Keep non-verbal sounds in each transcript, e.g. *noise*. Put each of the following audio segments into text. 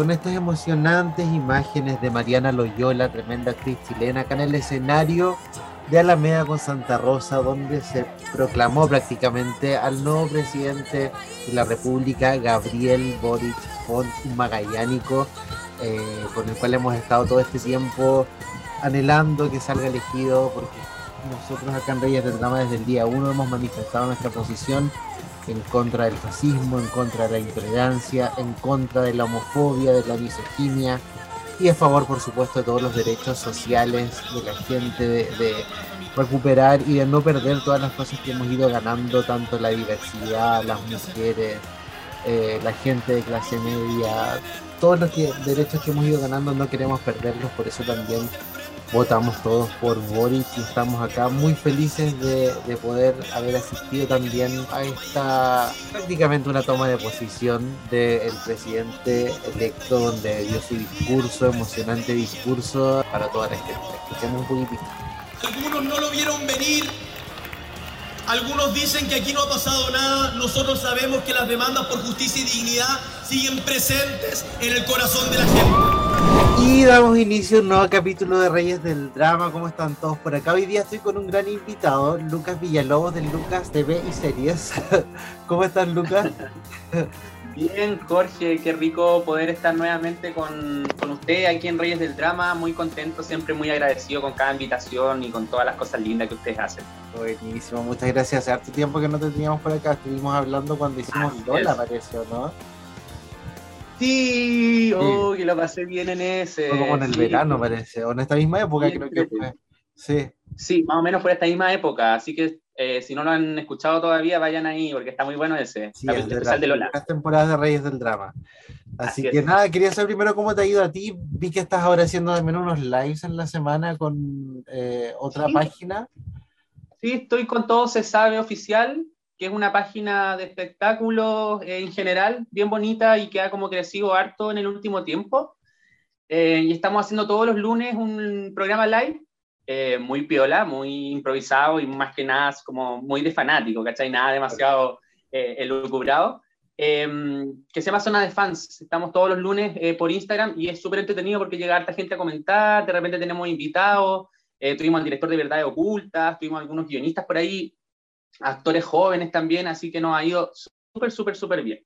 Con estas emocionantes imágenes de Mariana Loyola, tremenda actriz chilena, acá en el escenario de Alameda con Santa Rosa, donde se proclamó prácticamente al nuevo presidente de la República, Gabriel Boric Font, magallánico, eh, con el cual hemos estado todo este tiempo anhelando que salga elegido, porque nosotros acá en Reyes del Drama desde el día uno hemos manifestado nuestra posición en contra del fascismo, en contra de la intolerancia, en contra de la homofobia, de la misoginia y a favor, por supuesto, de todos los derechos sociales de la gente, de, recuperar y de no perder todas las cosas que hemos ido ganando, tanto la diversidad, las mujeres, eh, la gente de clase media, todos los derechos que hemos ido ganando no queremos perderlos, por eso también votamos todos por Boris y estamos acá muy felices de, poder haber asistido también a esta prácticamente una toma de posición del presidente electo donde dio su discurso, emocionante discurso para toda la gente. Escuchemos un poquitito. Algunos no lo vieron venir, algunos dicen que aquí no ha pasado nada, nosotros sabemos que las demandas por justicia y dignidad siguen presentes en el corazón de la gente. Y damos inicio a un nuevo capítulo de Reyes del Drama. ¿Cómo están todos por acá? Hoy día estoy con un gran invitado, Lucas Villalobos de Lucas TV y Series. *laughs* ¿Cómo están, Lucas? *laughs* Bien, Jorge, qué rico poder estar nuevamente con, con, usted aquí en Reyes del Drama. Muy contento, siempre muy agradecido con cada invitación y con todas las cosas lindas que ustedes hacen. Buenísimo, muchas gracias. Hace harto tiempo que no te teníamos por acá. Estuvimos hablando cuando hicimos Lola, apareció, ¿no? Sí, oh, que lo pasé bien en ese. Fue como en el verano, parece, o en esta misma época creo que fue. Sí. Sí, más o menos fue esta misma época, así que eh, si no lo han escuchado todavía, vayan ahí, porque está muy bueno ese. Sí, el especial de, Lola. Las temporadas de Reyes del Drama. Así, que nada, quería saber primero cómo te ha ido a ti. Vi que estás ahora haciendo también unos lives en la semana con eh, otra página. Sí, estoy con Todo Se Sabe Oficial que es una página de espectáculos eh, en general, bien bonita y que ha como crecido harto en el último tiempo. Eh, y estamos haciendo todos los lunes un programa live, eh, muy piola, muy improvisado y más que nada como muy de fanático, ¿cachai? Nada demasiado elucubrado. Em, que se llama Zona de Fans. Estamos todos los lunes por Instagram y es súper entretenido porque llega harta gente a comentar, de repente tenemos invitados, tuvimos al director de Verdades Ocultas, tuvimos algunos guionistas por ahí, actores jóvenes también, así que nos ha ido súper, súper, súper bien.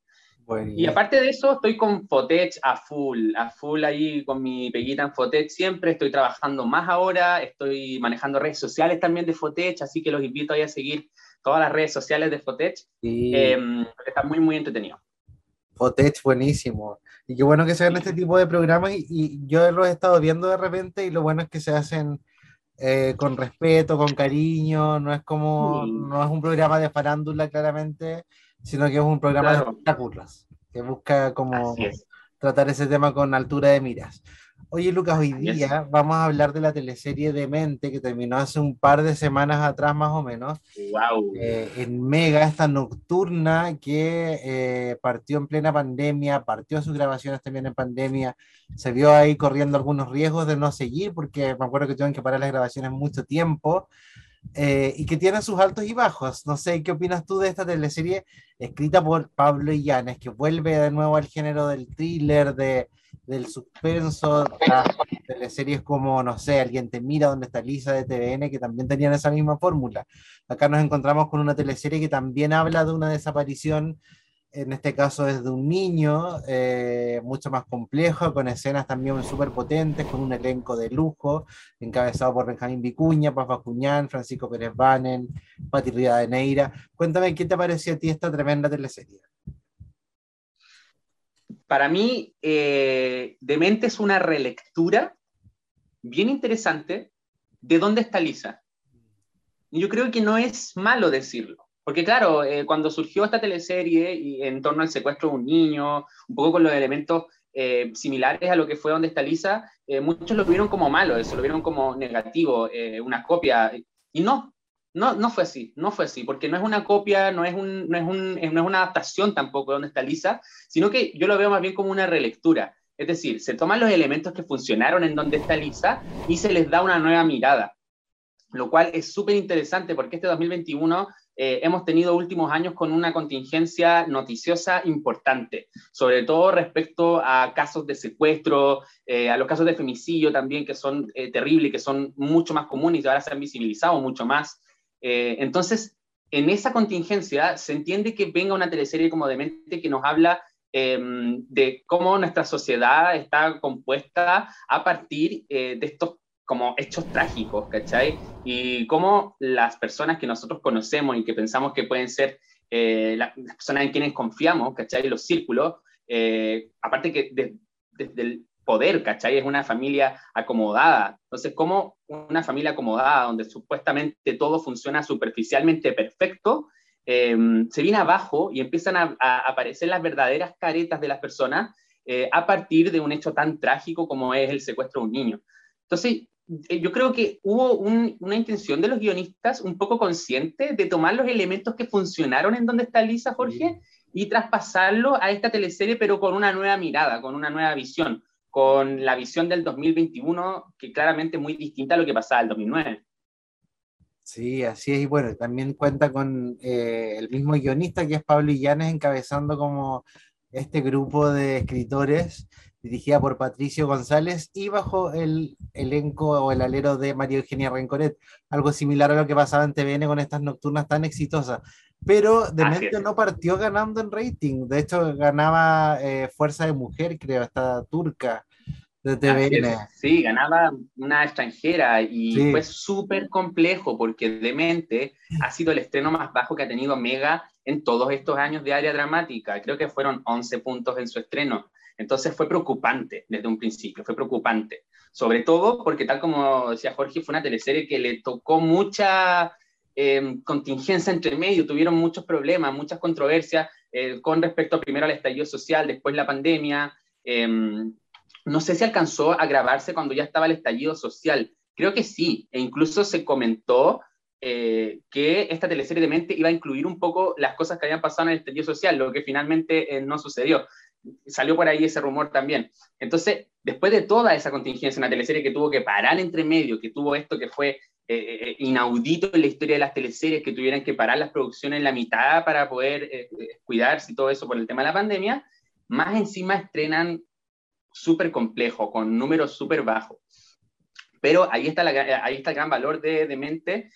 Y aparte de eso, estoy con Fotech a full, a full ahí con mi peguita en Fotech siempre, estoy trabajando más ahora, estoy manejando redes sociales también de Fotech, así que los invito a seguir todas las redes sociales de Fotech, em, está muy, muy entretenido. Fotech, buenísimo. Y qué bueno que se hagan este tipo de programas y, y yo los he estado viendo de repente y lo bueno es que se hacen eh, con respeto, con cariño, no es como, no es un programa de farándula claramente, sino que es un programa de espectáculos, que busca como tratar ese tema con altura de miras. Oye, Lucas, hoy día vamos a hablar de la teleserie Demente que terminó hace un par de semanas atrás, más o menos. Wow. Eh, en Mega, esta nocturna que eh, partió en plena pandemia, partió sus grabaciones también en pandemia. Se vio ahí corriendo algunos riesgos de no seguir, porque me acuerdo que tuvieron que parar las grabaciones mucho tiempo. Eh, y que tiene sus altos y bajos. No sé, ¿qué opinas tú de esta teleserie escrita por Pablo Illanes, que vuelve de nuevo al género del thriller, de, del suspenso, teleseries como, no sé, Alguien te mira, donde está Lisa de TVN, que también tenían esa misma fórmula. Acá nos encontramos con una teleserie que también habla de una desaparición en este caso es de un niño, eh, mucho más complejo, con escenas también súper potentes, con un elenco de lujo, encabezado por Benjamín Vicuña, Papa Cuñán, Francisco Pérez Banen, Pati de Neira. Cuéntame, ¿qué te pareció a ti esta tremenda teleserie? Para mí, eh, Demente es una relectura bien interesante de dónde está Lisa. yo creo que no es malo decirlo. Porque claro, eh, cuando surgió esta teleserie y en torno al secuestro de un niño, un poco con los elementos eh, similares a lo que fue Donde está Lisa, eh, muchos lo vieron como malo, eso lo vieron como negativo, una copia. Y no, no, no fue así, no fue así, porque no es una copia, no es, un, no es, un, no es una adaptación tampoco de Donde está Lisa, sino que yo lo veo más bien como una relectura. Es decir, se toman los elementos que funcionaron en Donde está Lisa y se les da una nueva mirada lo cual es súper interesante porque este 2021 eh, hemos tenido últimos años con una contingencia noticiosa importante, sobre todo respecto a casos de secuestro, eh, a los casos de femicidio también, que son eh, terribles, que son mucho más comunes y ahora se han visibilizado mucho más. entonces, en esa contingencia se entiende que venga una teleserie como Demente que nos habla em, de cómo nuestra sociedad está compuesta a partir de estos como hechos trágicos, ¿cachai? Y cómo las personas que nosotros conocemos y que pensamos que pueden ser eh, las personas en quienes confiamos, ¿cachai? Los círculos, eh, aparte que desde el poder, ¿cachai? Es una familia acomodada. Entonces, cómo una familia acomodada, donde supuestamente todo funciona superficialmente perfecto, eh, se viene abajo y empiezan a, a, aparecer las verdaderas caretas de las personas a partir de un hecho tan trágico como es el secuestro de un niño. Entonces, eh, yo creo que hubo una intención de los guionistas un poco consciente de tomar los elementos que funcionaron en donde está Lisa Jorge y traspasarlo a esta teleserie, pero con una nueva mirada, con una nueva visión, con la visión del 2021, que claramente es muy distinta a lo que pasaba en el 2009. Sí, así es. Y bueno, también cuenta con eh, el mismo guionista que es Pablo Illanes encabezando como este grupo de escritores dirigida por Patricio González y bajo el elenco o el alero de María Eugenia Rencoret, algo similar a lo que pasaba en TVN con estas nocturnas tan exitosas. Pero Demente no partió ganando en rating, de hecho ganaba eh, Fuerza de Mujer, creo, esta turca de TVN. Sí, ganaba una extranjera y fue súper complejo porque Demente ha sido el estreno más bajo que ha tenido Mega en todos estos años de área dramática. Creo que fueron 11 puntos en su estreno. Entonces fue preocupante desde un principio, fue preocupante. Sobre todo porque, tal como decía Jorge, fue una teleserie que le tocó mucha em, contingencia entre medio, tuvieron muchos problemas, muchas controversias eh, con respecto primero al estallido social, después la pandemia. Em, no sé si alcanzó a grabarse cuando ya estaba el estallido social. Creo que sí, e incluso se comentó eh, que esta teleserie de mente iba a incluir un poco las cosas que habían pasado en el estallido social, lo que finalmente eh, no sucedió salió por ahí ese rumor también. Entonces, después de toda esa contingencia, una teleserie que tuvo que parar entre medio, que tuvo esto que fue eh, eh, inaudito en la historia de las teleseries, que tuvieran que parar las producciones en la mitad para poder eh, cuidarse y todo eso por el tema de la pandemia, más encima estrenan súper complejo, con números súper bajos. Pero ahí está, la, ahí está el gran valor de, de Mente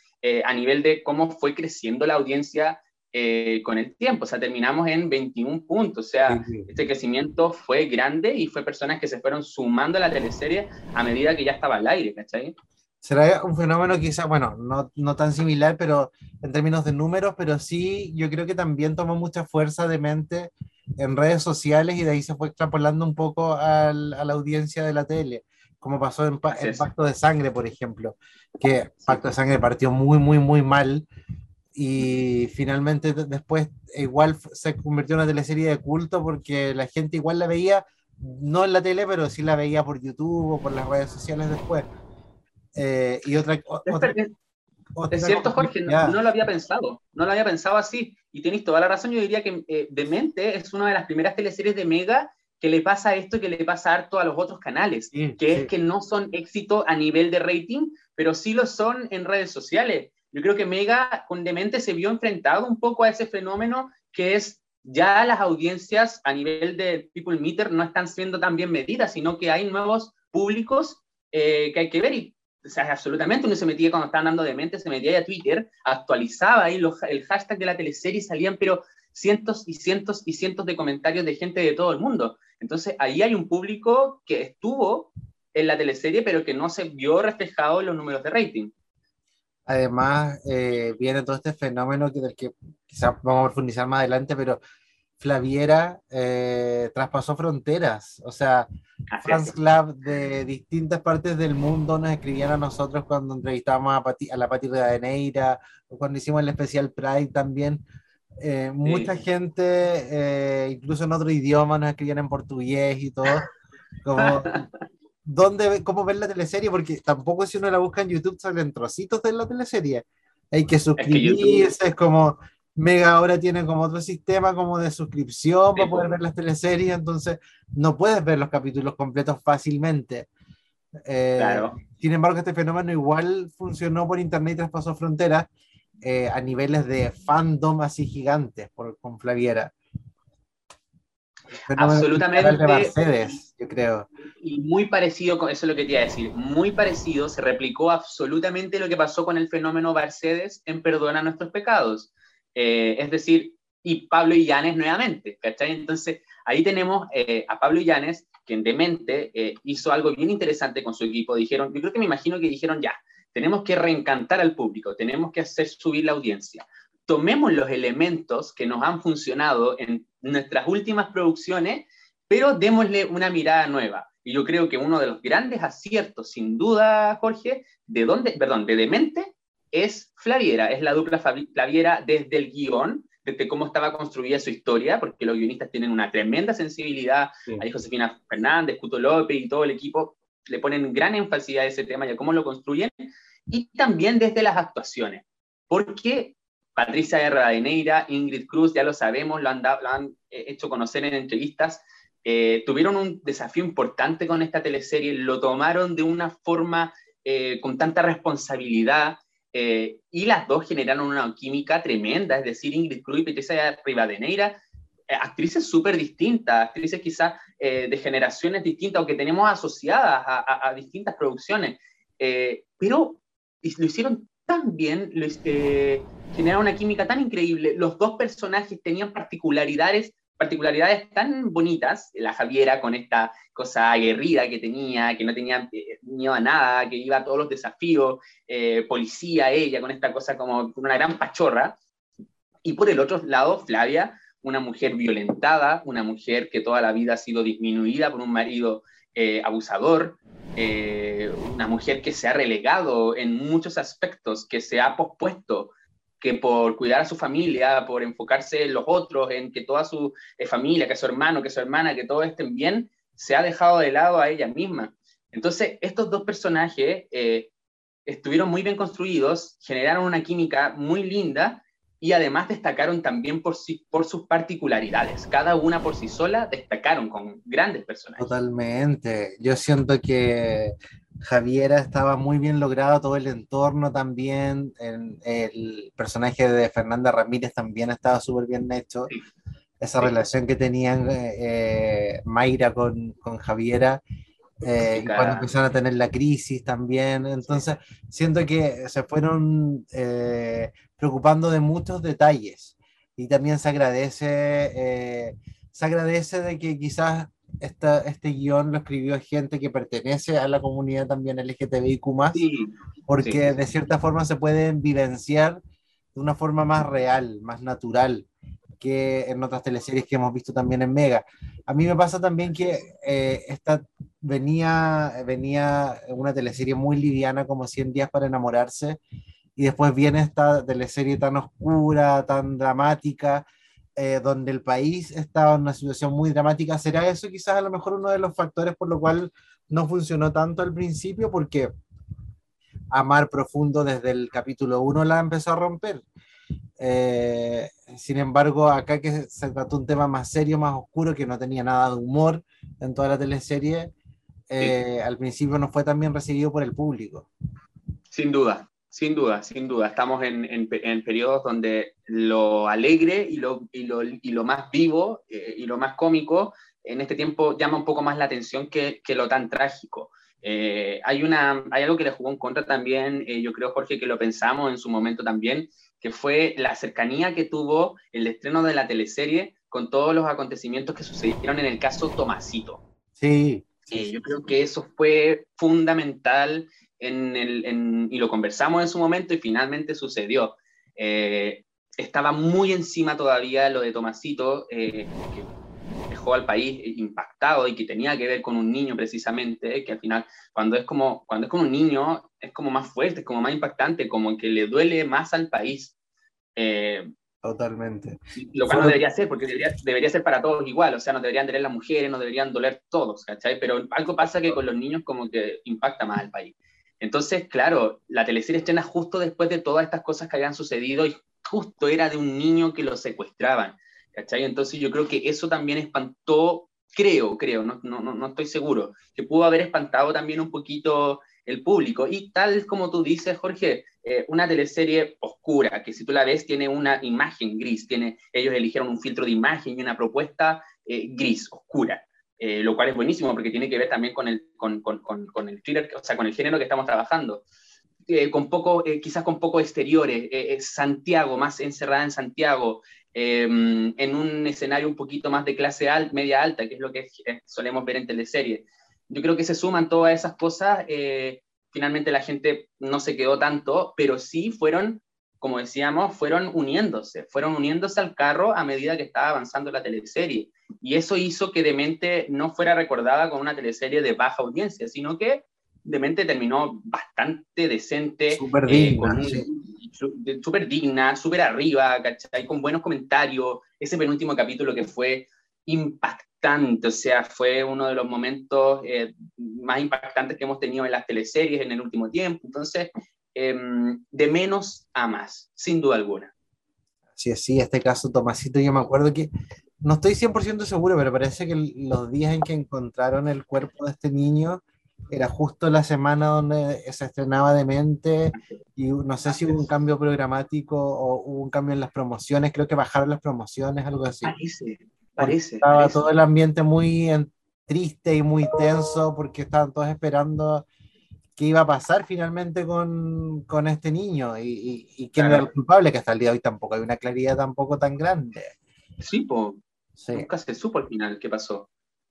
a nivel de cómo fue creciendo la audiencia eh, con el tiempo, o sea, terminamos en 21 puntos, o sea, este crecimiento fue grande y fue personas que se fueron sumando a la teleserie a medida que ya estaba al aire, ¿cachai? Será un fenómeno quizá, bueno, no, no tan similar, pero en términos de números, pero sí, yo creo que también tomó mucha fuerza de mente en redes sociales y de ahí se fue extrapolando un poco a la audiencia de la tele, como pasó en, en Pacto de Sangre, por ejemplo, que Pacto de Sangre partió muy, muy, muy mal, y finalmente después igual se convirtió en una teleserie de culto porque la gente igual la veía, no en la tele, pero sí la veía por YouTube o por las redes sociales después. Eh, y otra, es cierto, Jorge, no, lo había pensado, no lo había pensado así. Y tienes toda la razón, yo diría que eh, Demente es una de las primeras teleseries de Mega que le pasa esto que le pasa harto a los otros canales, que es que no son éxito a nivel de rating, pero sí lo son en redes sociales. Yo creo que Mega con Demente se vio enfrentado un poco a ese fenómeno que es ya las audiencias a nivel de People Meter no están siendo tan bien medidas, sino que hay nuevos públicos eh, que hay que ver. Y, o sea, absolutamente uno se metía cuando estaban dando Demente, se metía a Twitter, actualizaba ahí los, el hashtag de la teleserie y salían, pero cientos y cientos y cientos de comentarios de gente de todo el mundo. Entonces ahí hay un público que estuvo en la teleserie, pero que no se vio reflejado en los números de rating. Además, eh, viene todo este fenómeno que, del que quizás vamos a profundizar más adelante, pero Flaviera eh, traspasó fronteras. O sea, fans club de distintas partes del mundo nos escribían a nosotros cuando entrevistábamos a, a la Pati Neira o cuando hicimos el especial Pride también. Eh, mucha gente, eh, incluso en otro idioma, nos escribían en portugués y todo. Como, *laughs* ¿dónde, ¿Cómo ver la teleserie? Porque tampoco si uno la busca en YouTube salen trocitos de la teleserie. Hay que suscribirse, es como Mega ahora tiene como otro sistema como de suscripción para poder ver las teleseries, entonces no puedes ver los capítulos completos fácilmente. Eh, sin embargo, este fenómeno igual funcionó por internet y traspasó fronteras eh, a niveles de fandom así gigantes por, con Flaviera. Absolutamente. De Mercedes, yo creo. Y muy parecido, con eso es lo que te iba a decir, muy parecido, se replicó absolutamente lo que pasó con el fenómeno Mercedes en Perdona nuestros pecados eh, es decir, y Pablo Illanes nuevamente, ¿cachai? Entonces, ahí tenemos eh, a Pablo Illanes, que en Demente eh, hizo algo bien interesante con su equipo. Dijeron, yo creo que me imagino que dijeron, ya, tenemos que reencantar al público, tenemos que hacer subir la audiencia. Tomemos los elementos que nos han funcionado en nuestras últimas producciones, pero démosle una mirada nueva. Y yo creo que uno de los grandes aciertos, sin duda, Jorge, de dónde, perdón, de Demente, es Flaviera, es la dupla Flaviera desde el guion, desde cómo estaba construida su historia, porque los guionistas tienen una tremenda sensibilidad, ahí Josefina Fernández, Cuto López y todo el equipo le ponen gran énfasis a ese tema y a cómo lo construyen, y también desde las actuaciones, porque Patricia de Neira, Ingrid Cruz, ya lo sabemos, lo han, lo han eh, hecho conocer en entrevistas, eh, tuvieron un desafío importante con esta teleserie, lo tomaron de una forma eh, con tanta responsabilidad, y las dos generaron una química tremenda, es decir, Ingrid Cruz y Patricia Rivadeneira, eh, actrices súper distintas, actrices quizás de generaciones distintas o que tenemos asociadas a, distintas producciones, pero lo hicieron tan bien, lo, generaron una química tan increíble, los dos personajes tenían particularidades particularidades tan bonitas, la Javiera con esta cosa aguerrida que tenía, que no tenía eh, miedo a nada, que iba a todos los desafíos, eh, policía ella, con esta cosa como una gran pachorra. Y por el otro lado, Flavia, una mujer violentada, una mujer que toda la vida ha sido disminuida por un marido eh, abusador, una mujer que se ha relegado en muchos aspectos, que se ha pospuesto que por cuidar a su familia, por enfocarse en los otros, en que toda su eh, familia, que su hermano, que su hermana, que todos estén bien, se ha dejado de lado a ella misma. Entonces, estos dos personajes eh, estuvieron muy bien construidos, generaron una química muy linda y además destacaron también por, por sus particularidades. Cada una por sí sola destacaron con grandes personajes. Totalmente. Yo siento que Javiera estaba muy bien logrado, todo el entorno también, el, personaje de Fernanda Ramírez también estaba súper bien hecho. Esa relación que tenían eh, eh, Mayra con, con Javiera, eh, cuando empezaron a tener la crisis también. Entonces, siento que se fueron preocupando de muchos detalles y también se agradece, se agradece de que quizás este guion lo escribió gente que pertenece a la comunidad también LGTBIQ+, porque de cierta forma se pueden vivenciar de una forma más real, más natural que en otras teleseries que hemos visto también en Mega. A mí me pasa también que eh, esta venía, venía una teleserie muy liviana como 100 días para enamorarse y después viene esta teleserie tan oscura, tan dramática, eh, donde el país estaba en una situación muy dramática. ¿Será eso quizás a lo mejor uno de los factores por lo cual no funcionó tanto al principio? Porque Amar Profundo desde el capítulo 1 la empezó a romper. Eh, sin embargo, acá que se trató un tema más serio, más oscuro, que no tenía nada de humor en toda la teleserie, eh, al principio no fue tan bien recibido por el público. Sin duda, sin duda, sin duda. Estamos en, en, periodos donde lo alegre y lo, y lo, y lo más vivo eh, y lo más cómico en este tiempo llama un poco más la atención que, que lo tan trágico. Eh, hay, una, hay algo que le jugó en contra también, eh, yo creo, Jorge, que lo pensamos en su momento también, que fue la cercanía que tuvo el estreno de la teleserie con todos los acontecimientos que sucedieron en el caso Tomasito. Sí. Yo creo que eso fue fundamental en el, y lo conversamos en su momento y finalmente sucedió. Eh, estaba muy encima todavía lo de Tomasito, que dejó al país impactado y que tenía que ver con un niño precisamente, que al final cuando es como, cuando es como un niño es como más fuerte, es como más impactante, como que le duele más al país. Totalmente. Lo cual no debería ser, porque debería, debería, ser para todos igual, o sea, no deberían doler las mujeres, no deberían doler todos, ¿cachai? Pero algo pasa que con los niños como que impacta más al país. Entonces, claro, la teleserie estrena justo después de todas estas cosas que habían sucedido y justo era de un niño que lo secuestraban. ¿cachai? Entonces yo creo que eso también espantó, creo, creo, no, no, no estoy seguro, que pudo haber espantado también un poquito el público. Y tal como tú dices, Jorge, eh, una teleserie oscura, que si tú la ves tiene una imagen gris, tiene, ellos eligieron un filtro de imagen y una propuesta eh, gris, oscura. Eh, lo cual es buenísimo porque tiene que ver también con el, con, con, con, el thriller, o sea, con el género que estamos trabajando. con poco, quizás con poco exteriores, Santiago, más encerrada en Santiago, Em, en un escenario un poquito más de clase alta, media alta, que es lo que eh, solemos ver en teleseries. Yo creo que se suman todas esas cosas. Eh, finalmente la gente no se quedó tanto, pero sí fueron, como decíamos, fueron uniéndose, fueron uniéndose al carro a medida que estaba avanzando la teleserie. Y eso hizo que Demente no fuera recordada como una teleserie de baja audiencia, sino que Demente terminó bastante decente. Súper eh, súper digna, súper arriba, ¿cachai? Con buenos comentarios. Ese penúltimo capítulo que fue impactante, o sea, fue uno de los momentos eh, más impactantes que hemos tenido en las teleseries en el último tiempo. Entonces, em, de menos a más, sin duda alguna. Sí, sí, este caso, Tomasito, yo me acuerdo que, no estoy 100% seguro, pero parece que los días en que encontraron el cuerpo de este niño, era justo la semana donde se estrenaba Demente y no sé si hubo un cambio programático o hubo un cambio en las promociones, creo que bajaron las promociones, algo así. Parece, parece. Estaba todo el ambiente muy triste y muy tenso porque estaban todos esperando qué iba a pasar finalmente con, con este niño y, y, quién era el culpable, que hasta el día de hoy tampoco hay una claridad tampoco tan grande. Sí, pues. Nunca se supo al final qué pasó.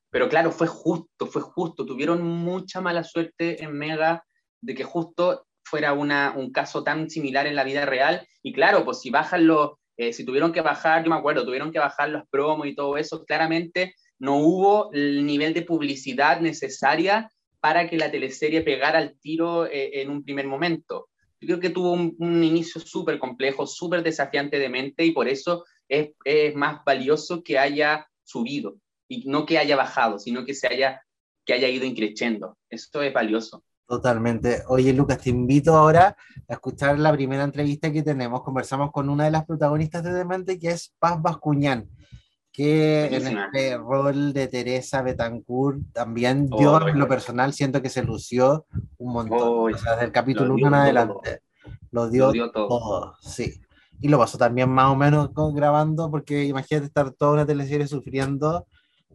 Pero claro, fue justo, fue justo. Tuvieron mucha mala suerte en Mega de que justo fuera una, un caso tan similar en la vida real. Y claro, pues si bajan los, eh, si tuvieron que bajar, yo me acuerdo, tuvieron que bajar los promos y todo eso, claramente no hubo el nivel de publicidad necesaria para que la teleserie pegara el tiro eh, en un primer momento. Yo creo que tuvo un, inicio súper complejo, súper desafiante de mente y por eso es, es más valioso que haya subido y no que haya bajado, sino que se haya, que haya ido increciendo. Esto es valioso. Totalmente. Oye, Lucas, te invito ahora a escuchar la primera entrevista que tenemos. Conversamos con una de las protagonistas de Demente, que es Paz Bascuñán, que en este rol de Teresa Betancourt también yo, en lo personal, siento que se lució un montón. o sea, desde el capítulo 1 en adelante. Lo dio, todo. Sí. Y lo pasó también más o menos grabando, porque imagínate estar toda una teleserie sufriendo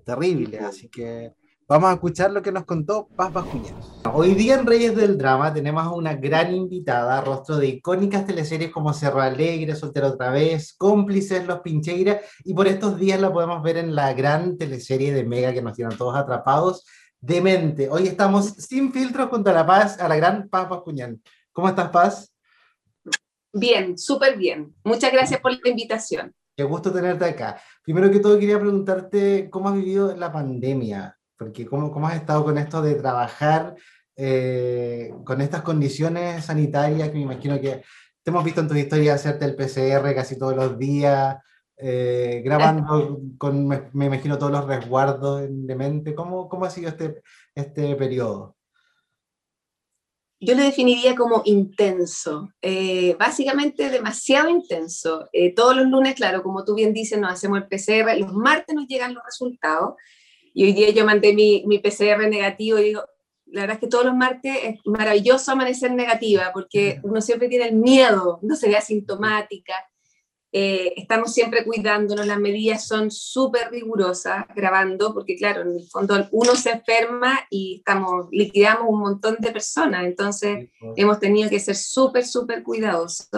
terrible. Así que vamos a escuchar lo que nos contó Paz Bascuñán. Hoy día en Reyes del Drama tenemos a una gran invitada, rostro de icónicas teleseries como Cerro Alegre, Soltero otra vez, Cómplices, Los Pincheira, y por estos días la podemos ver en la gran teleserie de Mega que nos tienen todos atrapados, Demente. Hoy estamos sin filtros junto a la Paz, a la gran Paz Bascuñán. ¿Cómo estás, Paz? Bien, súper bien. Muchas gracias por la invitación. Qué gusto tenerte acá. Primero que todo quería preguntarte cómo has vivido la pandemia, porque cómo, cómo has estado con esto de trabajar eh, con estas condiciones sanitarias que me imagino que te hemos visto en tu historia hacerte el PCR casi todos los días, eh, grabando con, me, imagino, todos los resguardos de mente. ¿Cómo, cómo ha sido este, este periodo? yo le definiría como intenso, eh, básicamente demasiado intenso. Eh, todos los lunes, claro, como tú bien dices, nos hacemos el PCR, los martes nos llegan los resultados, y hoy día yo mandé mi, mi PCR negativo y digo, la verdad es que todos los martes es maravilloso amanecer negativa, porque uno siempre tiene el miedo, no se ve asintomática, eh, estamos siempre cuidándonos, las medidas son súper rigurosas grabando, porque claro, en el fondo uno se enferma y estamos, liquidamos un montón de personas, entonces pues. hemos tenido que ser súper, súper cuidadosos.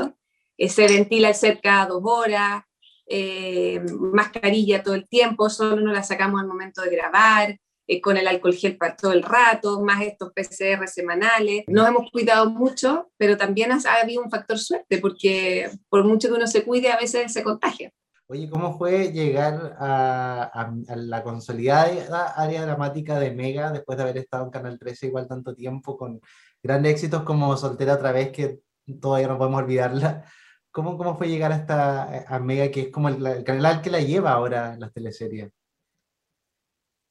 Eh, se ventila el set cada dos horas, eh, mascarilla todo el tiempo, solo nos la sacamos al momento de grabar, eh, con el alcohol gel para todo el rato, más estos PCR semanales. Nos hemos cuidado mucho, pero también ha, habido un factor suerte, porque por mucho que uno se cuide, a veces se contagia. Oye, ¿cómo fue llegar a, a, la consolidada área dramática de Mega después de haber estado en Canal 13 igual tanto tiempo, con grandes éxitos como Soltera otra vez, que todavía no podemos olvidarla? ¿Cómo, cómo fue llegar hasta a Mega, que es como el, canal que la lleva ahora las teleseries?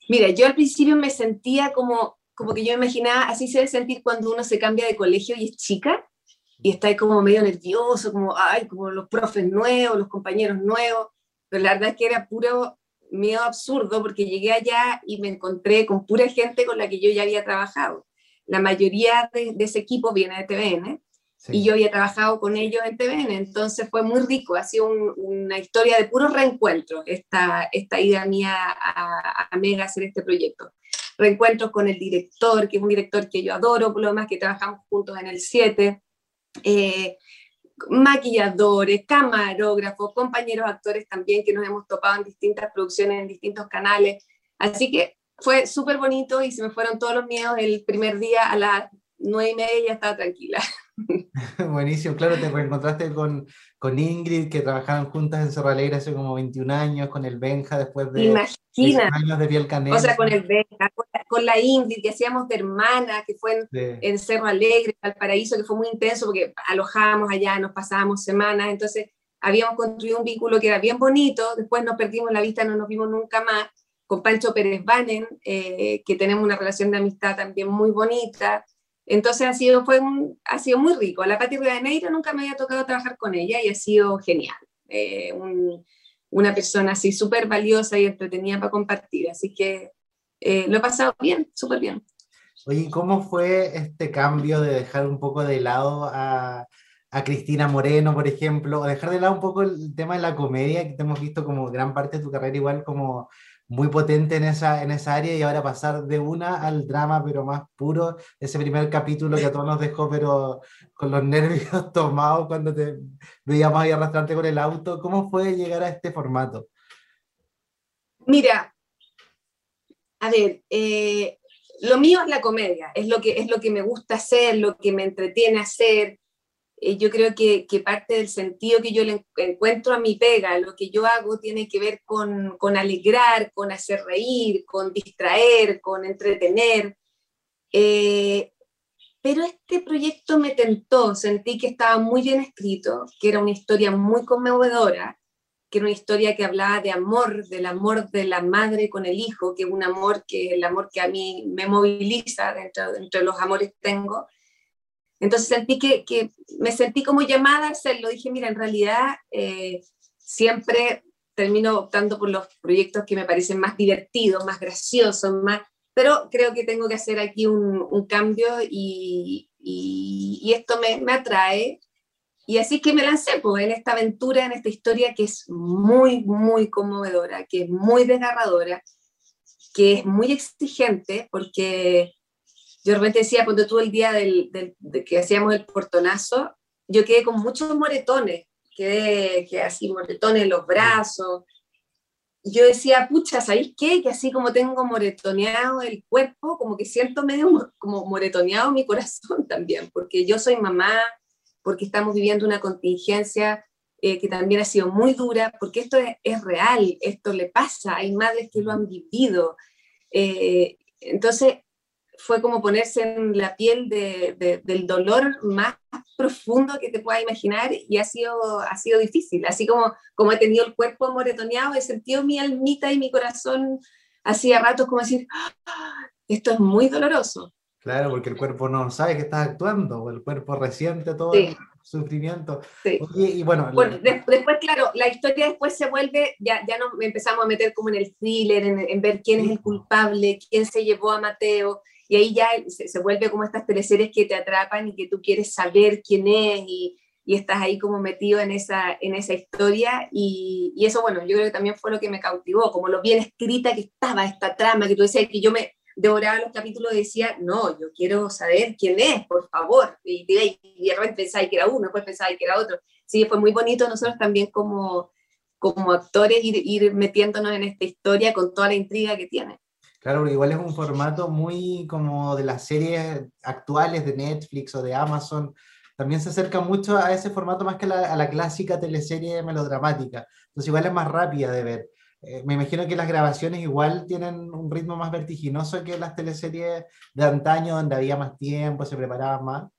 Mira, yo al principio me sentía como, como que yo imaginaba, así se debe sentir cuando uno se cambia de colegio y es chica, y está ahí como medio nervioso, como, ay, como los profes nuevos, los compañeros nuevos, pero la verdad es que era puro miedo absurdo porque llegué allá y me encontré con pura gente con la que yo ya había trabajado. La mayoría de, de ese equipo viene de TVN, y yo había trabajado con ellos en TVN, entonces fue muy rico, ha sido una historia de puro reencuentro esta, esta idea mía a, a, Mega hacer este proyecto. Reencuentros con el director, que es un director que yo adoro, por lo demás que trabajamos juntos en el 7, eh, maquilladores, camarógrafos, compañeros actores también que nos hemos topado en distintas producciones, en distintos canales. Así que fue súper bonito y se me fueron todos los miedos el primer día a las nueve y media ya estaba tranquila. *laughs* *laughs* Buenísimo, claro, te reencontraste con, con Ingrid, que trabajaron juntas en Cerro Alegre hace como 21 años, con el Benja después de Imagina. años de piel canela. O sea, con el Benja, con la, Ingrid, que hacíamos de hermana, que fue en, Cerro Alegre, Valparaíso, que fue muy intenso porque alojábamos allá, nos pasábamos semanas, entonces habíamos construido un vínculo que era bien bonito, después nos perdimos la vista, no nos vimos nunca más, con Pancho Pérez Banen, eh, que tenemos una relación de amistad también muy bonita, entonces ha sido, fue ha sido muy rico. La Pati Rivadeneira nunca me había tocado trabajar con ella y ha sido genial. Eh, una persona así súper valiosa y entretenida para compartir. Así que eh, lo he pasado bien, súper bien. Oye, ¿cómo fue este cambio de dejar un poco de lado a, a Cristina Moreno, por ejemplo, o dejar de lado un poco el tema de la comedia, que te hemos visto como gran parte de tu carrera igual como muy potente en esa, en esa área y ahora pasar de una al drama, pero más puro, ese primer capítulo que a todos nos dejó, pero con los nervios *laughs* tomados cuando te veíamos ahí arrastrarte con el auto. ¿Cómo fue llegar a este formato? Mira, a ver, eh, lo mío es la comedia, es lo, que, es lo que me gusta hacer, lo que me entretiene hacer. Eh, yo creo que, parte del sentido que yo le encuentro a mi pega, lo que yo hago tiene que ver con, alegrar, con hacer reír, con distraer, con entretener. Eh, pero este proyecto me tentó, sentí que estaba muy bien escrito, que era una historia muy conmovedora, que era una historia que hablaba de amor, del amor de la madre con el hijo, que es un amor que el amor que a mí me moviliza dentro, dentro de los amores que tengo entonces sentí que, me sentí como llamada a hacerlo. Dije, mira, en realidad eh, siempre termino optando por los proyectos que me parecen más divertidos, más graciosos, más... Pero creo que tengo que hacer aquí un, cambio y, esto me, me, atrae. Y así que me lancé pues, en esta aventura, en esta historia que es muy, muy conmovedora, que es muy desgarradora, que es muy exigente, porque yo de repente decía, cuando tuve el día del, de que hacíamos el portonazo, yo quedé con muchos moretones, quedé, quedé así moretones en los brazos. Yo decía, pucha, ¿sabéis qué? Que así como tengo moretoneado el cuerpo, como que siento medio como moretoneado mi corazón *laughs* también, porque yo soy mamá, porque estamos viviendo una contingencia eh, que también ha sido muy dura, porque esto es, es, real, esto le pasa, hay madres que lo han vivido. Eh, entonces, fue como ponerse en la piel de, del dolor más profundo que te puedas imaginar y ha sido, ha sido difícil. Así como, como he tenido el cuerpo moretoneado, he sentido mi almita y mi corazón hacía ratos como decir, ah, esto es muy doloroso. Claro, porque el cuerpo no sabe que estás actuando, el cuerpo resiente todo el sufrimiento. y bueno, bueno después, claro, la historia después se vuelve, ya, ya nos empezamos a meter como en el thriller, en, en ver quién es el culpable, quién se llevó a Mateo, y ahí ya se, vuelve como estas teleseries que te atrapan y que tú quieres saber quién es y, y estás ahí como metido en esa, en esa historia y, y, eso, bueno, yo creo que también fue lo que me cautivó, como lo bien escrita que estaba esta trama, que tú decías que yo me devoraba los capítulos y decía, no, yo quiero saber quién es, por favor, y, y de repente pensaba que era uno, después pensaba que era otro. Sí, fue muy bonito nosotros también como, como actores ir, ir metiéndonos en esta historia con toda la intriga que tiene. Claro, igual es un formato muy como de las series actuales de Netflix o de Amazon. También se acerca mucho a ese formato más que a la clásica teleserie melodramática. Entonces igual es más rápida de ver. Eh, me imagino que las grabaciones igual tienen un ritmo más vertiginoso que las teleseries de antaño, donde había más tiempo, se preparaban más.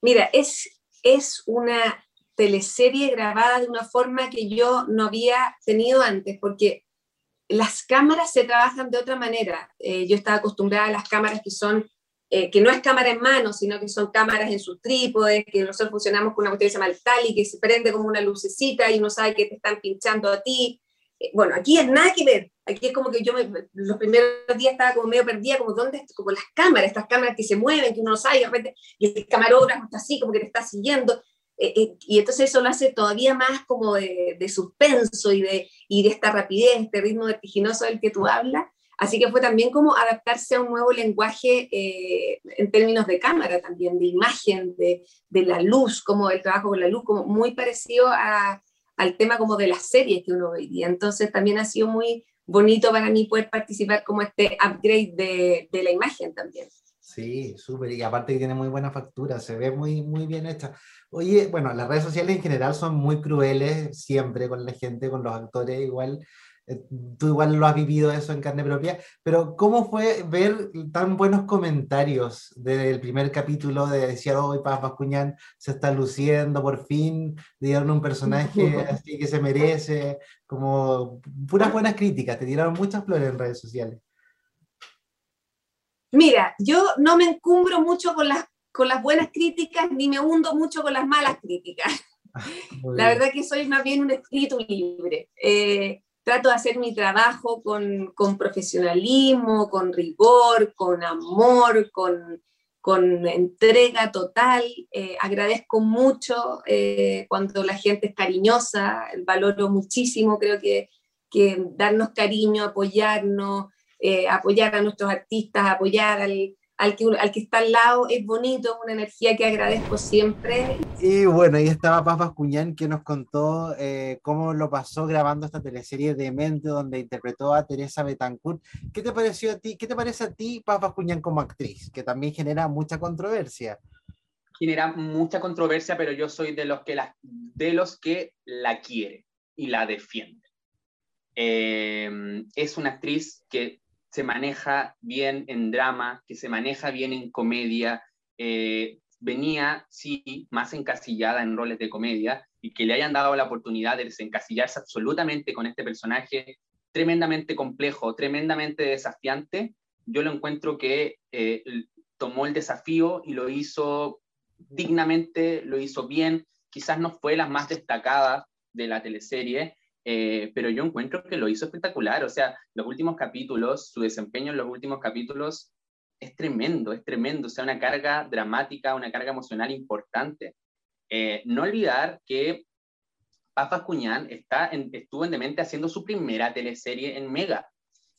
Mira, es, es una teleserie grabada de una forma que yo no había tenido antes, porque las cámaras se trabajan de otra manera. Eh, yo estaba acostumbrada a las cámaras que son, eh, que no es cámara en mano, sino que son cámaras en sus trípodes, que nosotros funcionamos con una cuestión que se llama el tali, que se prende como una lucecita y uno sabe que te están pinchando a ti. Eh, bueno, aquí es nada que ver. Aquí es como que yo los primeros días estaba como medio perdida, como dónde, como las cámaras, estas cámaras que se mueven, que uno no sabe, y de repente, y el camarógrafo está así, como que te está siguiendo. Eh, eh, y entonces eso lo hace todavía más como de, suspenso y de, y de esta rapidez, este ritmo vertiginoso del que tú hablas. Así que fue también como adaptarse a un nuevo lenguaje eh, en términos de cámara también, de imagen, de, de, la luz, como el trabajo con la luz, como muy parecido a, al tema como de las series que uno veía. Entonces también ha sido muy bonito para mí poder participar como este upgrade de, de la imagen también. Sí, súper, y aparte que tiene muy buena factura, se ve muy, muy bien hecha. Oye, bueno, las redes sociales en general son muy crueles siempre con la gente, con los actores, igual, eh, tú igual lo has vivido eso en carne propia, pero ¿cómo fue ver tan buenos comentarios del primer capítulo de decir, hoy Paz Bascuñán se está luciendo, por fin dieron un personaje *laughs* así que se merece, como puras buenas críticas, te tiraron muchas flores en redes sociales? Mira, yo no me encumbro mucho con las, con las buenas críticas ni me hundo mucho con las malas críticas. *laughs* La verdad que soy más bien un espíritu libre. Eh, trato de hacer mi trabajo con, con profesionalismo, con rigor, con amor, con, con entrega total. Eh, agradezco mucho eh, cuando la gente es cariñosa, valoro muchísimo, creo que, que darnos cariño, apoyarnos, eh, apoyar a nuestros artistas, apoyar al, al que, al que está al lado, es bonito, es una energía que agradezco siempre. Y bueno, ahí estaba Paz Bascuñán que nos contó eh, cómo lo pasó grabando esta teleserie de Mente, donde interpretó a Teresa Betancourt. ¿Qué te pareció a ti? ¿Qué te parece a ti, Paz Bascuñán, como actriz? Que también genera mucha controversia. Genera mucha controversia, pero yo soy de los que la, de los que la quiere y la defiende. Eh, es una actriz que se maneja bien en drama, que se maneja bien en comedia. Eh, venía, sí, más encasillada en roles de comedia y que le hayan dado la oportunidad de desencasillarse absolutamente con este personaje tremendamente complejo, tremendamente desafiante, yo lo encuentro que eh, tomó el desafío y lo hizo dignamente, lo hizo bien, quizás no fue la más destacada de la teleserie, eh, pero yo encuentro que lo hizo espectacular. O sea, los últimos capítulos, su desempeño en los últimos capítulos es tremendo, es tremendo. O sea, una carga dramática, una carga emocional importante. Eh, no olvidar que Paz Cuñán está estuvo en Demente haciendo su primera teleserie en Mega.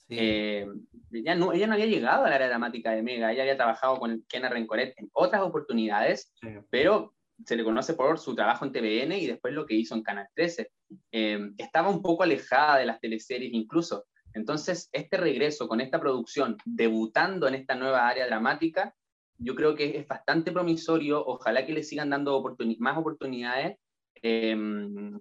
Eh, ella, no, ella no había llegado al área dramática de Mega, ella había trabajado con Kena Rencoret en otras oportunidades, pero se le conoce por su trabajo en TVN y después lo que hizo en Canal 13. Eh, estaba un poco alejada de las teleseries incluso. Entonces, este regreso con esta producción, debutando en esta nueva área dramática, yo creo que es bastante promisorio. Ojalá que le sigan dando más oportunidades, eh,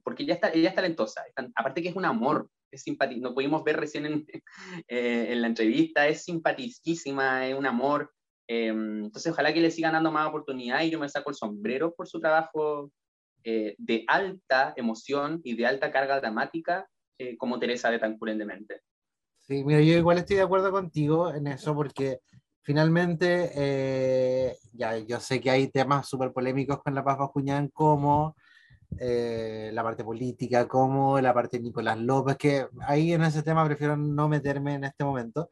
porque ella, está, ella es talentosa. Aparte que es un amor, es simpático. Lo pudimos ver recién en, *laughs* eh, en la entrevista, es simpaticísima, es un amor. Em, entonces, ojalá que le sigan dando más oportunidad y yo me saco el sombrero por su trabajo eh, de alta emoción y de alta carga dramática eh, como Teresa de Tancur. Sí, mira, yo igual estoy de acuerdo contigo en eso porque finalmente, eh, ya yo sé que hay temas súper polémicos con la Paz Bascuñán como la parte política, como la parte de Nicolás López, que ahí en ese tema prefiero no meterme en este momento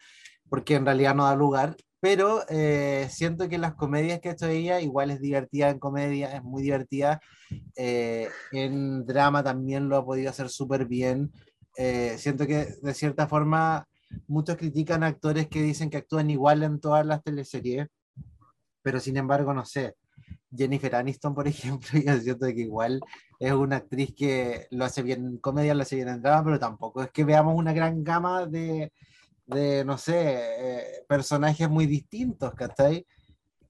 porque en realidad no da lugar, pero eh, siento que las comedias que ha hecho ella igual es divertida en comedia, es muy divertida. Eh, en drama también lo ha podido hacer súper bien. Eh, siento que de cierta forma muchos critican a actores que dicen que actúan igual en todas las teleseries, pero sin embargo, no sé. Jennifer Aniston, por *laughs* ejemplo, yo siento que igual es una actriz que lo hace bien en comedia, lo hace bien en drama, pero tampoco es que veamos una gran gama de, de no sé, eh, personajes muy distintos, ¿cachai?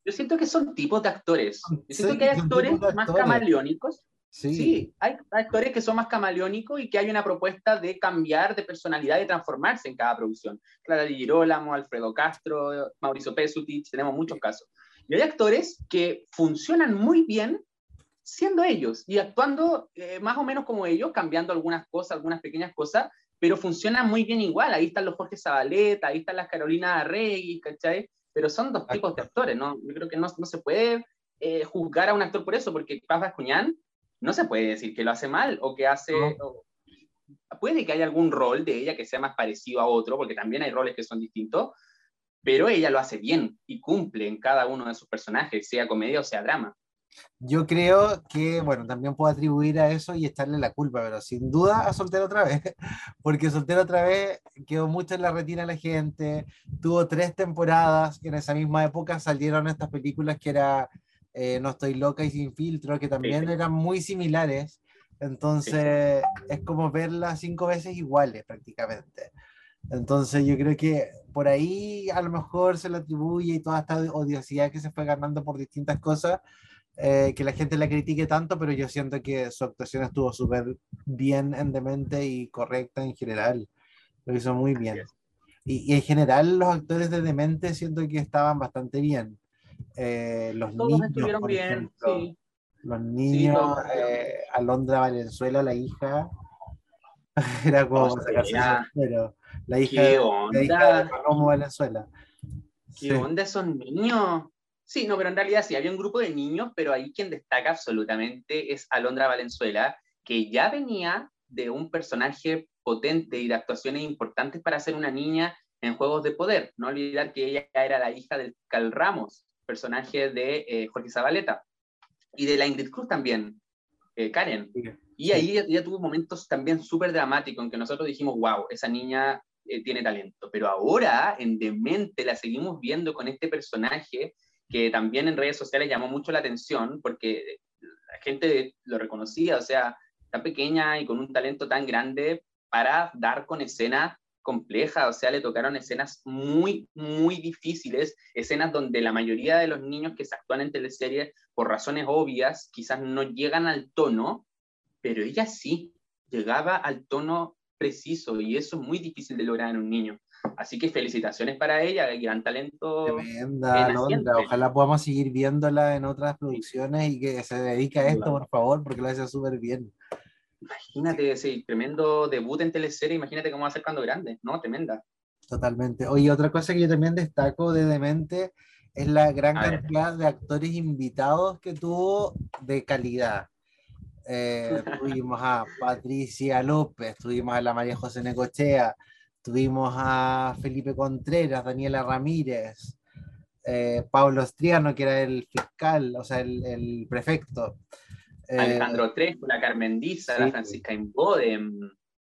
Yo siento que son tipos de actores. Yo siento que hay actores, más camaleónicos. Sí. hay actores que son más camaleónicos y que hay una propuesta de cambiar de personalidad y transformarse en cada producción. Clara Di Girolamo, Alfredo Castro, Mauricio Pesutich, tenemos muchos casos. Y hay actores que funcionan muy bien siendo ellos y actuando eh, más o menos como ellos, cambiando algunas cosas, algunas pequeñas cosas, pero funcionan muy bien igual. Ahí están los Jorge Zabaleta, ahí están las Carolina Arregui, ¿cachai? Pero son dos tipos de actores, ¿no? Yo creo que no, no se puede eh, juzgar a un actor por eso, porque Paz Vascuñán no se puede decir que lo hace mal o que hace... puede que haya algún rol de ella que sea más parecido a otro, porque también hay roles que son distintos, pero ella lo hace bien y cumple en cada uno de sus personajes, sea comedia o sea drama. Yo creo que, bueno, también puedo atribuir a eso y echarle la culpa, pero sin duda a Soltero otra vez, *laughs* porque Soltero otra vez quedó mucho en la retina de la gente, tuvo tres temporadas, y en esa misma época salieron estas películas que era eh, No estoy loca y sin filtro, que también eran muy similares, entonces es como verlas cinco veces iguales prácticamente. Entonces yo creo que por ahí a lo mejor se le atribuye y toda esta odiosidad que se fue ganando por distintas cosas, eh, que la gente la critique tanto, pero yo siento que su actuación estuvo súper bien en Demente y correcta en general. Lo hizo muy bien. Y, en general los actores de Demente siento que estaban bastante bien. Eh, los niños, estuvieron bien, sí. Los niños, eh, Alondra Valenzuela, la hija, *laughs* era como pero la hija, ¿Qué onda? La hija de Valenzuela. ¿Qué onda esos niños? Sí, no, pero en realidad sí, había un grupo de niños, pero ahí quien destaca absolutamente es Alondra Valenzuela, que ya venía de un personaje potente y de actuaciones importantes para ser una niña en Juegos de Poder. No olvidar que ella era la hija del Cal Ramos, personaje de eh, Jorge Zabaleta, y de la Ingrid Cruz también, eh, Karen. Y ahí ella, tuvo momentos también súper dramáticos en que nosotros dijimos, wow, esa niña eh, tiene talento. Pero ahora en Demente la seguimos viendo con este personaje que también en redes sociales llamó mucho la atención porque la gente lo reconocía, o sea, tan pequeña y con un talento tan grande para dar con escenas complejas, o sea, le tocaron escenas muy, muy difíciles, escenas donde la mayoría de los niños que se actúan en teleseries, por razones obvias, quizás no llegan al tono, pero ella sí, llegaba al tono preciso y eso es muy difícil de lograr en un niño. Así que felicitaciones para ella, gran talento. Tremenda, Londra. Ojalá podamos seguir viéndola en otras producciones y que se dedique a esto, por favor, porque lo hace súper bien. Imagínate ese tremendo debut en teleserie, imagínate cómo va a ser cuando grande, ¿no? Tremenda. Totalmente. Oye, otra cosa que yo también destaco de Demente es la gran cantidad de actores invitados que tuvo de calidad. Eh, *laughs* tuvimos a Patricia López, tuvimos a la María José Necochea, Tuvimos a Felipe Contreras, Daniela Ramírez, eh, Pablo Estriano, que era el fiscal, o sea, el, prefecto. Eh, Alejandro Trejo, la Carmen Diza, la Francisca Inboden.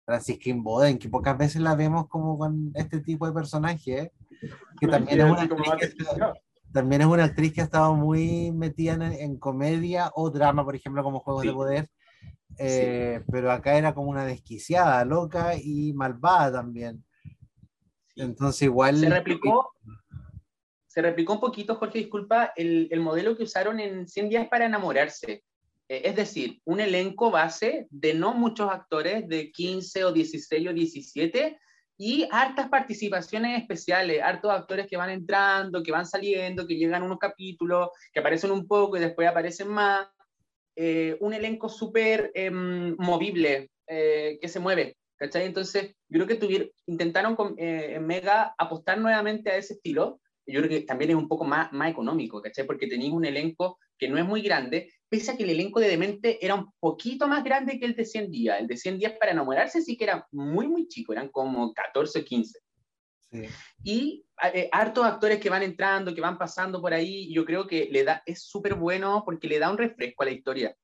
Francisca Inboden, que pocas veces la vemos como con este tipo de personaje, que también es, una actriz que, también es una actriz que ha estado muy metida en, comedia o drama, por ejemplo, como Juegos de Poder. Eh, pero acá era como una desquiciada, loca y malvada también. Entonces igual... Se replicó, se replicó un poquito, Jorge, disculpa, el, el modelo que usaron en 100 días para enamorarse. Eh, es decir, un elenco base de no muchos actores, de 15 o 16 o 17, y hartas participaciones especiales, hartos actores que van entrando, que van saliendo, que llegan unos capítulos, que aparecen un poco y después aparecen más. Eh, un elenco súper em, movible, eh, que se mueve. ¿cachai? Entonces, yo creo que tuvieron, intentaron con, eh, Mega apostar nuevamente a ese estilo. Yo creo que también es un poco más, más económico, ¿cachai? Porque tenéis un elenco que no es muy grande, pese a que el elenco de Demente era un poquito más grande que el de 100 días. El de 100 días para enamorarse sí que era muy, muy chico, eran como 14 o 15. Y eh, hartos actores que van entrando, que van pasando por ahí, yo creo que le da, es súper bueno porque le da un refresco a la historia.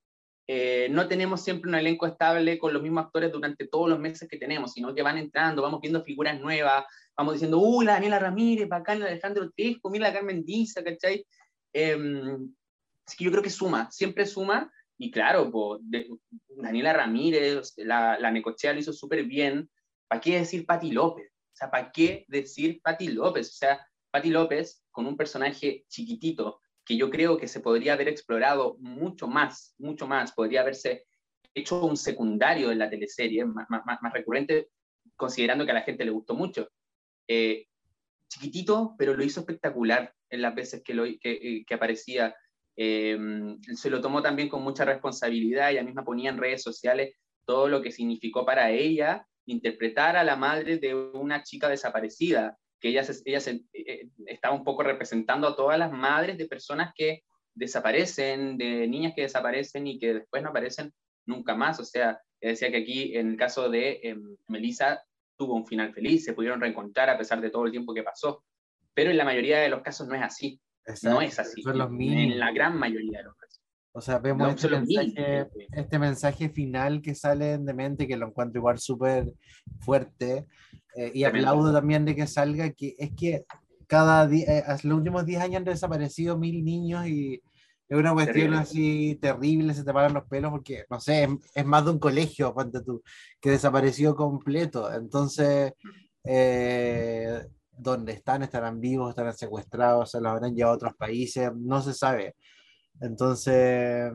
Eh, no tenemos siempre un elenco estable con los mismos actores durante todos los meses que tenemos, sino que van entrando, vamos viendo figuras nuevas, vamos diciendo, uy, la Daniela Ramírez, bacán, Alejandro Tesco, mira la Carmen Diza, ¿cachai? Em, así que yo creo que suma, siempre suma, y claro, Daniela Ramírez, la, la Necochea lo hizo súper bien, ¿para qué decir Pati López? Sea, ¿para qué decir Patti López? O sea, Patti López con un personaje chiquitito que yo creo que se podría haber explorado mucho más, mucho más, podría haberse hecho un secundario en la teleserie, más, más, más recurrente, considerando que a la gente le gustó mucho. Eh, chiquitito, pero lo hizo espectacular en las veces que, lo, que, eh, que aparecía. Eh, se lo tomó también con mucha responsabilidad, ella misma ponía en redes sociales todo lo que significó para ella interpretar a la madre de una chica desaparecida, que ella, ella se, estaba un poco representando a todas las madres de personas que desaparecen, de niñas que desaparecen y que después no aparecen nunca más. O sea, decía que aquí en el caso de eh, Melissa tuvo un final feliz, se pudieron reencontrar a pesar de todo el tiempo que pasó. Pero en la mayoría de los casos no es así. no es así. en la gran mayoría de los casos. O sea, vemos este, mensaje, este, mensaje, final que sale en Demente, que lo encuentro igual súper fuerte, eh, y aplaudo también de que salga, que es que cada día, eh, los últimos 10 años han desaparecido mil niños y es una cuestión así terrible, se te paran los pelos porque, no sé, es, más de un colegio, tú, que desapareció completo. Entonces, eh, ¿dónde están? ¿Estarán vivos? ¿Estarán secuestrados? ¿Se los habrán llevado a otros países? No se sabe. Entonces,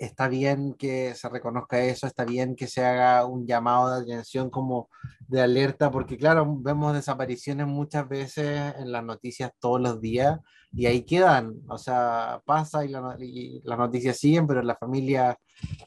está bien que se reconozca eso, está bien que se haga un llamado de atención como de alerta, porque claro, vemos desapariciones muchas veces en las noticias todos los días y ahí quedan, o sea, pasa y, las noticias siguen, pero las familias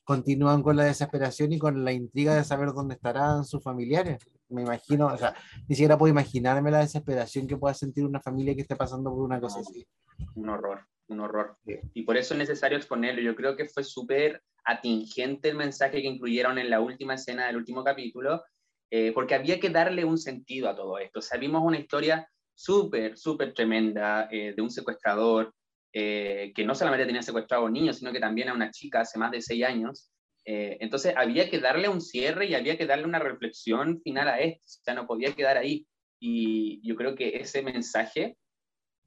continúan con la desesperación y con la intriga de saber dónde estarán sus familiares. Me imagino, o sea, ni siquiera puedo imaginarme la desesperación que pueda sentir una familia que esté pasando por una cosa así. Un horror, un horror. Y por eso es necesario exponerlo. Yo creo que fue súper atingente el mensaje que incluyeron en la última escena del último capítulo, eh, porque había que darle un sentido a todo esto. O sea, vimos una historia súper, súper tremenda eh, de un secuestrador eh, que no solamente tenía secuestrado a un niño, sino que también a una chica hace más de seis años. Eh, entonces había que darle un cierre y había que darle una reflexión final a esto, o sea, no podía quedar ahí. Y yo creo que ese mensaje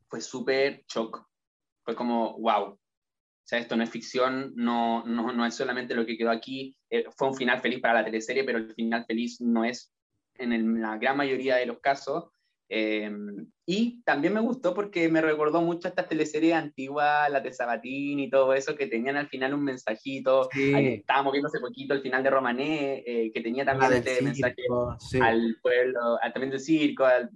fue súper shock, fue como, wow, o sea, esto no es ficción, no, no, no es solamente lo que quedó aquí, fue un final feliz para la teleserie, pero el final feliz no es en la gran mayoría de los casos, Em, y también me gustó porque me recordó mucho a estas teleseries antiguas, la de Sabatín y todo eso, que tenían al final un mensajito. estábamos viendo hace poquito el final de Romané, eh, que tenía también este mensaje al pueblo, también del circo, al,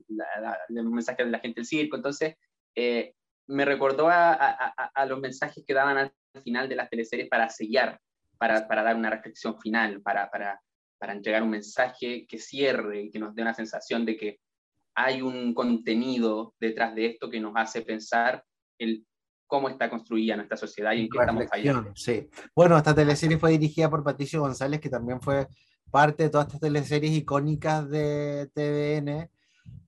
el mensaje de la gente del circo. Entonces, eh, me recordó a, a, a, los mensajes que daban al final de las teleseries para sellar, para, para dar una reflexión final, para, para, para entregar un mensaje que cierre y que nos dé una sensación de que hay un contenido detrás de esto que nos hace pensar el cómo está construida nuestra sociedad y en qué estamos fallando. Sí. Bueno, esta teleserie fue dirigida por Patricio González, que también fue parte de todas estas teleseries icónicas de TVN.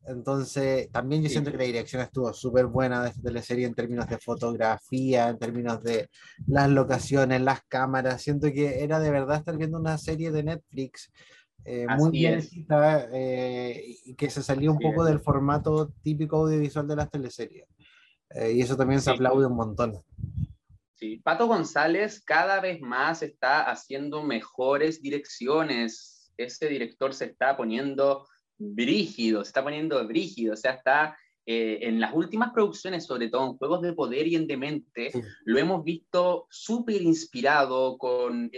Entonces, también yo siento que la dirección estuvo súper buena de esta teleserie en términos de fotografía, en términos de las locaciones, las cámaras. Siento que era de verdad estar viendo una serie de Netflix eh, muy bien eh, y que se salió un poco del formato típico audiovisual de las teleseries. Eh, y eso también se aplaude un montón. Sí, Pato González cada vez más está haciendo mejores direcciones. Ese director se está poniendo brígido, se está poniendo brígido, o sea, está en las últimas producciones, sobre todo en Juegos de Poder y en Demente, lo hemos visto súper inspirado, con,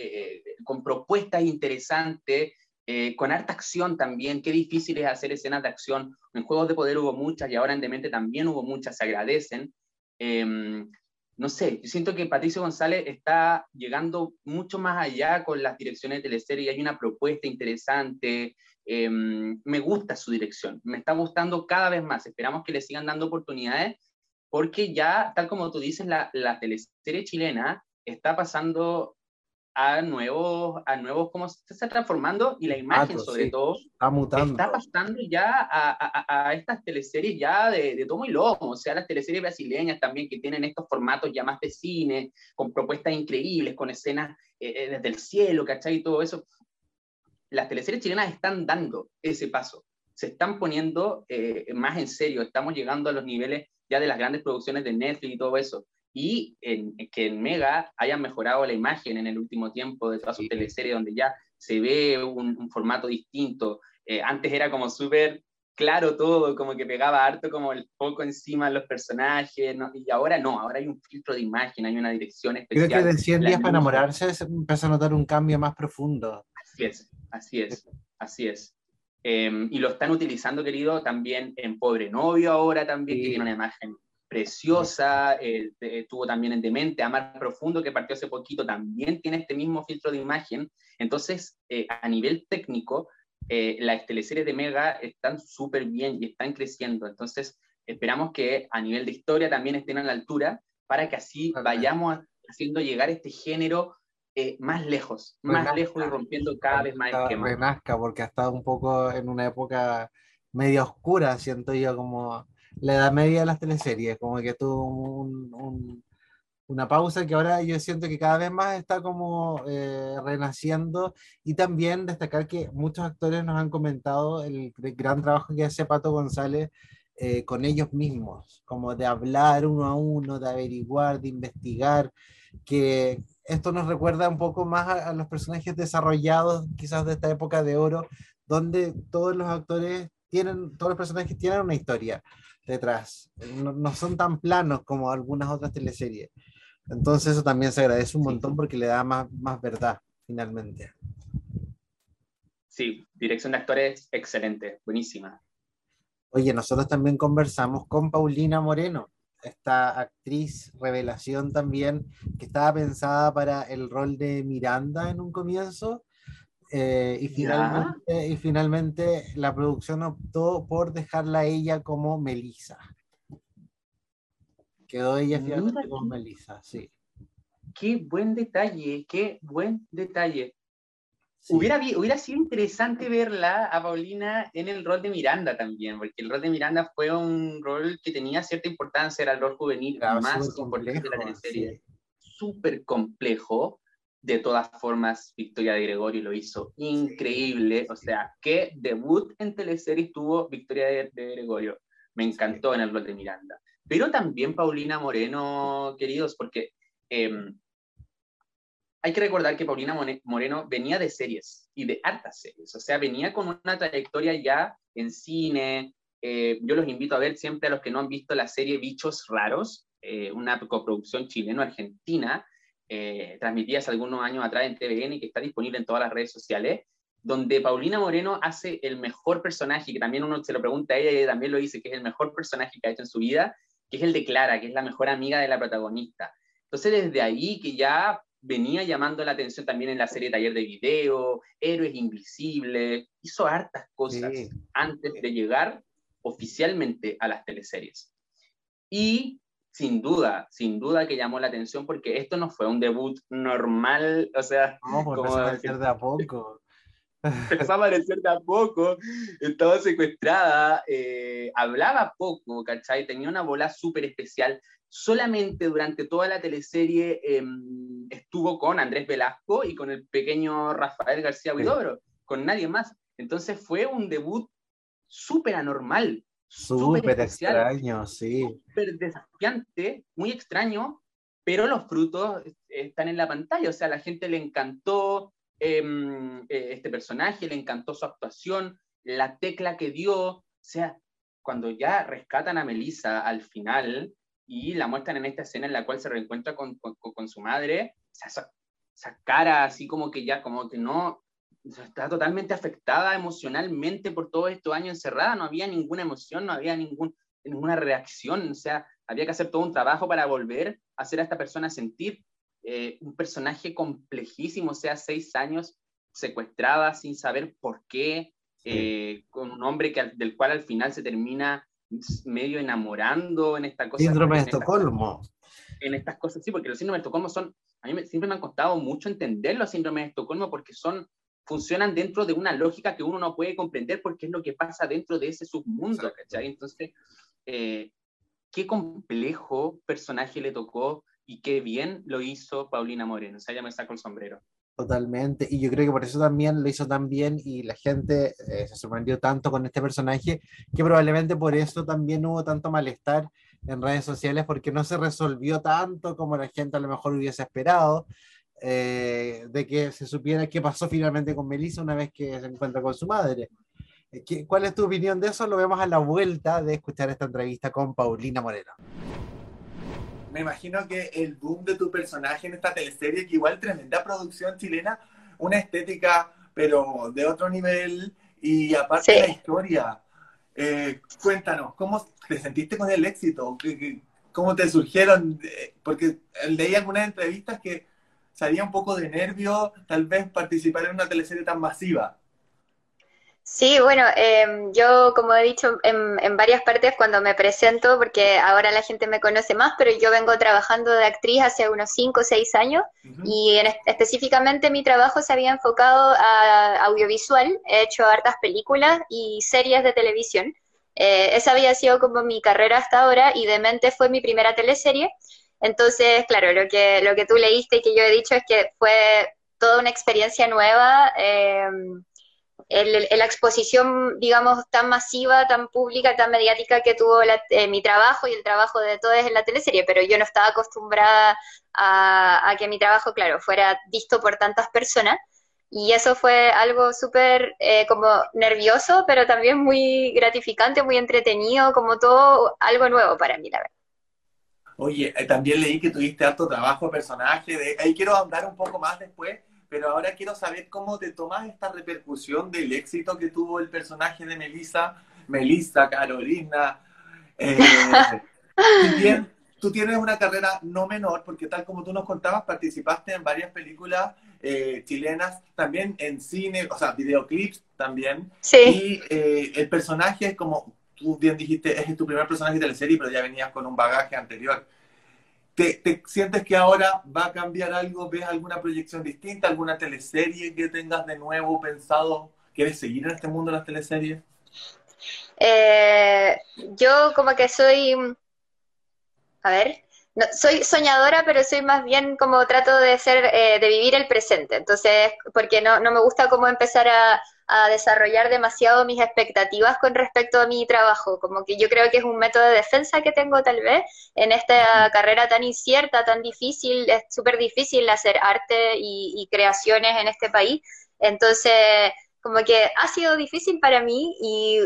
con propuestas interesantes, eh, con harta acción también, qué difícil es hacer escenas de acción. En Juegos de Poder hubo muchas y ahora en Demente también hubo muchas, se agradecen. Em, no sé, yo siento que Patricio González está llegando mucho más allá con las direcciones de teleserie y hay una propuesta interesante. Em, me gusta su dirección, me está gustando cada vez más. Esperamos que le sigan dando oportunidades porque ya, tal como tú dices, la, la teleserie chilena está pasando a nuevos, a nuevos, cómo se está transformando y la imagen sobre todo está, mutando. está pasando ya a, a, a, estas teleseries ya de, de, tomo y lomo, o sea, las teleseries brasileñas también que tienen estos formatos ya más de cine, con propuestas increíbles, con escenas eh, eh, desde el cielo, ¿cachai? Y todo eso. Las teleseries chilenas están dando ese paso, se están poniendo eh, más en serio, estamos llegando a los niveles ya de las grandes producciones de Netflix y todo eso y en, que en Mega hayan mejorado la imagen en el último tiempo de todas sus teleseries, donde ya se ve un, formato distinto. Eh, antes era como súper claro todo, como que pegaba harto como el foco encima de los personajes, y ahora no, ahora hay un filtro de imagen, hay una dirección especial. Creo que de 100 días para enamorarse se empieza a notar un cambio más profundo. Así es, así es, así es. Em, y lo están utilizando, querido, también en Pobre Novio ahora también, que tiene una imagen preciosa, eh, tuvo también en Demente, Amar Profundo, que partió hace poquito, también tiene este mismo filtro de imagen. Entonces, eh, a nivel técnico, eh, las teleseries de Mega están súper bien y están creciendo. Entonces, esperamos que a nivel de historia también estén a la altura para que así vayamos haciendo llegar este género eh, más lejos, más lejos y rompiendo cada vez más esquemas. Renazca, porque ha estado un poco en una época media oscura, siento yo, como la edad media de las teleseries, como que tuvo un, una pausa que ahora yo siento que cada vez más está como eh, renaciendo y también destacar que muchos actores nos han comentado el, gran trabajo que hace Pato González eh, con ellos mismos, como de hablar uno a uno, de averiguar, de investigar, que esto nos recuerda un poco más a, los personajes desarrollados quizás de esta época de oro, donde todos los actores tienen, todos los personajes tienen una historia detrás, no, no son tan planos como algunas otras teleseries. Entonces eso también se agradece un montón porque le da más, más verdad finalmente. Sí, dirección de actores excelente, buenísima. Oye, nosotros también conversamos con Paulina Moreno, esta actriz revelación también, que estaba pensada para el rol de Miranda en un comienzo, eh, y, finalmente, y finalmente la producción optó por dejarla a ella como Melissa. Quedó ella finalmente como Melissa, sí. Qué buen detalle, qué buen detalle. Hubiera, hubiera sido interesante verla a Paulina en el rol de Miranda también, porque el rol de Miranda fue un rol que tenía cierta importancia, era el rol juvenil más importante de la teleserie. Súper complejo. De todas formas, Victoria de Gregorio lo hizo increíble. O sea, qué debut en teleserie tuvo Victoria de, Gregorio. Me encantó en el rol de Miranda. Pero también Paulina Moreno, queridos, porque em, hay que recordar que Paulina Moreno venía de series y de hartas series, o sea, venía con una trayectoria ya en cine. Eh, yo los invito a ver siempre a los que no han visto la serie Bichos Raros, eh, una coproducción chileno-argentina, eh, transmitida hace algunos años atrás en TVN y que está disponible en todas las redes sociales, donde Paulina Moreno hace el mejor personaje, que también uno se lo pregunta a ella y ella también lo dice, que es el mejor personaje que ha hecho en su vida, que es el de Clara, que es la mejor amiga de la protagonista. Entonces, desde ahí que ya venía llamando la atención también en la serie Taller de Video, Héroes Invisibles, hizo hartas cosas antes de llegar oficialmente a las teleseries. Y sin duda, sin duda que llamó la atención porque esto no fue un debut normal, o sea, no, pues como decir de a poco. *laughs* empezó a aparecer de a poco, estaba secuestrada, eh, hablaba poco, ¿cachai? Tenía una bola súper especial, solamente durante toda la teleserie em, estuvo con Andrés Velasco y con el pequeño Rafael García Huidobro, con nadie más. Entonces fue un debut súper anormal. Súper extraño, sí. Súper desafiante, muy extraño, pero los frutos están en la pantalla. O sea, a la gente le encantó em, eh, este personaje, le encantó su actuación, la tecla que dio. O sea, cuando ya rescatan a Melissa al final, y la muestran en esta escena en la cual se reencuentra con, con, su madre, esa, esa, cara así como que ya, como que no, está totalmente afectada emocionalmente por todos estos años encerrada, no había ninguna emoción, no había ningún, ninguna reacción, o sea, había que hacer todo un trabajo para volver a hacer a esta persona sentir eh, un personaje complejísimo, o sea, seis años secuestrada sin saber por qué, eh, con un hombre que, del cual al final se termina medio enamorando en esta cosa. Síndrome de Estocolmo. En estas cosas, sí, porque los síndromes de Estocolmo son, a mí siempre me han costado mucho entender los síndromes de Estocolmo porque son, funcionan dentro de una lógica que uno no puede comprender porque es lo que pasa dentro de ese submundo, ¿cachai? Entonces, eh, qué complejo personaje le tocó y qué bien lo hizo Paulina Moreno. O sea, ya me saco el sombrero. Totalmente, y yo creo que por eso también lo hizo tan bien y la gente eh, se sorprendió tanto con este personaje, que probablemente por eso también hubo tanto malestar en redes sociales, porque no se resolvió tanto como la gente a lo mejor hubiese esperado, eh, de que se supiera qué pasó finalmente con Melissa una vez que se encuentra con su madre. ¿Cuál es tu opinión de eso? Lo vemos a la vuelta de escuchar esta entrevista con Paulina Moreno. Me imagino que el boom de tu personaje en esta teleserie, que igual tremenda producción chilena, una estética, pero de otro nivel, y aparte la historia. Eh, cuéntanos, ¿cómo te sentiste con el éxito? ¿Cómo te surgieron? Porque leí algunas entrevistas que salía un poco de nervio tal vez participar en una teleserie tan masiva. Sí, bueno, em, yo como he dicho en, varias partes cuando me presento, porque ahora la gente me conoce más, pero yo vengo trabajando de actriz hace unos 5 o 6 años y específicamente mi trabajo se había enfocado a audiovisual, he hecho hartas películas y series de televisión. Eh, esa había sido como mi carrera hasta ahora y Demente fue mi primera teleserie. Entonces, claro, lo que, lo que tú leíste y que yo he dicho es que fue toda una experiencia nueva. Eh, la exposición, digamos, tan masiva, tan pública, tan mediática que tuvo eh, mi trabajo y el trabajo de todos en la teleserie, pero yo no estaba acostumbrada a, que mi trabajo, claro, fuera visto por tantas personas. Y eso fue algo súper eh, como nervioso, pero también muy gratificante, muy entretenido, como todo algo nuevo para mí, la verdad. Oye, eh, también leí que tuviste alto trabajo, personaje, de, ahí quiero hablar un poco más después, pero ahora quiero saber cómo te tomas esta repercusión del éxito que tuvo el personaje de Melissa, Melissa, Carolina. Eh, *laughs* tú tienes una carrera no menor, porque tal como tú nos contabas, participaste en varias películas eh, chilenas, también en cine, o sea, videoclips también. Sí. Y eh, el personaje es como, tú bien dijiste, es tu primer personaje de la serie, pero ya venías con un bagaje anterior. ¿Te, sientes que ahora va a cambiar algo? ¿Ves alguna proyección distinta? ¿Alguna teleserie que tengas de nuevo pensado? ¿Quieres seguir en este mundo de las teleseries? Eh, yo como que soy, a ver, no, soy soñadora, pero soy más bien como trato de ser, eh, de vivir el presente. Entonces, porque no, no me gusta como empezar a, a desarrollar demasiado mis expectativas con respecto a mi trabajo. Como que yo creo que es un método de defensa que tengo tal vez en esta carrera tan incierta, tan difícil, es súper difícil hacer arte y, creaciones en este país. Entonces, como que ha sido difícil para mí y,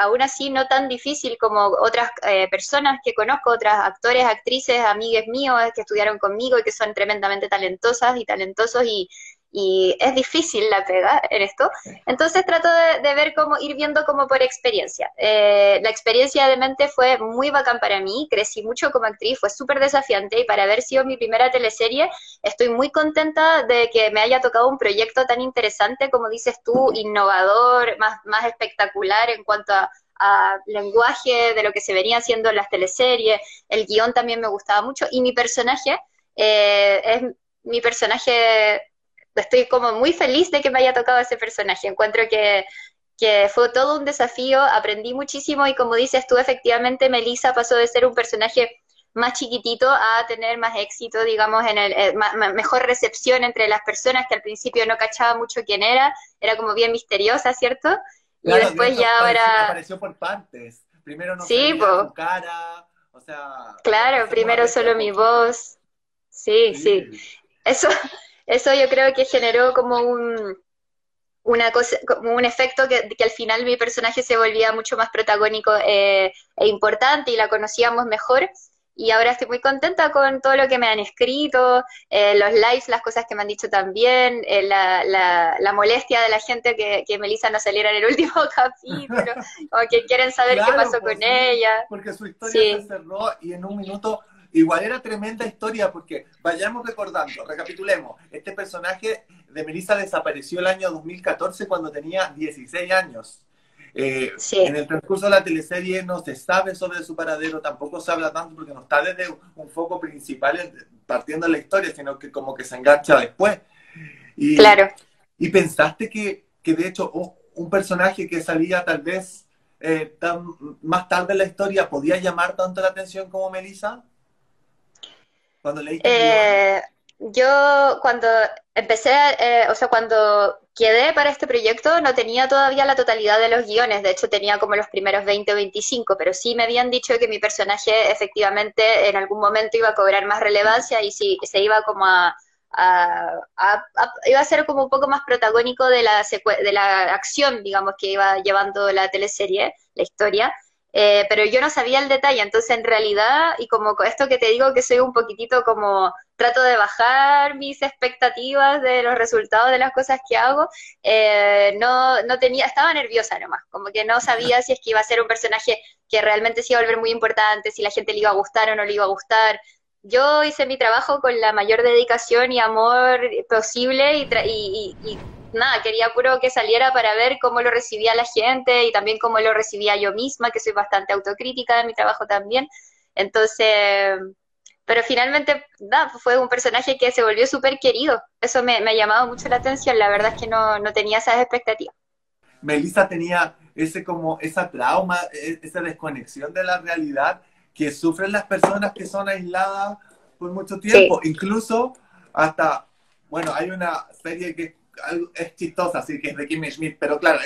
aún así no tan difícil como otras eh, personas que conozco, otras actores, actrices, amigues míos que estudiaron conmigo y que son tremendamente talentosas y talentosos y, y es difícil la pega en esto. Entonces trato de, ver cómo, ir viendo como por experiencia. Eh, la experiencia de mente fue muy bacán para mí, crecí mucho como actriz, fue súper desafiante y para haber sido mi primera teleserie estoy muy contenta de que me haya tocado un proyecto tan interesante como dices tú, innovador, más, más espectacular en cuanto a, lenguaje de lo que se venía haciendo en las teleseries, el guion también me gustaba mucho y mi personaje eh, es mi personaje estoy como muy feliz de que me haya tocado ese personaje. Encuentro que, fue todo un desafío, aprendí muchísimo y como dices tú, efectivamente Melissa pasó de ser un personaje más chiquitito a tener más éxito, digamos, en el eh, mejor recepción entre las personas que al principio no cachaba mucho quién era, era como bien misteriosa, ¿cierto? y después ya ahora apareció por partes. Primero no sí, su cara, o sea, Claro, primero solo mi voz. sí, sí. Eso eso yo creo que generó como un, una cosa, como un efecto que, que, al final mi personaje se volvía mucho más protagónico eh, e importante y la conocíamos mejor. Y ahora estoy muy contenta con todo lo que me han escrito, eh, los lives, las cosas que me han dicho también, eh, la, la, molestia de la gente que, que Melissa no saliera en el *laughs* último capítulo, o que quieren saber qué pasó pues con ella. Porque su historia se cerró y en un minuto Igual era tremenda historia porque vayamos recordando, recapitulemos, este personaje de Melissa desapareció el año 2014 cuando tenía 16 años. Eh, en el transcurso de la teleserie no se sabe sobre su paradero, tampoco se habla tanto porque no está desde un foco principal partiendo de la historia, sino que como que se engancha después. Y, claro. Y pensaste que, que de hecho un personaje que salía tal vez eh, tan, más tarde en la historia podía llamar tanto la atención como Melissa? Eh, yo cuando empecé, eh, o sea, cuando quedé para este proyecto no tenía todavía la totalidad de los guiones, de hecho tenía como los primeros 20 o 25, pero sí me habían dicho que mi personaje efectivamente en algún momento iba a cobrar más relevancia y sí, se iba como a, iba a ser como un poco más protagónico de la, de la acción, digamos, que iba llevando la teleserie, la historia. Eh, pero yo no sabía el detalle, entonces en realidad, y como esto que te digo que soy un poquitito como trato de bajar mis expectativas de los resultados de las cosas que hago, eh, no, no tenía, estaba nerviosa nomás, como que no sabía si es que iba a ser un personaje que realmente se iba a volver muy importante, si la gente le iba a gustar o no le iba a gustar. Yo hice mi trabajo con la mayor dedicación y amor posible y, y, y nada, quería puro que saliera para ver cómo lo recibía la gente y también cómo lo recibía yo misma, que soy bastante autocrítica de mi trabajo también. Entonces, pero finalmente, nada, fue un personaje que se volvió súper querido. Eso me, ha llamado mucho la atención, la verdad es que no, no tenía esas expectativas. Melissa tenía ese como esa trauma, e, esa desconexión de la realidad que sufren las personas que son aisladas por mucho tiempo, incluso hasta, bueno, hay una serie que es chistosa, así que es de Kimmy Schmidt, pero claro,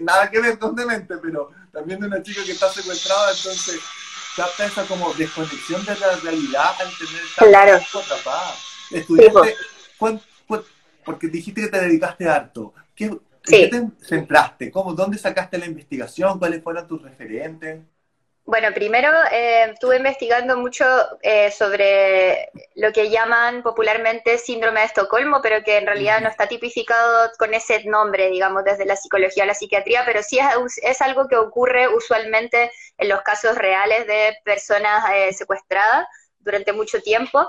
nada que ver con demente, pero también de una chica que está secuestrada, entonces capta esa como desconexión de la realidad al tener esta claro. atrapada. Estudiaste, porque dijiste que te dedicaste harto. ¿Qué, qué te centraste? ¿Cómo, ¿Dónde sacaste la investigación? ¿Cuáles fueron tus referentes? Bueno, primero eh, estuve investigando mucho eh, sobre lo que llaman popularmente síndrome de Estocolmo, pero que en realidad no está tipificado con ese nombre, digamos, desde la psicología a la psiquiatría, pero sí es, algo que ocurre usualmente en los casos reales de personas eh, secuestradas durante mucho tiempo,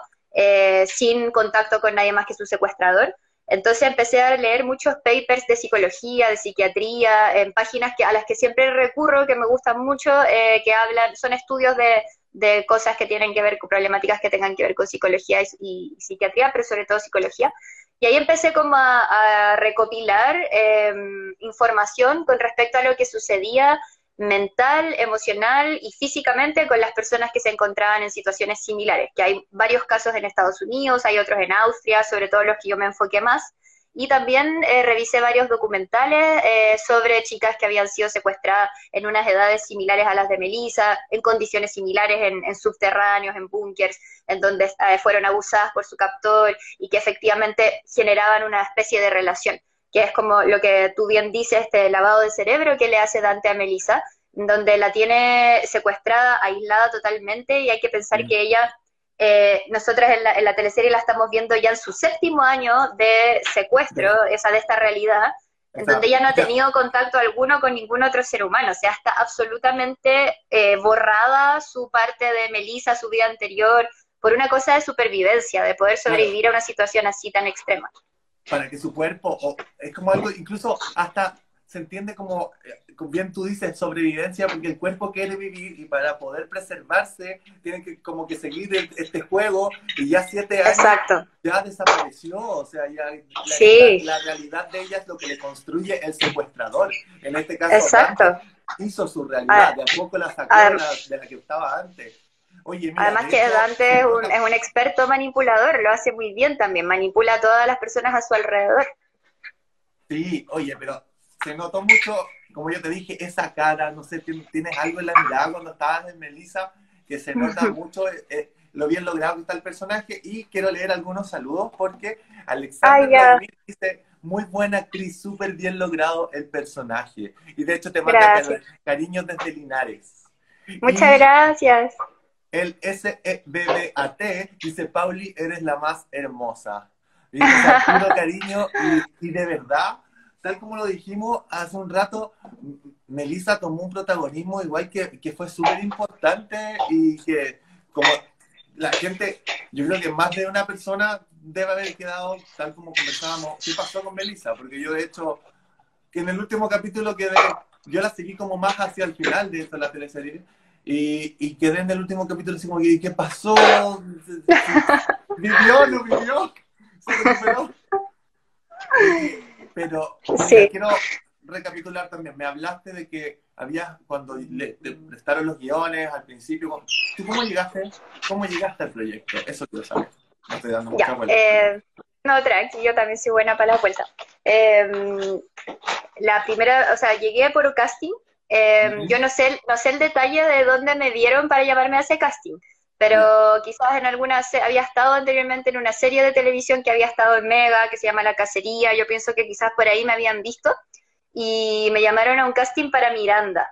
sin contacto con nadie más que su secuestrador. Entonces empecé a leer muchos papers de psicología, de psiquiatría, en páginas que, a las que siempre recurro, que me gustan mucho, eh, que hablan, son estudios de, de, cosas que tienen que ver con problemáticas que tengan que ver con psicología y, psiquiatría, pero sobre todo psicología. Y ahí empecé como a, recopilar em, información con respecto a lo que sucedía mental, emocional y físicamente con las personas que se encontraban en situaciones similares, que hay varios casos en Estados Unidos, hay otros en Austria, sobre todo los que yo me enfoqué más. Y también eh, revisé varios documentales eh, sobre chicas que habían sido secuestradas en unas edades similares a las de Melissa, en condiciones similares, en, subterráneos, en búnkers, en donde eh, fueron abusadas por su captor y que efectivamente generaban una especie de relación que es como lo que tú bien dices, este lavado de cerebro que le hace Dante a Melissa, donde la tiene secuestrada, aislada totalmente, y hay que pensar mm. que ella, eh, nosotras en la, en la, teleserie la estamos viendo ya en su séptimo año de secuestro, esa de esta realidad, en donde ella no ha tenido contacto alguno con ningún otro ser humano, o sea, está absolutamente eh, borrada su parte de Melissa, su vida anterior, por una cosa de supervivencia, de poder sobrevivir a una situación así tan extrema para que su cuerpo, o es como algo, incluso hasta se entiende como, eh, bien tú dices, sobrevivencia, porque el cuerpo quiere vivir y para poder preservarse tiene que como que seguir este juego y ya siete años ya desapareció, o sea, ya la, realidad de ella es lo que le construye el secuestrador. En este caso, Exacto. hizo su realidad, de a poco la sacó de la que estaba antes. Además que Dante es un, es un, experto manipulador, lo hace muy bien también, manipula a todas las personas a su alrededor. Sí, oye, pero se notó mucho, como yo te dije, esa cara, no sé, tienes algo en la mirada cuando estabas en Melissa, que se nota mucho eh, eh, lo bien logrado que está el personaje, y quiero leer algunos saludos porque Alexander dice, muy buena actriz, súper bien logrado el personaje, y de hecho te manda cariños desde Linares. Muchas gracias. El SBBAT dice, Pauli, eres la más hermosa. Y, de verdad, tal como lo dijimos hace un rato, Melissa tomó un protagonismo igual que, que fue súper importante y que como la gente, yo creo que más de una persona debe haber quedado, tal como conversábamos, ¿qué pasó con Melissa? Porque yo de hecho, en el último capítulo quedé, yo la seguí como más hacia el final de esto, la teleserie, y, y quedé en el último capítulo así como, ¿qué pasó? *laughs* ¿Vivió? ¿No vivió? ¿Se recuperó? Pero quiero recapitular también. Me hablaste de que había, cuando le, prestaron los guiones al principio, ¿tú cómo llegaste, cómo llegaste al proyecto? Eso quiero saber. No estoy dando mucha vuelta. Eh, no, tranqui, yo también soy buena para la vuelta. Eh, la primera, o sea, llegué por un casting Em, yo no sé, no sé el detalle de dónde me dieron para llamarme a ese casting, pero quizás en alguna, había estado anteriormente en una serie de televisión que había estado en Mega, que se llama La Cacería, yo pienso que quizás por ahí me habían visto, y me llamaron a un casting para Miranda.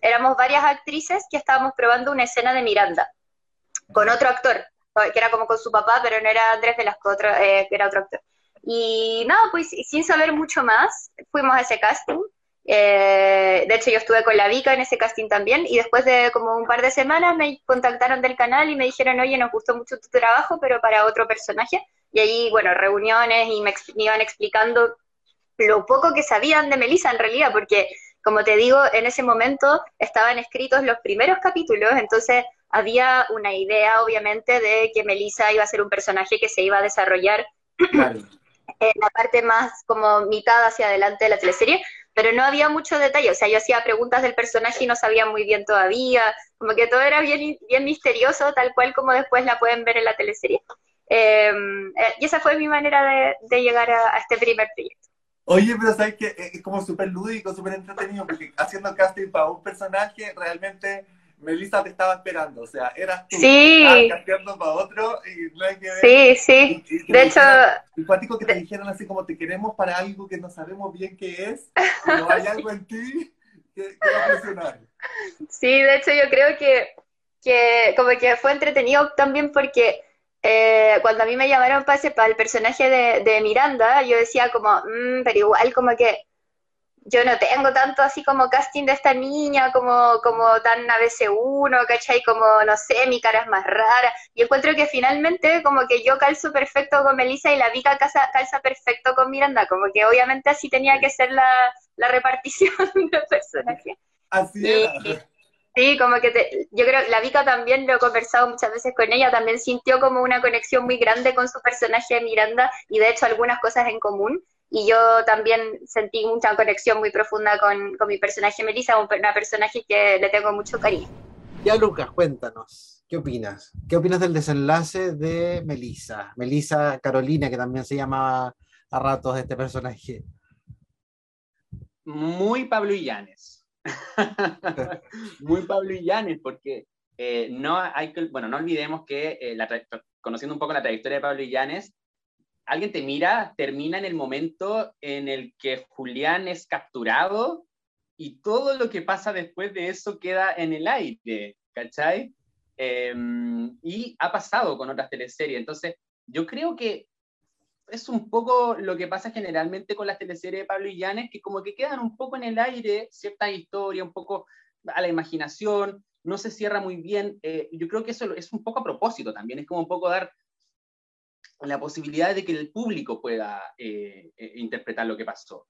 éramos varias actrices que estábamos probando una escena de Miranda, con otro actor, que era como con su papá, pero no era Andrés Velasco, otro, eh, que era otro actor. Y nada, pues sin saber mucho más, fuimos a ese casting. Eh, de hecho, yo estuve con la Vika en ese casting también y después de como un par de semanas me contactaron del canal y me dijeron, oye, nos gustó mucho tu trabajo, pero para otro personaje. Y ahí, bueno, reuniones y me, me iban explicando lo poco que sabían de Melissa en realidad, porque como te digo, en ese momento estaban escritos los primeros capítulos, entonces había una idea, obviamente, de que Melissa iba a ser un personaje que se iba a desarrollar *clears throat* en la parte más como mitad hacia adelante de la teleserie, pero no había mucho detalle, o sea, yo hacía preguntas del personaje y no sabía muy bien todavía, como que todo era bien, bien misterioso, tal cual como después la pueden ver en la teleserie. Em, eh, y esa fue mi manera de, llegar a, este primer proyecto. Oye, pero sabes que es como súper lúdico, súper entretenido, porque haciendo casting para un personaje realmente Melissa te estaba esperando, o sea, eras tú, sí. cambiando para otro y no hay que ver. Sí, sí. de hecho. El cuático que te dijeron así como te queremos para algo que no sabemos bien qué es, *laughs* pero hay algo en ti que, va a funcionar. Sí, de hecho yo creo que, que como que fue entretenido también porque eh, cuando a mí me llamaron para, para el personaje de, de Miranda, yo decía como, mmm, pero igual como que yo no tengo tanto así como casting de esta niña, como, como tan ABC1, ¿cachai? Como, no sé, mi cara es más rara. Y encuentro que finalmente como que yo calzo perfecto con Melissa y la Vika calza, calza perfecto con Miranda, como que obviamente así tenía que ser la, la repartición *laughs* de personajes. Así es. Sí, como que te, yo creo, la Vika también lo he conversado muchas veces con ella, también sintió como una conexión muy grande con su personaje de Miranda y de hecho algunas cosas en común y yo también sentí mucha conexión muy profunda con, mi personaje Melissa, una personaje que le tengo mucho cariño. Ya Lucas, cuéntanos, ¿qué opinas? ¿Qué opinas del desenlace de Melissa? Melissa Carolina, que también se llama a ratos este personaje. Muy Pablo Illanes. *laughs* Muy Pablo Illanes, porque eh, no hay que, bueno, no olvidemos que eh, conociendo un poco la trayectoria de Pablo Illanes, alguien te mira, termina en el momento en el que Julián es capturado y todo lo que pasa después de eso queda en el aire, ¿cachai? Em, y ha pasado con otras teleseries. Entonces, yo creo que es un poco lo que pasa generalmente con las teleseries de Pablo Illanes, que como que quedan un poco en el aire, cierta historia, un poco a la imaginación, no se cierra muy bien. Eh, yo creo que eso es un poco a propósito también, es como un poco dar la posibilidad de que el público pueda eh, eh, interpretar lo que pasó.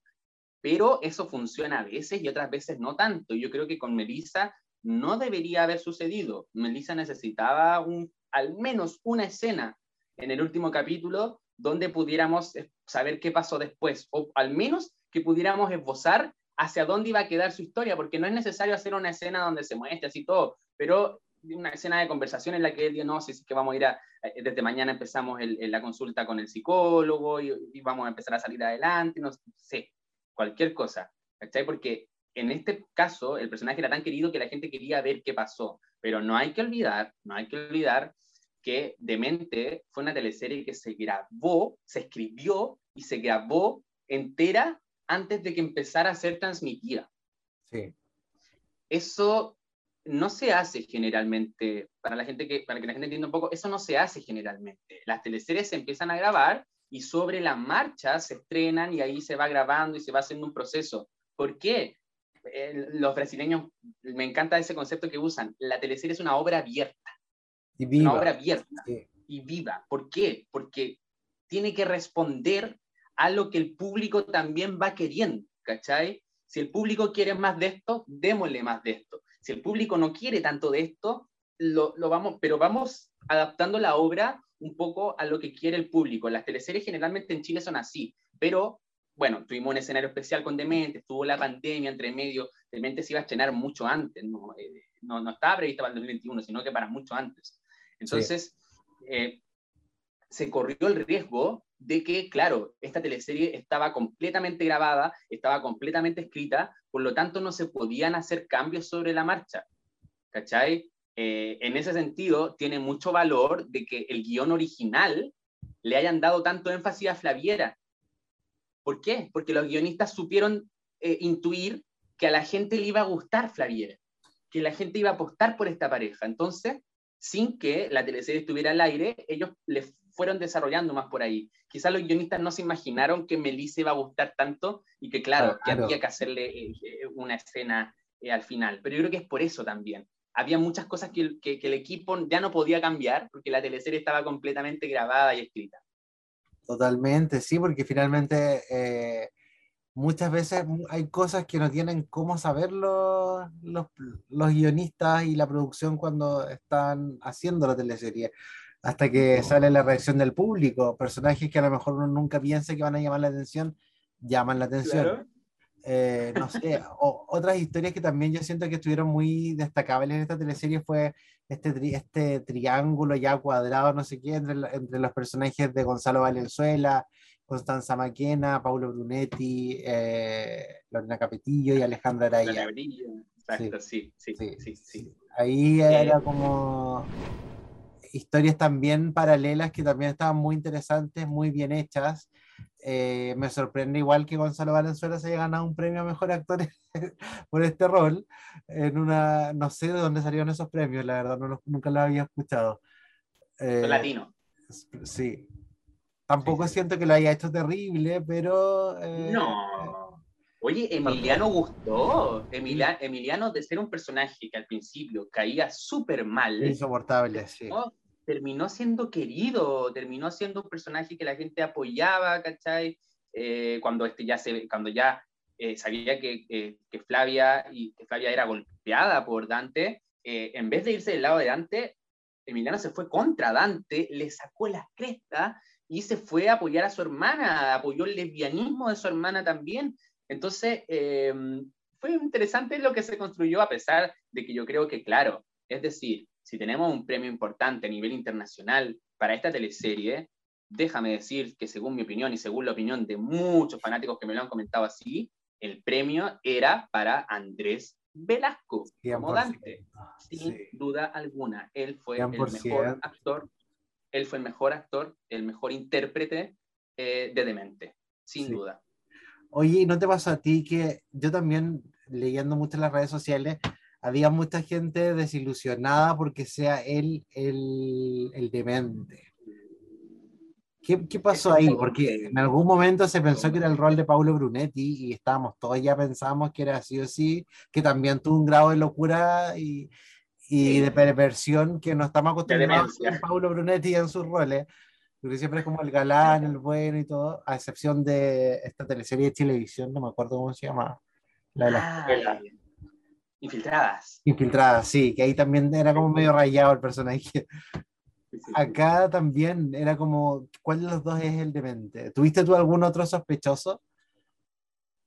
Pero eso funciona a veces y otras veces no tanto. Yo creo que con Melissa no debería haber sucedido. Melissa necesitaba un, al menos una escena en el último capítulo donde pudiéramos eh, saber qué pasó después, o al menos que pudiéramos esbozar hacia dónde iba a quedar su historia, porque no es necesario hacer una escena donde se muestre así todo, pero una escena de conversación en la que él dice, no, si es que vamos a ir a, eh, desde mañana empezamos la consulta con el psicólogo y, vamos a empezar a salir adelante, no sé, cualquier cosa, ¿cachai? Porque en este caso el personaje era tan querido que la gente quería ver qué pasó, pero no hay que olvidar, no hay que olvidar que Demente fue una teleserie que se grabó, se escribió y se grabó entera antes de que empezara a ser transmitida. Sí. Eso no se hace generalmente, para, la gente que, para que la gente entienda un poco, eso no se hace generalmente. Las teleseries se empiezan a grabar y sobre la marcha se estrenan y ahí se va grabando y se va haciendo un proceso. ¿Por qué? los brasileños, me encanta ese concepto que usan, la teleserie es una obra abierta. Y viva. Una obra abierta y viva. ¿Por qué? Porque tiene que responder a lo que el público también va queriendo, ¿cachai? Si el público quiere más de esto, démosle más de esto. Si el público no quiere tanto de esto, lo, vamos, pero vamos adaptando la obra un poco a lo que quiere el público. Las teleseries generalmente en Chile son así, pero bueno, tuvimos un escenario especial con Demente, estuvo la pandemia entre medio, Demente se iba a estrenar mucho antes, no, eh, no, estaba prevista para el 2021, sino que para mucho antes. Entonces, eh, se corrió el riesgo de que, claro, esta teleserie estaba completamente grabada, estaba completamente escrita, por lo tanto no se podían hacer cambios sobre la marcha. ¿Cachai? eh, en ese sentido, tiene mucho valor de que el guion original le hayan dado tanto énfasis a Flaviera. ¿Por qué? Porque los guionistas supieron eh, intuir que a la gente le iba a gustar Flaviera, que la gente iba a apostar por esta pareja. Entonces, sin que la teleserie estuviera al aire, ellos le fueron desarrollando más por ahí. Quizás los guionistas no se imaginaron que Melissa iba a gustar tanto y que, claro, que había que hacerle eh, eh, una escena al final. Pero yo creo que es por eso también. Había muchas cosas que, que, el equipo ya no podía cambiar porque la teleserie estaba completamente grabada y escrita. Totalmente, sí, porque finalmente muchas veces hay cosas que no tienen cómo saber los, los, guionistas y la producción cuando están haciendo la teleserie, hasta que sale la reacción del público. Personajes que a lo mejor uno nunca piensa que van a llamar la atención, llaman la atención. Eh, no sé, *laughs* otras historias que también yo siento que estuvieron muy destacables en esta teleserie fue este, este triángulo ya cuadrado, no sé qué, entre, entre los personajes de Gonzalo Valenzuela Constanza Maquena, Paulo Brunetti, eh, Lorena Capetillo y Alejandra Araya. Exacto, sí, sí, sí, sí, Ahí era como historias también paralelas que también estaban muy interesantes, muy bien hechas. Eh, me sorprende igual que Gonzalo Valenzuela se haya ganado un premio a Mejor Actor *laughs* por este rol. En una, no sé de dónde salieron esos premios, la verdad, no nunca lo había escuchado. Eh, latino. Sí, Tampoco siento que lo haya hecho terrible, pero... Eh, no. Oye, Emiliano gustó. Emiliano, de ser un personaje que al principio caía súper mal. Insoportable, sí. Terminó siendo querido, terminó siendo un personaje que la gente apoyaba, ¿cachai? Eh, cuando, este ya se, cuando ya eh, sabía que, que, Flavia, y, que Flavia era golpeada por Dante, en vez de irse del lado de Dante, Emiliano se fue contra Dante, le sacó las crestas y se fue a apoyar a su hermana, apoyó el lesbianismo de su hermana también. Entonces, em, fue interesante lo que se construyó, a pesar de que yo creo que, claro, es decir, si tenemos un premio importante a nivel internacional para esta teleserie, déjame decir que según mi opinión y según la opinión de muchos fanáticos que me lo han comentado así, el premio era para Andrés Velasco, como Dante, sin duda alguna. Él fue el mejor actor él fue el mejor actor, el mejor intérprete eh, de Demente, sin duda. Oye, ¿no te pasó a ti que yo también, leyendo mucho en las redes sociales, había mucha gente desilusionada porque sea él el, el demente? ¿Qué, ¿Qué, pasó ahí? Porque en algún momento se pensó que era el rol de Paulo Brunetti y estábamos todos ya pensamos que era así o sí, que también tuvo un grado de locura y, y de perversión que no estamos acostumbrados a Paulo Brunetti en sus roles, porque siempre es como el galán, el bueno y todo, a excepción de esta teleserie de televisión, no me acuerdo cómo se llama. La de ah, Infiltradas. Infiltradas, sí, que ahí también era como medio rayado el personaje. Acá también era como, ¿cuál de los dos es el demente? ¿Tuviste tú algún otro sospechoso?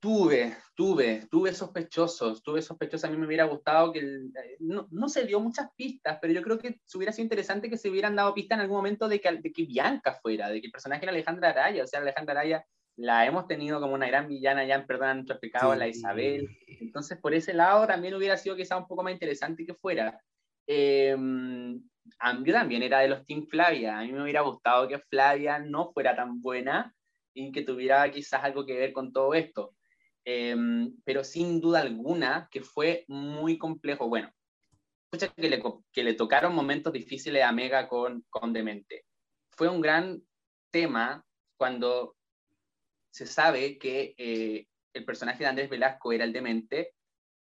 Tuve, tuve, tuve sospechosos, tuve sospechosos. A mí me hubiera gustado que eh, no, no, se dio muchas pistas, pero yo creo que hubiera sido interesante que se hubieran dado pistas en algún momento de que, de que Bianca fuera, de que el personaje era Alejandra Araya. O sea, Alejandra Araya la hemos tenido como una gran villana ya en Perdón nuestros pecados, la Isabel. Entonces, por ese lado también hubiera sido quizá un poco más interesante que fuera. Eh, yo también era de los Team Flavia. A mí me hubiera gustado que Flavia no fuera tan buena y que tuviera quizás algo que ver con todo esto. Em, pero sin duda alguna que fue muy complejo. Bueno, escucha que le, que le tocaron momentos difíciles a Mega con, con Demente. Fue un gran tema cuando se sabe que eh, el personaje de Andrés Velasco era el Demente,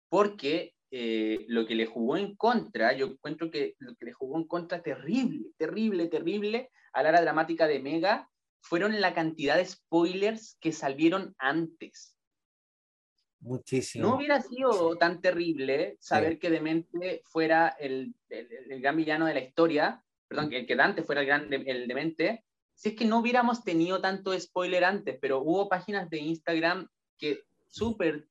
porque eh, lo que le jugó en contra, yo encuentro que lo que le jugó en contra terrible, terrible, terrible a la hora dramática de Mega fueron la cantidad de spoilers que salieron antes. Muchísimo. No hubiera sido tan terrible saber que Demente fuera el, el, gran villano de la historia, perdón, que, que Dante fuera el, gran, el Demente, si es que no hubiéramos tenido tanto spoiler antes, pero hubo páginas de Instagram que súper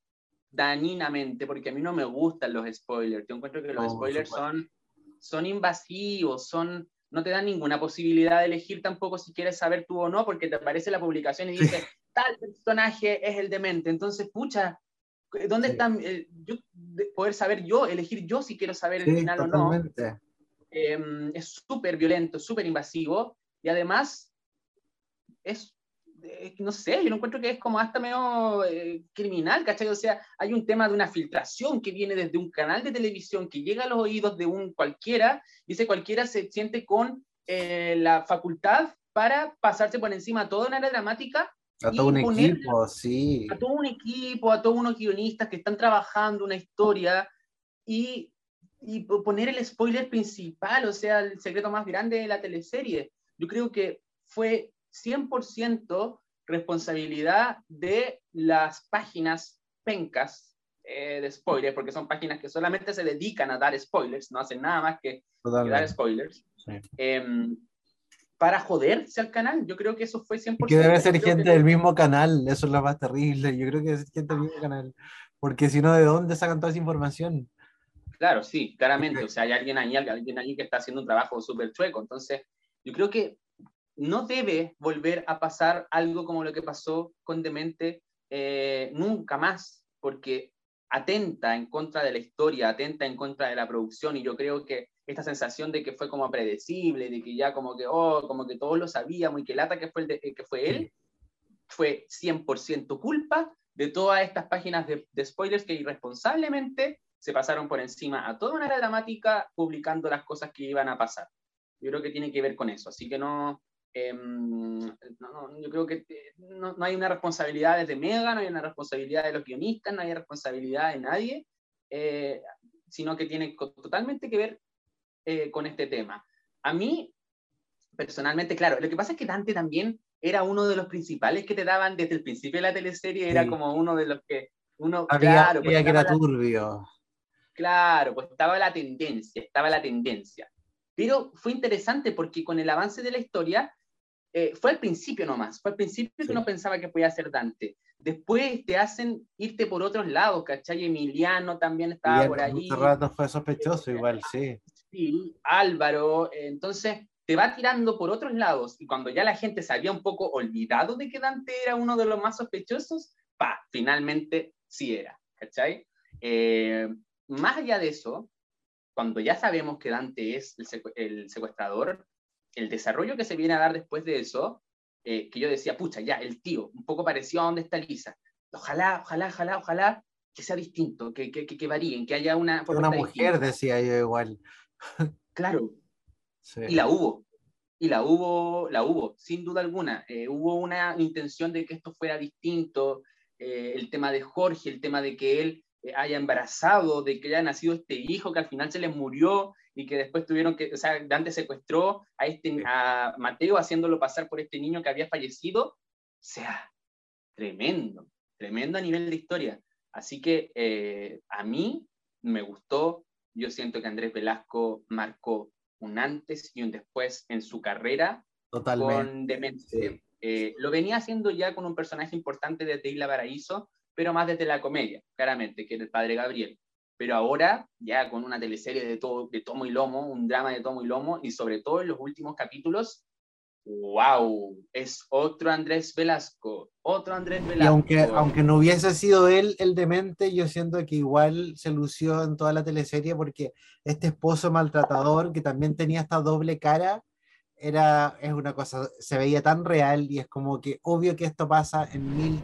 dañinamente, porque a mí no me gustan los spoilers, yo encuentro que los spoilers son, son invasivos, son, no te dan ninguna posibilidad de elegir tampoco si quieres saber tú o no, porque te aparece la publicación y dice, tal personaje es el demente, entonces, pucha, ¿Dónde Sí. están? eh, yo, de- poder saber yo, elegir yo si quiero saber el Sí, final o no. totalmente. eh, es súper violento, súper invasivo y además es, eh, no sé, yo lo encuentro que es como hasta medio eh, criminal, ¿cachai? O sea, hay un tema de una filtración que viene desde un canal de televisión que llega a los oídos de un cualquiera y ese cualquiera se siente con eh, la facultad para pasarse por encima toda una área dramática A todo un equipo, sí. a todo un equipo, a todos unos guionistas que están trabajando una historia y, y po- poner el spoiler principal, o sea, el secreto más grande de la teleserie. Yo creo que fue 100% responsabilidad de las páginas pencas eh, de spoilers, porque son páginas que solamente se dedican a dar spoilers, no hacen nada más que, que dar spoilers. Sí. em, para joderse al canal, yo creo que eso fue 100%. Que debe ser gente que- del mismo canal, eso es lo más terrible. Yo creo que es gente del mismo canal. Porque si no, ¿de dónde sacan toda esa información? Claro, sí, claramente. *laughs* O sea, hay alguien ahí, alguien ahí que está haciendo un trabajo súper chueco. Entonces, yo creo que no debe volver a pasar algo como lo que pasó con Demente eh, nunca más, porque atenta en contra de la historia, atenta en contra de la producción, y yo creo que esta sensación de que fue como predecible, de que ya como que, oh, como que todos lo sabíamos y que lata que fue, el de- que fue él, fue 100% culpa de todas estas páginas de, spoilers que irresponsablemente se pasaron por encima a toda una dramática publicando las cosas que iban a pasar. Yo creo que tiene que ver con eso, así que no, em, no, no, yo creo que eh, no, no hay una responsabilidad desde Mega, no hay una responsabilidad de los guionistas, no hay responsabilidad de nadie, eh, sino que tiene totalmente que ver eh, con este tema. A mí, personalmente, claro, lo que pasa es que Dante también era uno de los principales que te daban desde el principio de la teleserie, era como uno de los que uno, Había, claro, pues había que era la- turbio. Claro, pues estaba la tendencia, estaba la tendencia. Pero fue interesante porque con el avance de la historia, eh, fue al principio nomás, fue al principio Sí. que uno pensaba que podía ser Dante. Después te hacen irte por otros lados, ¿cachai? Emiliano también estaba Y por allí. rato fue sospechoso igual, sí. Sí, Álvaro, eh, entonces te va tirando por otros lados y cuando ya la gente se había un poco olvidado de que Dante era uno de los más sospechosos, pa, finalmente sí era, ¿cachai? Eh, más allá de eso, cuando ya sabemos que Dante es el, secu- el secuestrador, el desarrollo que se viene a dar después de eso, eh, que yo decía, pucha, ya, el tío, un poco parecido a donde está Lisa. Ojalá, ojalá, ojalá, ojalá que sea distinto, que, que, que, que varíen, que haya una... Una mujer, distinta. decía yo igual. Claro, Sí. y la hubo. Y la hubo, la hubo, sin duda alguna. Eh, hubo una intención de que esto fuera distinto. eh, el tema de Jorge, el tema de que él haya embarazado, de que haya nacido este hijo que al final se les murió y que después tuvieron que, o sea, Dante secuestró a, este, a Mateo haciéndolo pasar por este niño que había fallecido. O sea, tremendo, tremendo a nivel de historia. Así que eh, a mí me gustó, yo siento que Andrés Velasco marcó un antes y un después en su carrera Totalmente. con Demente. sí. Eh, lo venía haciendo ya con un personaje importante desde Isla Paraíso, pero más desde la comedia, claramente, que era el padre Gabriel. Pero ahora, ya con una teleserie de, todo, de tomo y lomo, un drama de tomo y lomo, y sobre todo en los últimos capítulos, wow, es otro Andrés Velasco, otro Andrés Velasco. Y aunque, aunque no hubiese sido él el demente, yo siento que igual se lució en toda la teleserie porque este esposo maltratador que también tenía esta doble cara, era, es una cosa, se veía tan real y es como que obvio que esto pasa en mil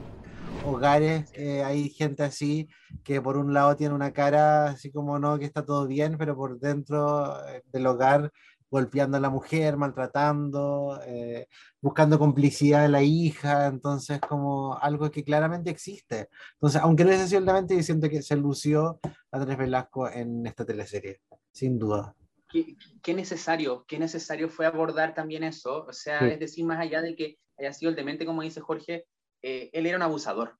hogares, eh, hay gente así que por un lado tiene una cara así como no, que está todo bien, pero por dentro eh, del hogar golpeando a la mujer, maltratando, eh, buscando complicidad de la hija, entonces como algo que claramente existe. Entonces, aunque no es sencillamente, yo siento que se lució Andrés Velasco en esta teleserie, sin duda. qué, qué necesario, qué necesario fue abordar también eso. O sea, Sí. es decir, más allá de que haya sido el demente, como dice Jorge, eh, él era un abusador.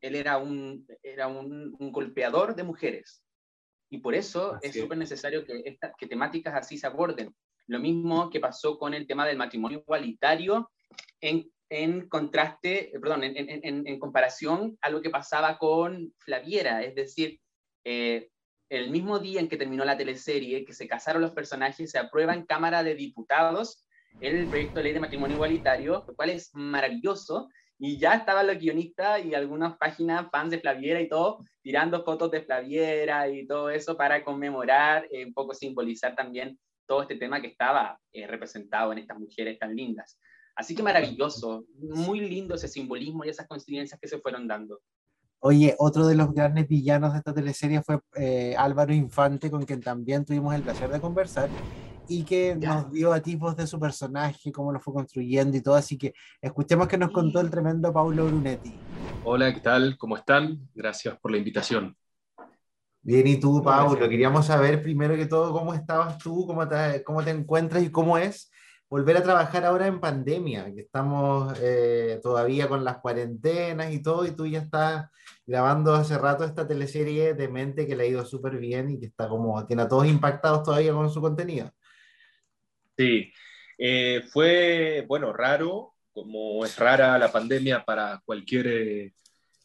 Él era un, era un, un golpeador de mujeres. Y por eso Así es súper necesario que, esta- que temáticas así se aborden. Lo mismo que pasó con el tema del matrimonio igualitario en, en contraste, eh, perdón, en- en- en comparación a lo que pasaba con Flaviera. Es decir, eh, el mismo día en que terminó la teleserie, que se casaron los personajes, se aprueba en Cámara de Diputados el proyecto de ley de matrimonio igualitario, lo cual es maravilloso, y ya estaban los guionistas y algunas páginas fans de Flaviera y todo, tirando fotos de Flaviera y todo eso para conmemorar, eh, un poco simbolizar también todo este tema que estaba eh, representado en estas mujeres tan lindas. Así que maravilloso, muy lindo ese simbolismo y esas coincidencias que se fueron dando. Oye, otro de los grandes villanos de esta teleserie fue eh, Álvaro Infante, con quien también tuvimos el placer de conversar y que nos dio a tipos de su personaje, cómo lo fue construyendo y todo. Así que escuchemos que nos contó el tremendo Paulo Brunetti. Hola, ¿qué tal? ¿Cómo están? Gracias por la invitación. Bien, y tú, Paulo, queríamos saber primero que todo cómo estabas tú, cómo te, cómo te encuentras y cómo es volver a trabajar ahora en pandemia, que estamos eh, todavía con las cuarentenas y todo, y tú ya estás grabando hace rato esta teleserie de mente que le ha ido súper bien y que está como, tiene a todos impactados todavía con su contenido. Sí, eh, fue, bueno, raro, como es rara la pandemia para cualquier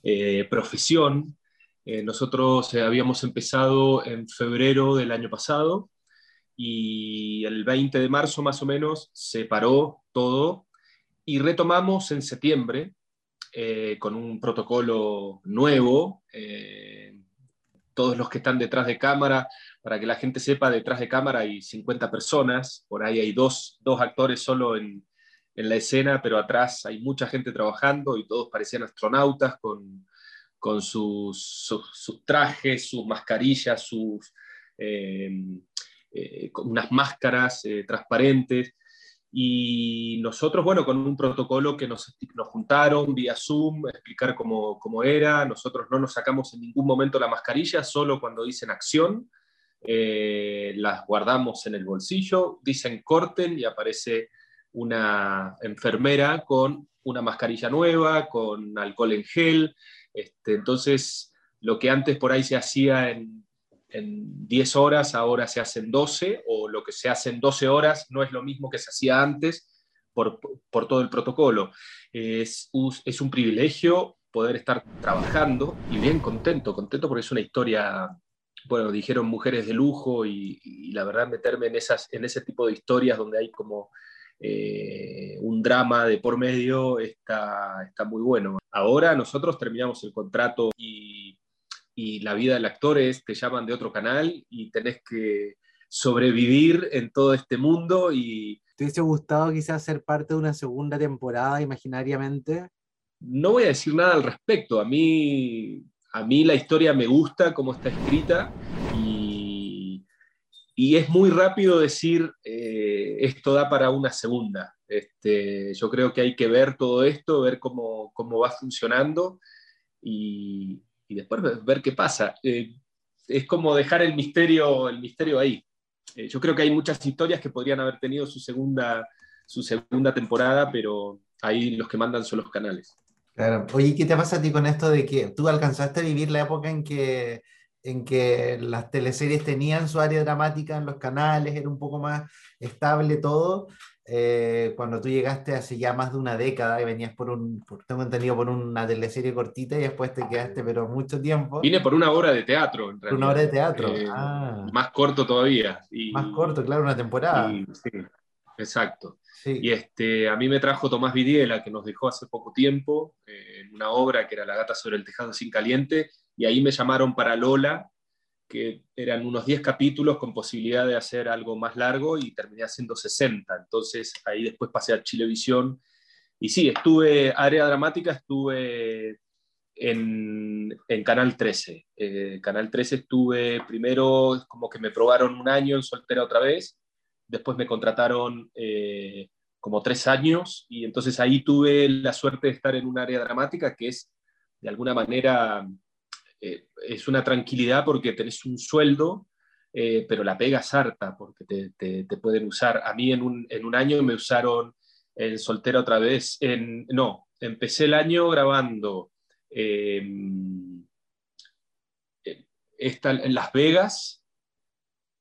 eh, profesión. Eh, nosotros habíamos empezado en febrero del año pasado y el 20 de marzo más o menos se paró todo y retomamos en septiembre con un protocolo nuevo. Todos los que están detrás de cámara para que la gente sepa, detrás de cámara hay 50 personas, por ahí hay dos, actores solo en, la escena, pero atrás hay mucha gente trabajando y todos parecían astronautas con, sus, trajes, sus mascarillas, sus, em, eh, unas máscaras eh, transparentes. Y nosotros, bueno, con un protocolo que nos, nos juntaron vía Zoom, explicar cómo, cómo, era, nosotros no nos sacamos en ningún momento la mascarilla, solo cuando dicen acción, eh, las guardamos en el bolsillo, dicen corten y aparece una enfermera con una mascarilla nueva, con alcohol en gel. Este, entonces, lo que antes por ahí se hacía en, en 10 horas, ahora se hace en 12, o lo que se hace en 12 horas no es lo mismo que se hacía antes por, por todo el protocolo. Es, es un privilegio poder estar trabajando y bien contento, contento porque es una historia bueno, dijeron mujeres de lujo y, la verdad meterme en, esas, en ese tipo de historias donde hay como eh, un drama de por medio está, está muy bueno. Ahora nosotros terminamos el contrato y, y la vida del actor es, te llaman de otro canal y tenés que sobrevivir en todo este mundo y... ¿Te hubiese gustado quizás ser parte de una segunda temporada imaginariamente? No voy a decir nada al respecto. A mí a mí la historia me gusta cómo está escrita y, es muy rápido decir eh, esto da para una segunda. Este, yo creo que hay que ver todo esto, ver cómo, va funcionando y, después ver qué pasa. Eh, es como dejar el misterio, el misterio ahí. Eh, yo creo que hay muchas historias que podrían haber tenido su segunda, su segunda temporada, pero ahí los que mandan son los canales. Claro. Oye, ¿qué te pasa a ti con esto de que tú alcanzaste a vivir la época en que, en que las teleseries tenían su área dramática en los canales, era un poco más estable todo? Eh, cuando tú llegaste hace ya más de una década y venías por un, tengo entendido, por una teleserie cortita y después te quedaste, pero mucho tiempo. Vine por una obra de teatro, en realidad. Una obra de teatro. Eh, ah. Más corto todavía. Y, más corto, claro, una temporada. sí, exacto. Y este, a mí me trajo Tomás Vidiela, que nos dejó hace poco tiempo, eh, en una obra que era La gata sobre el tejado sin caliente, y ahí me llamaron para Lola, que eran unos 10 capítulos con posibilidad de hacer algo más largo, y terminé haciendo 60. Entonces ahí después pasé a Chilevisión. Y sí, estuve, área dramática, estuve en, en, Canal 13. Eh, Canal 13 estuve primero, como que me probaron un año en soltera otra vez, después me contrataron eh, como tres años y entonces ahí tuve la suerte de estar en un área dramática que es de alguna manera eh, es una tranquilidad porque tenés un sueldo, eh, pero la pega es harta porque te, te, pueden usar. A mí en un, en un, año me usaron en soltera otra vez, en, no, empecé el año grabando em, en Las Vegas,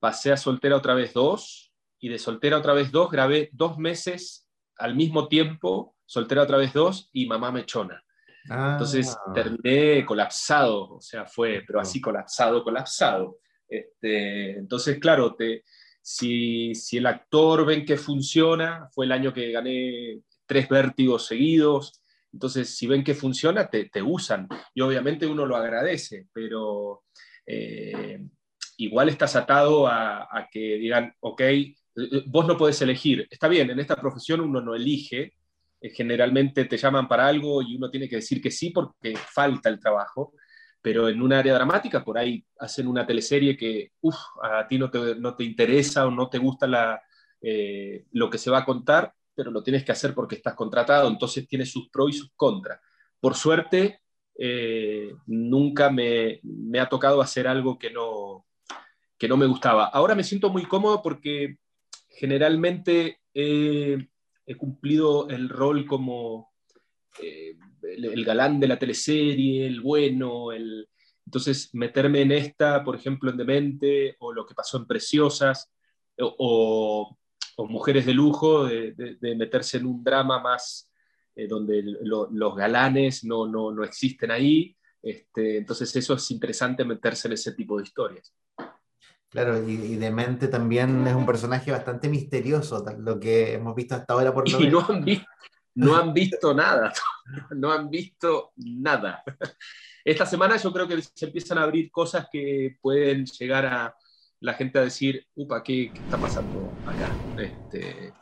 pasé a soltera otra vez dos, y de Soltera otra vez dos grabé dos meses al mismo tiempo, Soltera otra vez dos y Mamá Mechona. Entonces ah. terminé colapsado, o sea, fue, pero así colapsado, colapsado. Este, entonces, claro, te, si, si, el actor ven que funciona, fue el año que gané tres vértigos seguidos, Entonces, si ven que funciona, te, usan. Y obviamente uno lo agradece, pero eh, igual estás atado a, a, que digan, ok, vos no podés elegir. Está bien, en esta profesión uno no elige, generalmente te llaman para algo y uno tiene que decir que sí porque falta el trabajo, pero en un área dramática por ahí hacen una teleserie que a ti no te, no te, interesa o no te gusta la, eh, lo que se va a contar, pero lo tienes que hacer porque estás contratado, entonces tiene sus pros y sus contras. Por suerte, eh, nunca me, me, ha tocado hacer algo que no, que no me gustaba. Ahora me siento muy cómodo porque generalmente he cumplido el rol como... Eh, el, galán de la teleserie, el bueno, el... Entonces, meterme en esta, por ejemplo, en Demente, o lo que pasó en Preciosas, o, Mujeres de Lujo, de, meterse en un drama más eh, donde los galanes no, no, no existen ahí. Este, entonces, eso es interesante meterse en ese tipo de historias. Claro, y, Demente también es un personaje bastante misterioso, lo que hemos visto hasta ahora por *laughs* Y no han, visto, no han visto nada, *laughs* no han visto nada. Esta semana yo creo que se empiezan a abrir cosas que pueden llegar a la gente a decir, upa, ¿qué, está pasando acá? Este,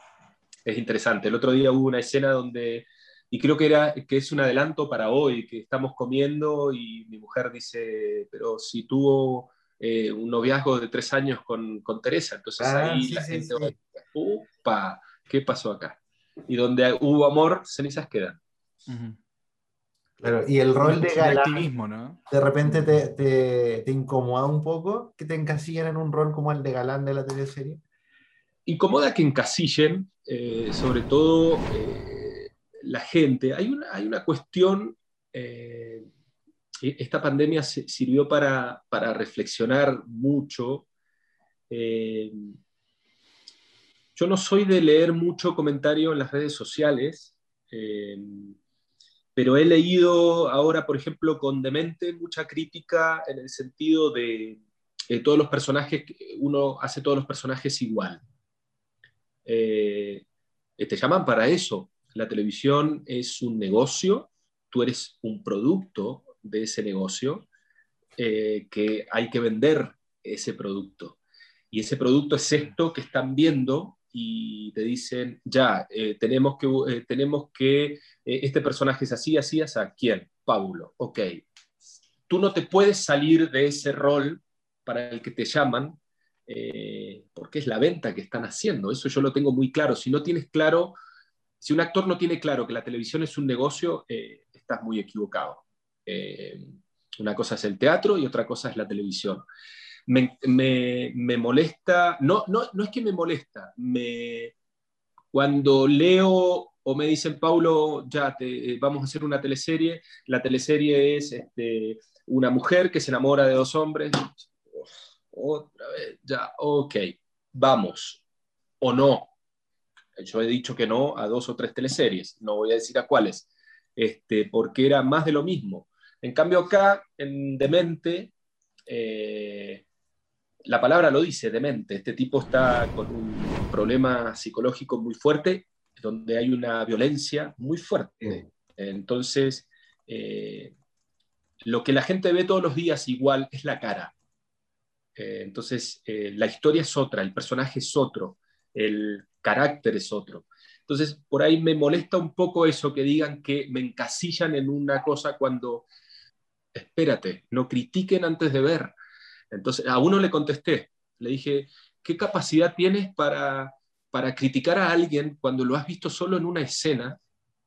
es interesante. El otro día hubo una escena donde, y creo que, era, que es un adelanto para hoy, que estamos comiendo y mi mujer dice, pero si tuvo eh, un noviazgo de tres años con, con Teresa, entonces ah, ahí la gente va upa, ¿qué pasó acá? y donde hubo amor, cenizas quedan. y el rol de galán, ¿no? de repente te, te, te, incomoda un poco que te encasillen en un rol como el de galán de la teleserie. Incomoda que encasillen, eh, sobre todo eh, la gente. Hay una, hay una cuestión, eh, esta pandemia sirvió para, reflexionar mucho. Yo no soy de leer mucho comentario en las redes sociales, eh, pero he leído ahora, por ejemplo, con Demente, mucha crítica en el sentido de todos los personajes, uno hace todos los personajes igual. Eh, te llaman para eso. La televisión es un negocio, tú eres un producto de ese negocio, eh, que hay que vender ese producto. Y ese producto es esto que están viendo y te dicen, ya, eh, tenemos que, eh, tenemos que este personaje es así, así, así, ¿a quién? Paulo, ok. Tú no te puedes salir de ese rol para el que te llaman, porque es la venta que están haciendo, eso yo lo tengo muy claro. Si no tienes claro, si un actor no tiene claro que la televisión es un negocio, estás muy equivocado. Una cosa es el teatro y otra cosa es la televisión me, molesta, no, no, no, es que me molesta, me, cuando leo o me dicen, Paulo, ya te, vamos a hacer una teleserie, la teleserie es este, una mujer que se enamora de dos hombres, otra vez, ya, ok, vamos, o no. Yo he dicho que no a dos o tres teleseries, no voy a decir a cuáles, este, porque era más de lo mismo. En cambio acá, en Demente, eh, la palabra lo dice, demente. Este tipo está con un problema psicológico muy fuerte, donde hay una violencia muy fuerte. Entonces, eh, lo que la gente ve todos los días igual es la cara. Eh, entonces, eh, la historia es otra, el personaje es otro, el carácter es otro. Entonces, por ahí me molesta un poco eso, que digan que me encasillan en una cosa cuando, espérate, no critiquen antes de ver. Entonces, a uno le contesté, le dije, ¿qué capacidad tienes para, para criticar a alguien cuando lo has visto solo en una escena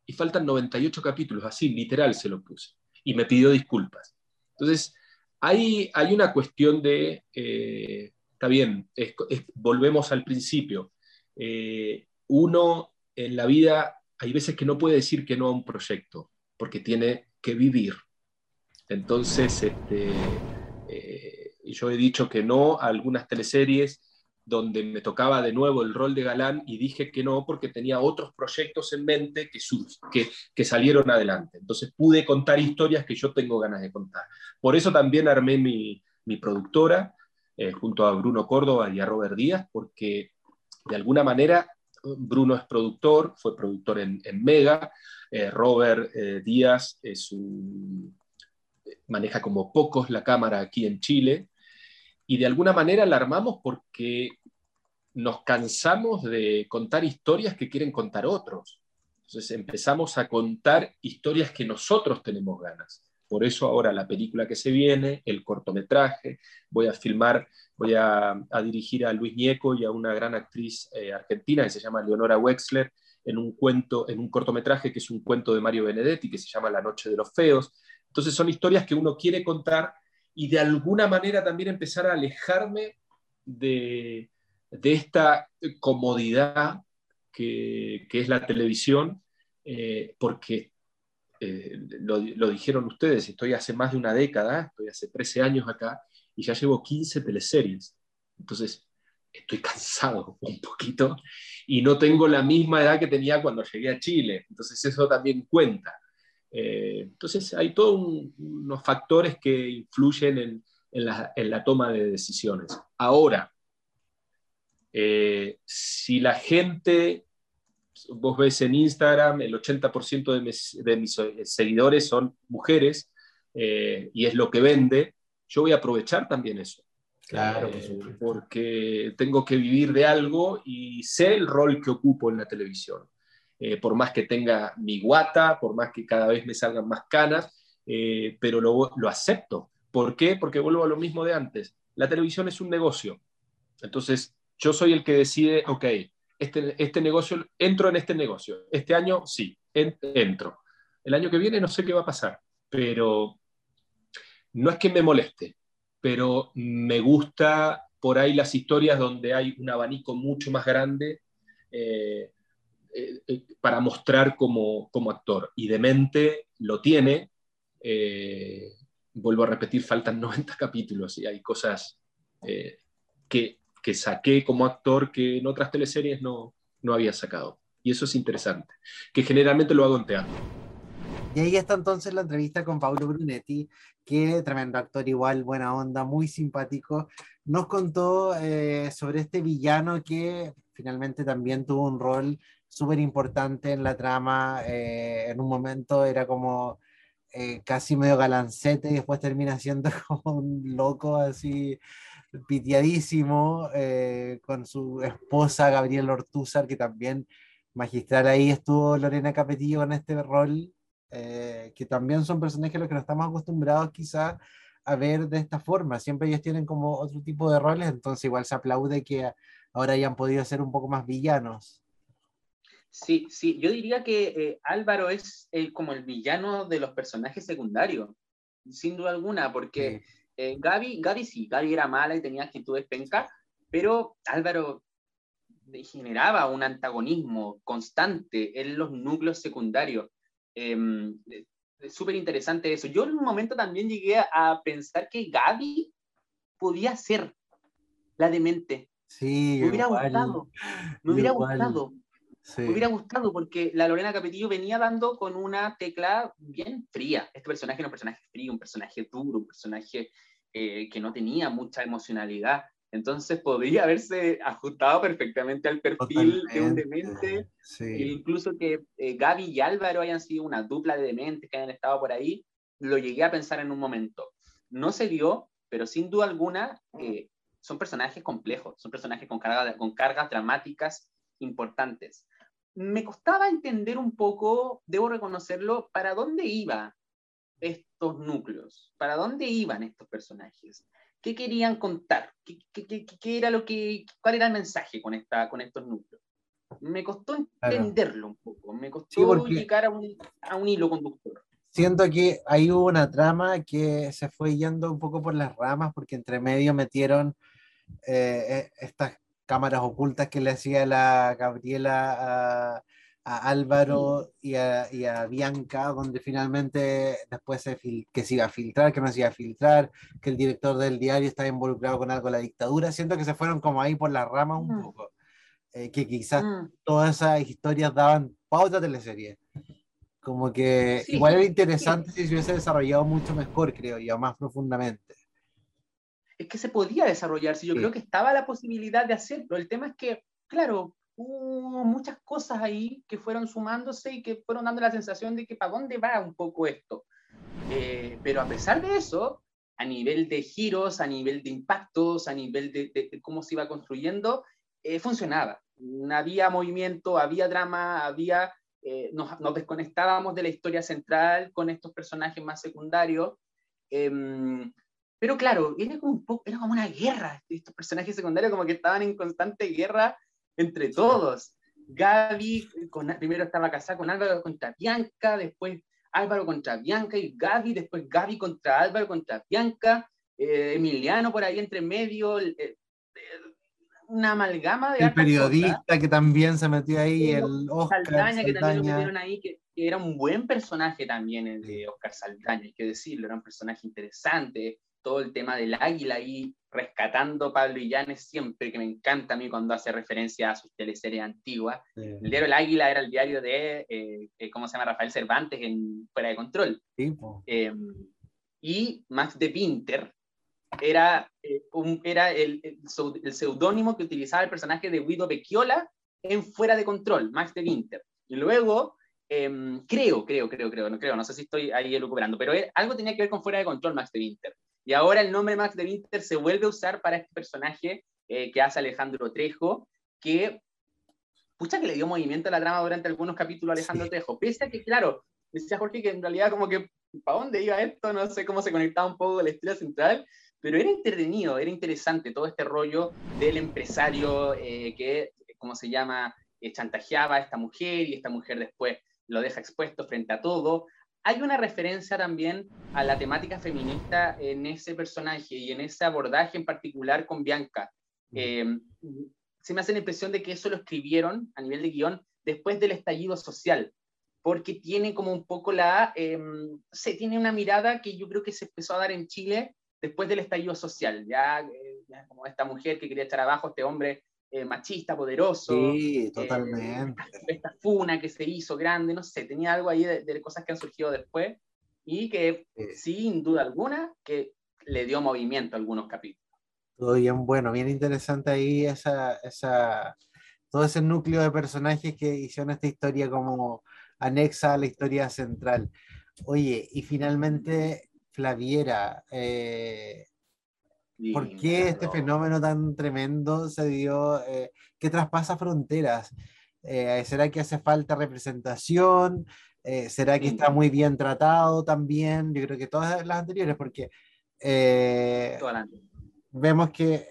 y faltan 98 capítulos? Así, literal se lo puse. Y me pidió disculpas. Entonces, hay, hay una cuestión de, eh, está bien, volvemos al principio. Eh, uno en la vida hay veces que no puede decir que no a un proyecto, porque tiene que vivir. Entonces, este, eh, yo he dicho que no a algunas teleseries donde me tocaba de nuevo el rol de galán y dije que no porque tenía otros proyectos en mente que, que, que salieron adelante. Entonces pude contar historias que yo tengo ganas de contar. Por eso también armé mi, mi productora eh, junto a Bruno Córdoba y a Robert Díaz, porque de alguna manera Bruno es productor, fue productor en, en Mega, Robert Díaz es un, maneja como pocos la cámara aquí en Chile, y de alguna manera la armamos porque nos cansamos de contar historias que quieren contar otros. Entonces empezamos a contar historias que nosotros tenemos ganas. Por eso ahora la película que se viene, el cortometraje, voy a filmar, voy a, dirigir a Luis Ñeco y a una gran actriz eh, argentina que se llama Leonora Wexler en un cuento, en un cortometraje que es un cuento de Mario Benedetti que se llama La Noche de los Feos. Entonces son historias que uno quiere contar y de alguna manera también empezar a alejarme de, esta comodidad que, es la televisión, eh, porque eh, lo, dijeron ustedes, estoy hace más de una década, estoy hace 13 años acá y ya llevo 15 teleseries. Entonces, estoy cansado *laughs* un poquito y no tengo la misma edad que tenía cuando llegué a Chile. Entonces, eso también cuenta. Eh, entonces hay todos unos factores que influyen en, la, toma de decisiones. Ahora, eh, si la gente, vos ves en Instagram, el 80% de mis, de mis, seguidores son mujeres eh, y es lo que vende, yo voy a aprovechar también eso. Claro, porque tengo que vivir de algo y sé el rol que ocupo en la televisión. Eh, por más que tenga mi guata, por más que cada vez me salgan más canas, eh, pero lo, acepto. ¿Por qué? Porque vuelvo a lo mismo de antes. La televisión es un negocio. Entonces, yo soy el que decide, ok, este, este negocio, entro en este negocio. Este año sí, entro. El año que viene no sé qué va a pasar, pero no es que me moleste, pero me gusta por ahí las historias donde hay un abanico mucho más grande eh, eh, eh, para mostrar como, como, actor. Y de mente lo tiene. Eh, vuelvo a repetir, faltan *laughs* 90 capítulos y hay cosas que, que, saqué como actor que en otras teleseries no, no había sacado. Y eso es interesante, que generalmente lo hago en teatro. Y ahí está entonces la entrevista con Paulo Brunetti, que tremendo actor, igual, buena onda, muy simpático. Nos contó sobre este villano que finalmente también tuvo un rol súper importante en la trama. Eh, en un momento era como eh, casi medio galancete y después termina siendo *laughs* como un loco así pitiadísimo eh, con su esposa Gabriel Ortúzar, que también magistral ahí estuvo Lorena Capetillo en este rol, que también son personajes a los que no estamos acostumbrados quizás a ver de esta forma. Siempre ellos tienen como otro tipo de roles, entonces igual se aplaude que ahora hayan podido ser un poco más villanos. Sí, sí, yo diría que eh, Álvaro es como el villano de los personajes secundarios, sin duda alguna, porque eh, Gaby, Gaby sí, Gaby era mala y tenía actitudes penca, pero Álvaro generaba un antagonismo constante en los núcleos secundarios. Em, es súper interesante eso. Yo en un momento también llegué a pensar que Gaby podía ser la demente. Sí, me hubiera gustado. Me hubiera gustado. Me hubiera gustado porque la Lorena Capetillo venía dando con una tecla bien fría. Este personaje era un personaje frío, un personaje duro, un personaje eh, que no tenía mucha emocionalidad. Entonces podría haberse ajustado perfectamente al perfil de un demente. E incluso que eh, Gaby y Álvaro hayan sido una dupla de dementes que hayan estado por ahí, lo llegué a pensar en un momento. No se dio, pero sin duda alguna eh, son personajes complejos, son personajes con, carga, con cargas dramáticas importantes me costaba entender un poco, debo reconocerlo, para dónde iban estos núcleos, para dónde iban estos personajes, qué querían contar, qué, qué, qué, era lo que, cuál era el mensaje con, esta, con estos núcleos. Me costó entenderlo un poco, me costó llegar a un, a un hilo conductor. Siento que ahí hubo una trama que se fue yendo un poco por las ramas porque entre medio metieron eh, eh estas cámaras ocultas que le hacía la Gabriela a, Álvaro y a, Bianca, donde finalmente después se que se iba a filtrar, que no se iba a filtrar, que el director del diario estaba involucrado con algo de la dictadura. Siento que se fueron como ahí por la rama un poco. Eh, que quizás todas esas historias daban pauta de teleserie. Como que igual era interesante si se hubiese desarrollado mucho mejor, creo yo, más profundamente es que se podía desarrollar, si yo creo que estaba la posibilidad de hacerlo. El tema es que, claro, hubo muchas cosas ahí que fueron sumándose y que fueron dando la sensación de que para dónde va un poco esto. Eh, pero a pesar de eso, a nivel de giros, a nivel de impactos, a nivel de, cómo se iba construyendo, eh, funcionaba. Había movimiento, había drama, había, eh, nos, nos, desconectábamos de la historia central con estos personajes más secundarios. Em, pero claro, era como, un poco, era como una guerra. Estos personajes secundarios como que estaban en constante guerra entre todos. Gaby, con, primero estaba casada con Álvaro contra Bianca, después Álvaro contra Bianca y Gaby, después Gaby contra Álvaro contra Bianca, eh, Emiliano por ahí entre medio, eh, eh, una amalgama de... El periodista que también se metió ahí, el Oscar Saldaña, que también lo metieron ahí, que, era un buen personaje también el de Oscar Saldaña, hay que decirlo, era un personaje interesante, todo el tema del águila ahí rescatando Pablo Illanes siempre, que me encanta a mí cuando hace referencia a sus teleseries antiguas. El diario El Águila era el diario de, eh, eh, ¿cómo se llama? Rafael Cervantes en Fuera de Control. Em, y Max de Pinter era, eh, un, era el, el, seudónimo que utilizaba el personaje de Guido Becchiola en Fuera de Control, Max de Pinter. Y luego, em, creo, creo, creo, creo, no creo, no sé si estoy ahí elucubrando, pero algo tenía que ver con Fuera de Control, Max de Pinter. Y ahora el nombre Max de Winter se vuelve a usar para este personaje eh, que hace Alejandro Trejo, que, pucha que le dio movimiento a la trama durante algunos capítulos a Alejandro Trejo, pese a que, claro, decía Jorge que en realidad como que, ¿para dónde iba esto? No sé cómo se conectaba un poco la historia central, pero era entretenido, era interesante todo este rollo del empresario eh, que, como se llama, eh, chantajeaba a esta mujer y esta mujer después lo deja expuesto frente a todo hay una referencia también a la temática feminista en ese personaje y en ese abordaje en particular con Bianca. Eh, se me hace la impresión de que eso lo escribieron a nivel de guion después del estallido social, porque tiene como un poco la, eh, se tiene una mirada que yo creo que se empezó a dar en Chile después del estallido social, ya, eh, ya como esta mujer que quería echar abajo este hombre eh, machista, poderoso. Sí, eh, totalmente. *laughs* esta funa que se hizo grande, no sé, tenía algo ahí de, cosas que han surgido después y que sin duda alguna que le dio movimiento a algunos capítulos. Todo bien bueno, bien interesante ahí esa, esa, todo ese núcleo de personajes que hicieron esta historia como anexa a la historia central. Oye, y finalmente Flaviera, eh, ¿Por qué este fenómeno tan tremendo se dio, eh, que traspasa fronteras? Eh, ¿Será que hace falta representación? Eh, ¿Será que está muy bien tratado también? Yo creo que todas las anteriores, porque vemos que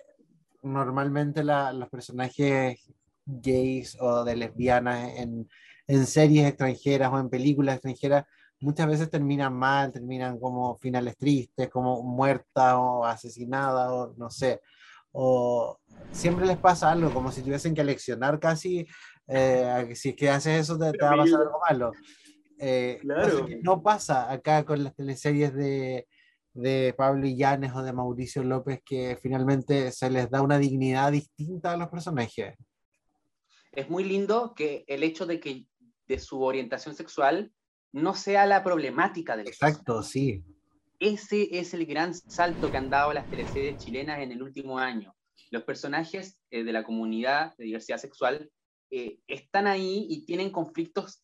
normalmente los personajes gays o de lesbianas en, en series extranjeras o en películas extranjeras muchas veces terminan mal, terminan como finales tristes, como muertas o asesinadas, o no sé. O siempre les pasa algo, como si tuviesen que leccionar casi, eh, si es que haces eso te, va a pasar algo malo. Eh, claro. no pasa acá con las teleseries de, de Pablo Illanes o de Mauricio López, que finalmente se les da una dignidad distinta a los personajes. Es muy lindo que el hecho de que de su orientación sexual no sea la problemática del Exacto, sí. Ese es el gran salto que han dado las teleseries chilenas en el último año. Los personajes eh, de la comunidad de diversidad sexual eh, están ahí y tienen conflictos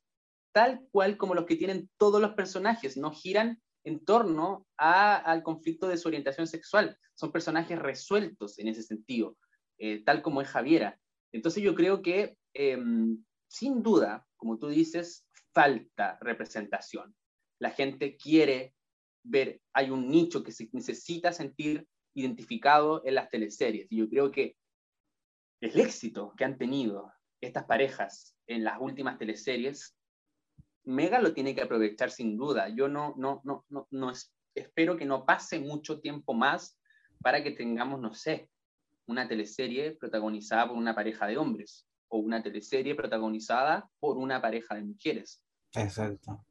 tal cual como los que tienen todos los personajes, no giran en torno al conflicto de su orientación sexual. Son personajes resueltos en ese sentido, eh, tal como es Javiera. Entonces yo creo que, em, sin duda, como tú dices, falta representación. La gente quiere ver, hay un nicho que se necesita sentir identificado en las teleseries. Y yo creo que el éxito que han tenido estas parejas en las últimas teleseries, Mega lo tiene que aprovechar sin duda. Yo no, no, no, no, espero que no pase mucho tiempo más para que tengamos, no sé, una teleserie protagonizada por una pareja de hombres o una teleserie protagonizada por una pareja de mujeres. Exacto.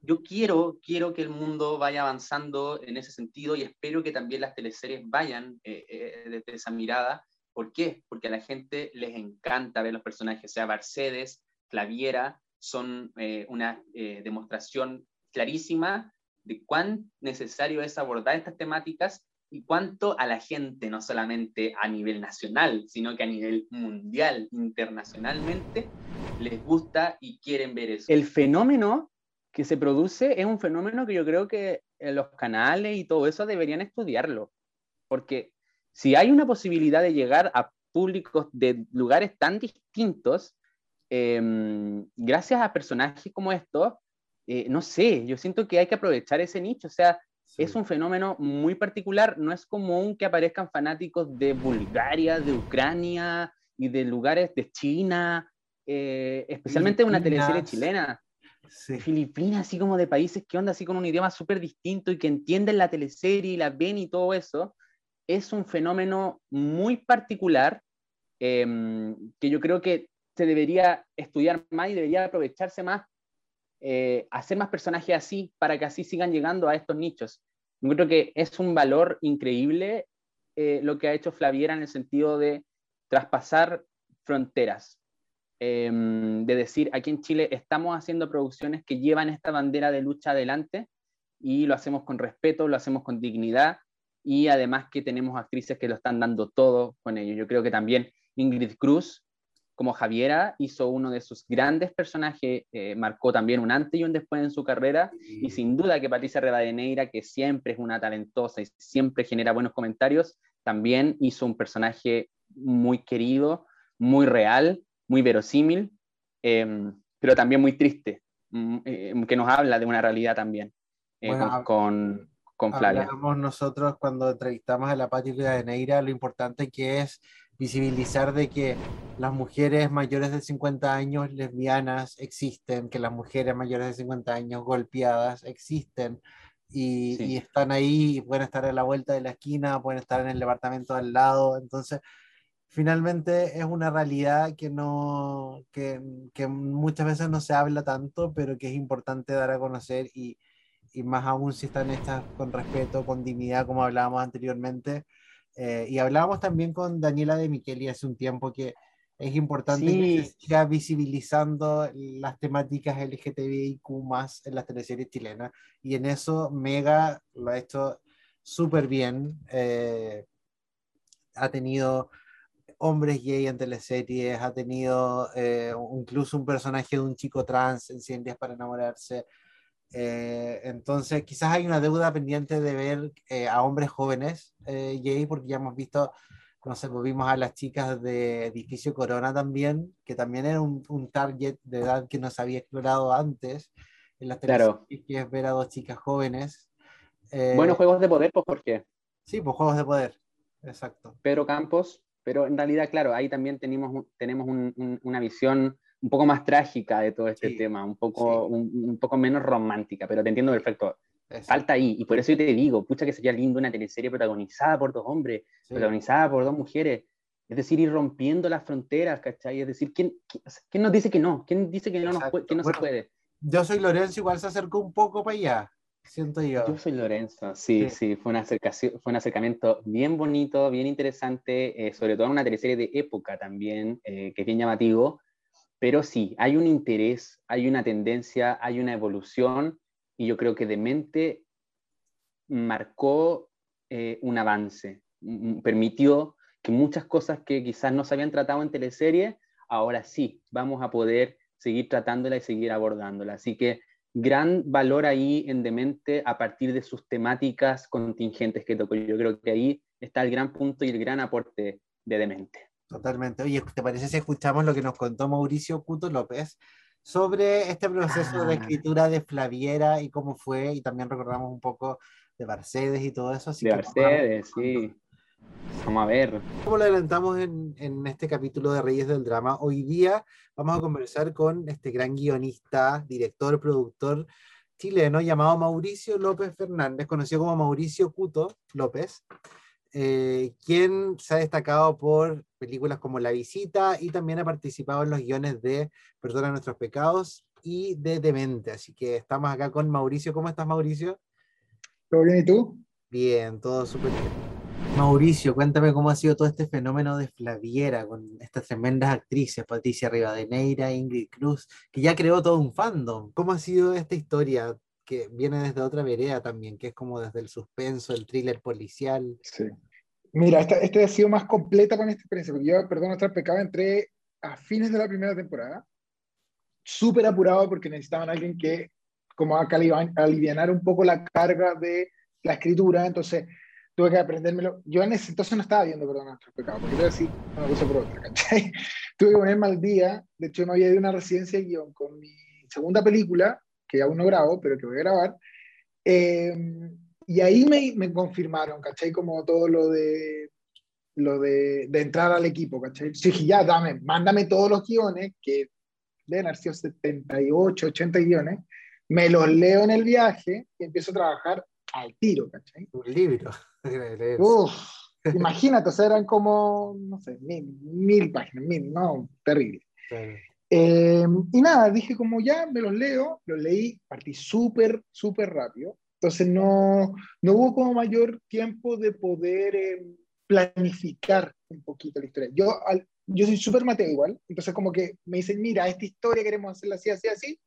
Yo quiero, quiero que el mundo vaya avanzando en ese sentido y espero que también las teleseries vayan eh, eh, desde esa mirada. ¿Por qué? Porque a la gente les encanta ver los personajes, sea Mercedes, Claviera, son eh, una demostración clarísima de cuán necesario es abordar estas temáticas y cuánto a la gente, no solamente a nivel nacional, sino que a nivel mundial, internacionalmente, les gusta y quieren ver eso. El fenómeno que se produce es un fenómeno que yo creo que los canales y todo eso deberían estudiarlo, porque si hay una posibilidad de llegar a públicos de lugares tan distintos, em, gracias a personajes como estos, eh, no sé, yo siento que hay que aprovechar ese nicho, o sea, es un fenómeno muy particular, no es común que aparezcan fanáticos de Bulgaria, de Ucrania y de lugares de China, eh, especialmente una teleserie chilena. Filipinas, así como de países que onda así con un idioma súper distinto y que entienden la teleserie y la ven y todo eso, es un fenómeno muy particular em, que yo creo que se debería estudiar más y debería aprovecharse más, eh, hacer más personajes así para que así sigan llegando a estos nichos. Yo creo que es un valor increíble eh, lo que ha hecho Flaviera en el sentido de traspasar fronteras, em, de decir, aquí en Chile estamos haciendo producciones que llevan esta bandera de lucha adelante y lo hacemos con respeto, lo hacemos con dignidad y además que tenemos actrices que lo están dando todo con ello. Yo creo que también Ingrid Cruz, como Javiera, hizo uno de sus grandes personajes, eh, marcó también un antes y un después en su carrera, y sin duda que Patricia Rebadeneira, que siempre es una talentosa y siempre genera buenos comentarios, también hizo un personaje muy querido, muy real, muy verosímil, em, pero también muy triste, em, que nos habla de una realidad también, eh, con con Flavia. nosotros cuando entrevistamos a la Patria de Neira lo importante que es visibilizar de que las mujeres mayores de 50 años lesbianas existen, que las mujeres mayores de 50 años golpeadas existen y, y, están ahí, pueden estar a la vuelta de la esquina, pueden estar en el departamento al lado, entonces finalmente es una realidad que no que, que muchas veces no se habla tanto, pero que es importante dar a conocer y, y más aún si están hechas con respeto, con dignidad, como hablábamos anteriormente. Eh, y hablábamos también con Daniela de Micheli hace un tiempo que es importante que se siga visibilizando las temáticas LGTBIQ más en las teleseries chilenas. Y en eso Mega lo ha hecho súper bien. Eh, ha tenido hombres gay en teleseries, ha tenido eh, incluso un personaje de un chico trans en 100 días para enamorarse. Eh, entonces, quizás hay una deuda pendiente de ver eh, a hombres jóvenes eh, gay, porque ya hemos visto, no sé, pues vimos a las chicas de Edificio Corona también, que también era un, un target de edad que no se había explorado antes en las claro. que es ver a dos chicas jóvenes. bueno, juegos de poder, pues, ¿por qué? Sí, pues juegos de poder, exacto. Pero Campos, pero en realidad, claro, ahí también tenemos, tenemos un, una visión un poco más trágica de todo este tema, un poco, un, poco menos romántica, pero te entiendo perfecto. Falta ahí, y por eso yo te digo, pucha que sería lindo una teleserie protagonizada por dos hombres, protagonizada por dos mujeres, es decir, ir rompiendo las fronteras, ¿cachai? Es decir, ¿quién, quién nos dice que no? ¿Quién dice que no, nos que no se puede? Yo soy Lorenzo, igual se acercó un poco para allá, siento yo. Yo soy Lorenzo, sí, sí, fue, una acercación, fue un acercamiento bien bonito, bien interesante, eh, sobre todo en una teleserie de época también, eh, que es bien llamativo, pero sí, hay un interés, hay una tendencia, hay una evolución y yo creo que Demente marcó eh, un avance, permitió que muchas cosas que quizás no se habían tratado en teleserie, ahora sí, vamos a poder seguir tratándola y seguir abordándola. Así que gran valor ahí en Demente a partir de sus temáticas contingentes que tocó. Yo creo que ahí está el gran punto y el gran aporte de Demente. Totalmente. Oye, ¿te parece si escuchamos lo que nos contó Mauricio Cuto López sobre este proceso de ah. escritura de Flaviera y cómo fue? Y también recordamos un poco de Mercedes y todo eso. de Mercedes, sí. Vamos a ver. Como lo adelantamos en, en, este capítulo de Reyes del Drama, hoy día vamos a conversar con este gran guionista, director, productor chileno llamado Mauricio López Fernández, conocido como Mauricio Cuto López, eh, quien se ha destacado por películas como La Visita y también ha participado en los guiones de Perdona nuestros pecados y de Demente. Así que estamos acá con Mauricio. ¿Cómo estás, Mauricio? ¿Todo bien y tú? Bien, todo súper bien. Mauricio, cuéntame cómo ha sido todo este fenómeno de Flaviera con estas tremendas actrices, Patricia Rivadeneira, Ingrid Cruz, que ya creó todo un fandom. ¿Cómo ha sido esta historia? Que viene desde otra vereda también, que es como desde el suspenso, el thriller policial. Sí. Mira, esta, este ha sido más completa con esta experiencia, porque yo, perdón, nuestra pecado, entré a fines de la primera temporada, súper apurado porque necesitaban a alguien que como a aliviar un poco la carga de la escritura, entonces tuve que aprendérmelo. Yo en ese entonces no estaba viendo, perdón, nuestros pecados, porque quiero decir una cosa por otra, ¿cachai? *laughs* Tuve que ponerme al día, de hecho me había ido una residencia de guion con mi segunda película, que aún no grabo, pero que voy a grabar, eh, y ahí me, me, confirmaron, ¿cachai? Como todo lo de lo de, de entrar al equipo, ¿cachai? Sí, ya, dame, mándame todos los guiones, que deben haber sido 78, 80 guiones, me los leo en el viaje y empiezo a trabajar al tiro, ¿cachai? Un libro. *laughs* Uf, imagínate, o sea, eran como, no sé, mil, mil páginas, mil, no, terrible. Eh, y nada, dije como ya, me los leo, los leí, partí súper, súper rápido. Entonces no, no hubo como mayor tiempo de poder eh, planificar un poquito la historia. Yo, yo soy súper mateo igual, entonces como que me dicen, mira, esta historia queremos hacerla así, así, así,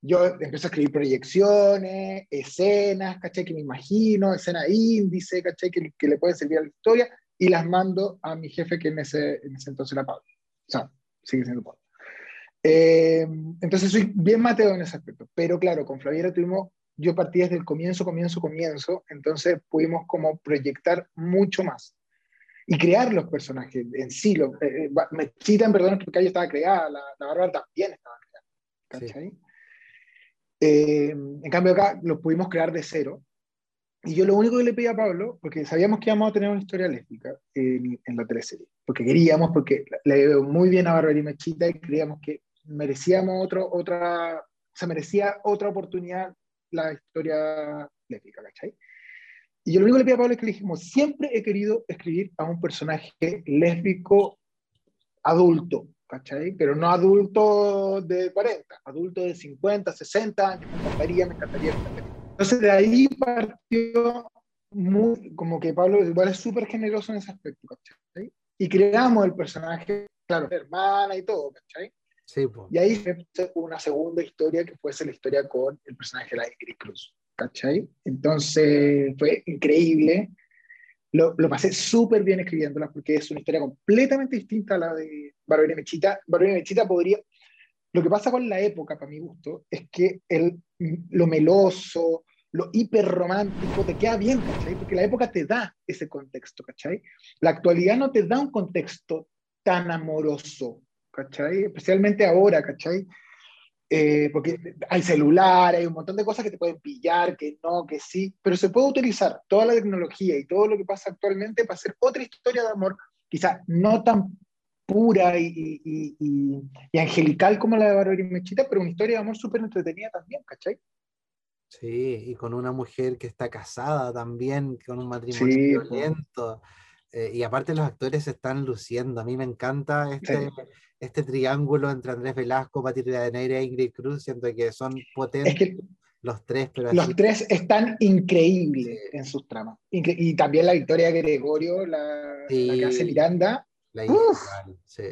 yo empiezo a escribir proyecciones, escenas, ¿cachai? Que me imagino, escenas índice, ¿cachai? Que, que, le pueden servir a la historia y las mando a mi jefe que en ese, en ese entonces era Pablo. O sea, sigue siendo Pablo. Eh, entonces soy bien Mateo en ese aspecto. Pero claro, con Flaviera tuvimos, yo partí desde el comienzo, comienzo, comienzo, entonces pudimos como proyectar mucho más y crear los personajes en sí. Lo, eh, eh me citan, perdón, porque ella estaba creada, la, la Bárbara también estaba creada. ¿Cachai? Sí. Eh, en cambio acá lo pudimos crear de cero. Y yo lo único que le pedí a Pablo, porque sabíamos que íbamos a tener una historia lésbica en, en la teleserie, porque queríamos, porque le veo muy bien a Bárbara y Mechita y creíamos que merecíamos otro, otra, se merecía otra oportunidad la historia lésbica, ¿cachai? Y yo lo único que le pedí a Pablo es que le dijimos, siempre he querido escribir a un personaje lésbico adulto, ¿cachai? Pero no adulto de 40, adulto de 50, 60 años, me encantaría, me encantaría, me encantaría. Entonces de ahí partió muy, como que Pablo igual es súper generoso en ese aspecto, ¿cachai? Y creamos el personaje, claro, hermana y todo, ¿cachai? Sí, pues. Y ahí una segunda historia que fue la historia con el personaje de la Ingrid Cruz, ¿cachai? Entonces fue increíble lo, lo pasé súper bien escribiéndola porque es una historia completamente distinta a la de Barbara Mechita. Barbara Mechita podría... Lo que pasa con la época, para mi gusto, es que el, lo meloso, lo hiperromántico te queda bien, ¿cachai? Porque la época te da ese contexto, ¿cachai? La actualidad no te da un contexto tan amoroso, ¿cachai? Especialmente ahora, ¿cachai? Eh, porque hay celular, hay un montón de cosas que te pueden pillar, que no, que sí, pero se puede utilizar toda la tecnología y todo lo que pasa actualmente para hacer otra historia de amor, quizás no tan pura y, y, y, angelical como la de Bárbara y Mechita, pero una historia de amor súper entretenida también, ¿cachai? Sí, y con una mujer que está casada también, con un matrimonio violento. Eh, y aparte los actores se están luciendo. A mí me encanta este, este triángulo entre Andrés Velasco, Pati Neira e Ingrid Cruz, siento que son potentes los tres. Pero los tres están increíbles en sus tramas. y también la victoria de Gregorio, la, que hace Miranda. La sí.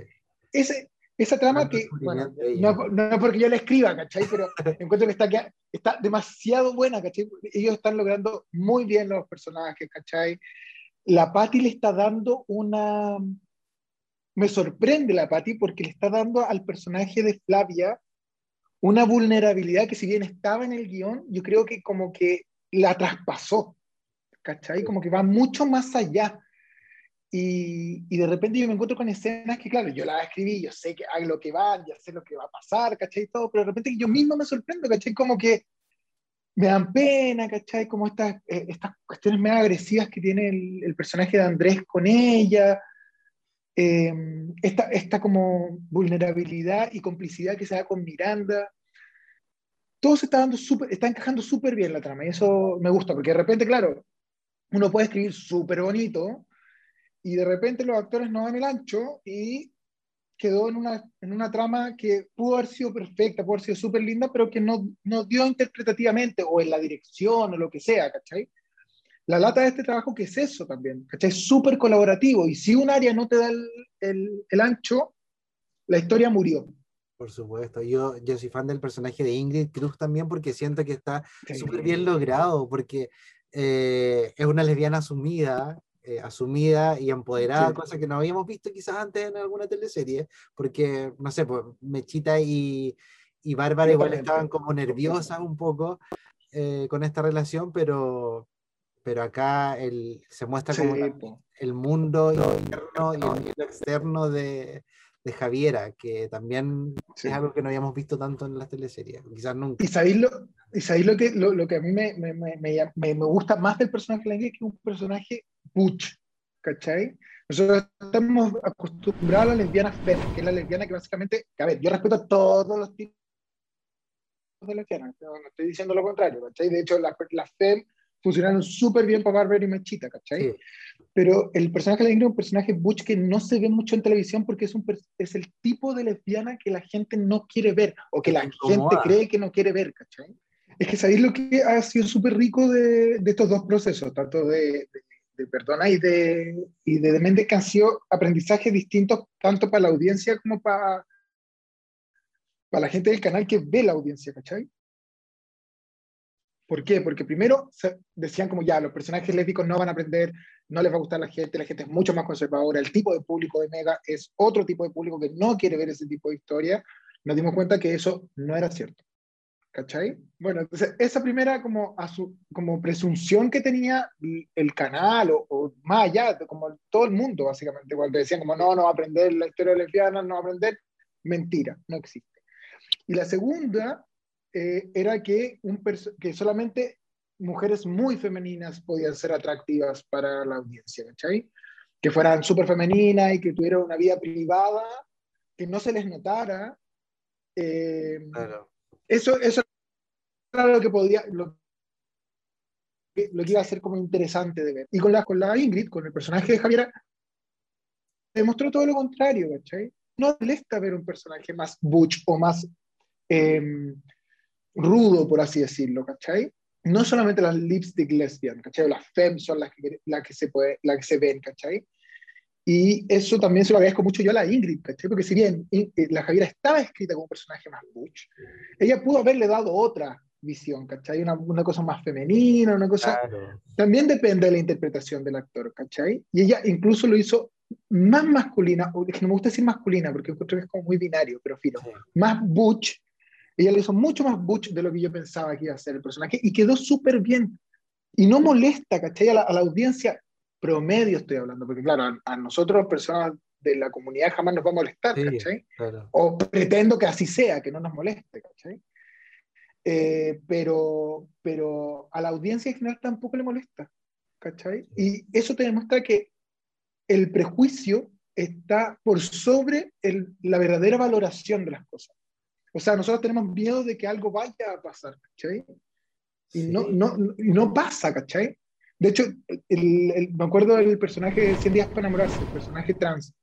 Ese, esa trama que, bueno, no, no, porque yo la escriba, ¿cachai? Pero *laughs* encuentro que está, que está demasiado buena, ¿cachai? Ellos están logrando muy bien los personajes, ¿cachai? La Patti le está dando una, me sorprende la Patti porque le está dando al personaje de Flavia una vulnerabilidad que si bien estaba en el guion, yo creo que como que la traspasó, ¿cachai? Como que va mucho más allá. Y, y, de repente yo me encuentro con escenas que, claro, yo las escribí, yo sé que hay lo que va, ya sé lo que va a pasar, ¿cachai? Todo, pero de repente yo mismo me sorprendo, ¿cachai? Como que me dan pena, ¿cachai? Como estas, eh, estas cuestiones más agresivas que tiene el, personaje de Andrés con ella, eh, esta, esta, como vulnerabilidad y complicidad que se da con Miranda. Todo se está dando súper, está encajando súper bien la trama y eso me gusta, porque de repente, claro, uno puede escribir súper bonito y de repente los actores no dan el ancho y quedó en una, en una trama que pudo haber sido perfecta, pudo haber sido súper linda, pero que no, no dio interpretativamente o en la dirección o lo que sea, ¿cachai? la lata de este trabajo que es eso también, ¿cachai? Es súper colaborativo y si un área no te da el, el, el, ancho, la historia murió, Por supuesto, yo, yo soy fan del personaje de Ingrid Cruz también porque siento que está súper bien logrado, porque eh, es una lesbiana asumida, eh, asumida y empoderada, cosa que no habíamos visto quizás antes en alguna teleserie, porque, no sé, pues Mechita y, y Bárbara igual estaban como nerviosas un poco eh, con esta relación, pero, pero acá el, se muestra como el mundo interno y el mundo externo de, de Javiera, que también es algo que no habíamos visto tanto en las teleseries, quizás nunca. ¿Y sabéis lo, y sabéis lo, que, lo, lo, que a mí me, me, me, me, gusta más del personaje de que es un personaje butch, ¿cachai? Nosotros estamos acostumbrados a la lesbiana fem, que es la lesbiana que básicamente, a ver, yo respeto a todos los tipos de lesbianas, no, estoy diciendo lo contrario, ¿cachai? De hecho, las la fem funcionaron súper bien para Barbara y Mechita, ¿cachai? Pero el personaje de es un personaje butch que no se ve mucho en televisión porque es, un, es el tipo de lesbiana que la gente no quiere ver o que la gente cree que no quiere ver, ¿cachai? Es que sabéis lo que ha sido súper rico de, de, estos dos procesos, tanto de, de, Perdona y de, y de Demente, que han sido aprendizajes distintos tanto para la audiencia como para, para la gente del canal que ve la audiencia, ¿cachai? ¿Por qué? Porque primero decían como ya, los personajes lésbicos no van a aprender, no les va a gustar la gente, la gente es mucho más conservadora, el tipo de público de Mega es otro tipo de público que no quiere ver ese tipo de historia. Nos dimos cuenta que eso no era cierto. ¿Cachai? Bueno, entonces esa primera como, como presunción que tenía el canal o, más allá, como todo el mundo básicamente, cuando decían como no, no va a aprender la historia lesbiana, no va a aprender, mentira, no existe. Y la segunda eh, era que, un que solamente mujeres muy femeninas podían ser atractivas para la audiencia, ¿cachai? Que fueran súper femeninas y que tuvieran una vida privada, que no se les notara. Eh, eso, eso era lo que podía, lo, lo, que iba a ser como interesante de ver. Y con la, con la Ingrid, con el personaje de Javiera, demostró todo lo contrario, ¿cachai? No molesta ver un personaje más butch o más eh, rudo, por así decirlo, ¿cachai? No solamente las lipstick lesbian, ¿cachai? Las fem son las que, las que, se, puede, las que se ven, ¿cachai? Y eso también se lo agradezco mucho yo a la Ingrid, ¿cachai? Porque si bien eh, la Javiera estaba escrita como un personaje más butch, ella pudo haberle dado otra visión, ¿cachai? Una, una cosa más femenina, una cosa... También depende de la interpretación del actor, ¿cachai? Y ella incluso lo hizo más masculina, es que no me gusta decir masculina porque encuentro que es como muy binario, pero fino, más butch ella le hizo mucho más butch de lo que yo pensaba que iba a ser el personaje y quedó súper bien. Y no molesta, ¿cachai? A la, audiencia promedio estoy hablando, porque claro, a, nosotros, personas de la comunidad, jamás nos va a molestar, ¿cachai? O pretendo que así sea, que no nos moleste, ¿cachai? Eh, pero, pero a la audiencia en general tampoco le molesta, ¿cachai? Y eso te demuestra que el prejuicio está por sobre el, la verdadera valoración de las cosas. O sea, nosotros tenemos miedo de que algo vaya a pasar, ¿cachai? Y no, no, no pasa, ¿cachai? De hecho, el, me acuerdo del personaje de 100 días para enamorarse, el personaje trans,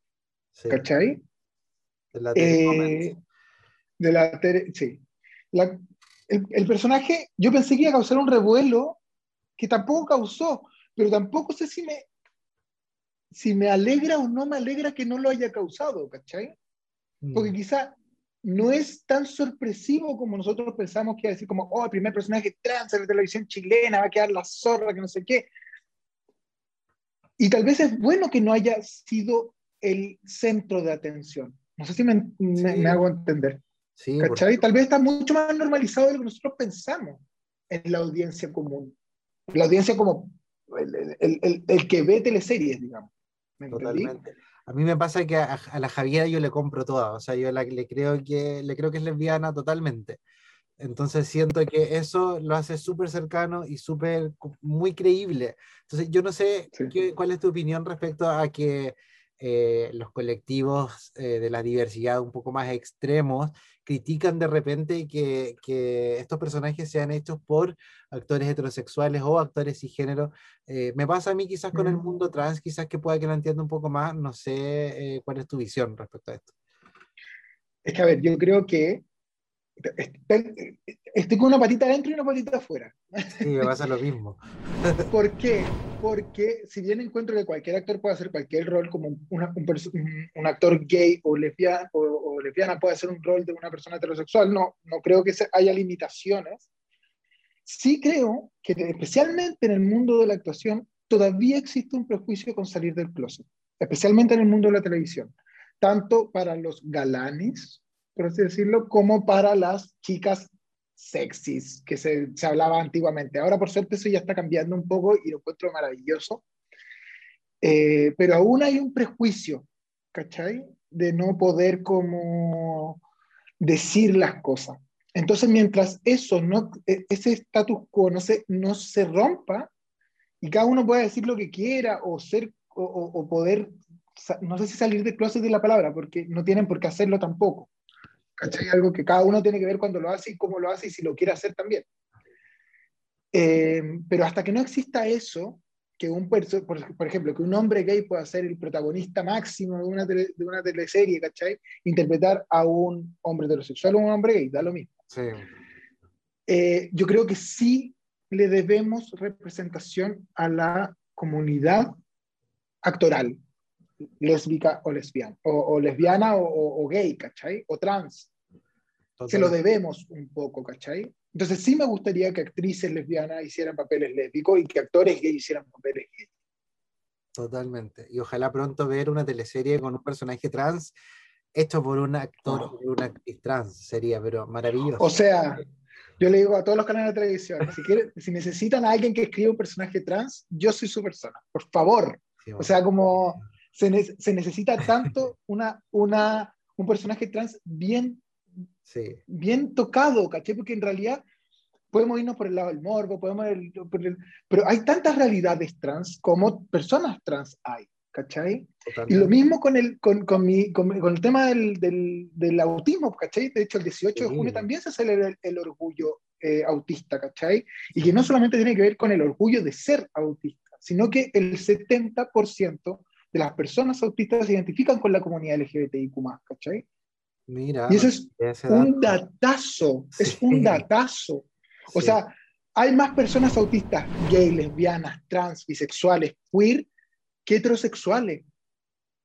¿cachai? De la eh, de la sí. La, el, el, personaje, yo pensé que iba a causar un revuelo que tampoco causó, pero tampoco sé si me, si me alegra o no me alegra que no lo haya causado, ¿cachai? Porque mm. quizá no es tan sorpresivo como nosotros pensamos que iba a decir como, oh, el primer personaje trans en la televisión chilena, va a quedar la zorra, que no sé qué. Y tal vez es bueno que no haya sido el centro de atención. No sé si me, me, hago entender. Sí, ¿Cachai? Tal vez está mucho más normalizado de lo que nosotros pensamos en la audiencia común. La audiencia como el, el, el, que ve teleseries, digamos. ¿Me Totalmente. A mí me pasa que a, la Javiera yo le compro toda, o sea, yo le, creo que, le creo que es lesbiana totalmente. Entonces siento que eso lo hace súper cercano y súper, muy creíble. Entonces yo no sé cuál es tu opinión respecto a que eh, los colectivos eh, de la diversidad un poco más extremos critican de repente que, que, estos personajes sean hechos por actores heterosexuales o actores cisgénero. Eh, me pasa a mí quizás con el mundo trans, quizás que pueda que lo entienda un poco más, no sé cuál es tu visión respecto a esto. Es que, a ver, yo creo que Estoy con una patita adentro y una patita afuera. Sí, me pasa lo mismo. *laughs* ¿Por qué? Porque si bien encuentro que cualquier actor puede hacer cualquier rol, como un, un, actor gay o lesbiana, o, lesbiana puede hacer un rol de una persona heterosexual, no, no creo que haya limitaciones. Sí creo que especialmente en el mundo de la actuación todavía existe un prejuicio con salir del closet, especialmente en el mundo de la televisión, tanto para los galanes por así decirlo, como para las chicas sexys que se, se, hablaba antiguamente. Ahora, por suerte, eso ya está cambiando un poco y lo encuentro maravilloso. Eh, pero aún hay un prejuicio, ¿cachai? De no poder como decir las cosas. Entonces, mientras eso, no, e, ese status quo no se, no se rompa y cada uno pueda decir lo que quiera o ser o, o poder, no sé si salir de closet de la palabra, porque no tienen por qué hacerlo tampoco ¿cachai? Algo que cada uno tiene que ver cuando lo hace y cómo lo hace y si lo quiere hacer también. Eh, pero hasta que no exista eso, que un por, por, ejemplo, que un hombre gay pueda ser el protagonista máximo de una, de una teleserie, ¿cachai? Interpretar a un hombre heterosexual o un hombre gay, da lo mismo. Sí. Eh, yo creo que sí le debemos representación a la comunidad actoral, lésbica o lesbiana, o, lesbiana o, gay, ¿cachai? O trans. Se lo debemos un poco, ¿cachai? Entonces sí me gustaría que actrices lesbianas hicieran papeles lésbicos y que actores gay hicieran papeles gay. Totalmente. Y ojalá pronto ver una teleserie con un personaje trans hecho por un actor o una actriz trans. Sería, pero maravilloso. O sea, yo le digo a todos los canales de televisión, si, si necesitan a alguien que escriba un personaje trans, yo soy su persona. Por favor. O sea, como se, necesita tanto una, una, un personaje trans bien, bien tocado, ¿caché? Porque en realidad podemos irnos por el lado del morbo, podemos pero hay tantas realidades trans como personas trans hay, ¿cachai? Y lo mismo con el, con, con, mi, con, el tema del, del, del, autismo, ¿cachai? De hecho, el 18 de junio también se celebra el, el orgullo eh, autista, ¿cachai? Y que no solamente tiene que ver con el orgullo de ser autista, sino que el 70% de las personas autistas se identifican con la comunidad LGBTIQ+, ¿cachai? Mira, y eso es un datazo, es un datazo. O sea, hay más personas autistas gay, lesbianas, trans, bisexuales, queer, que heterosexuales.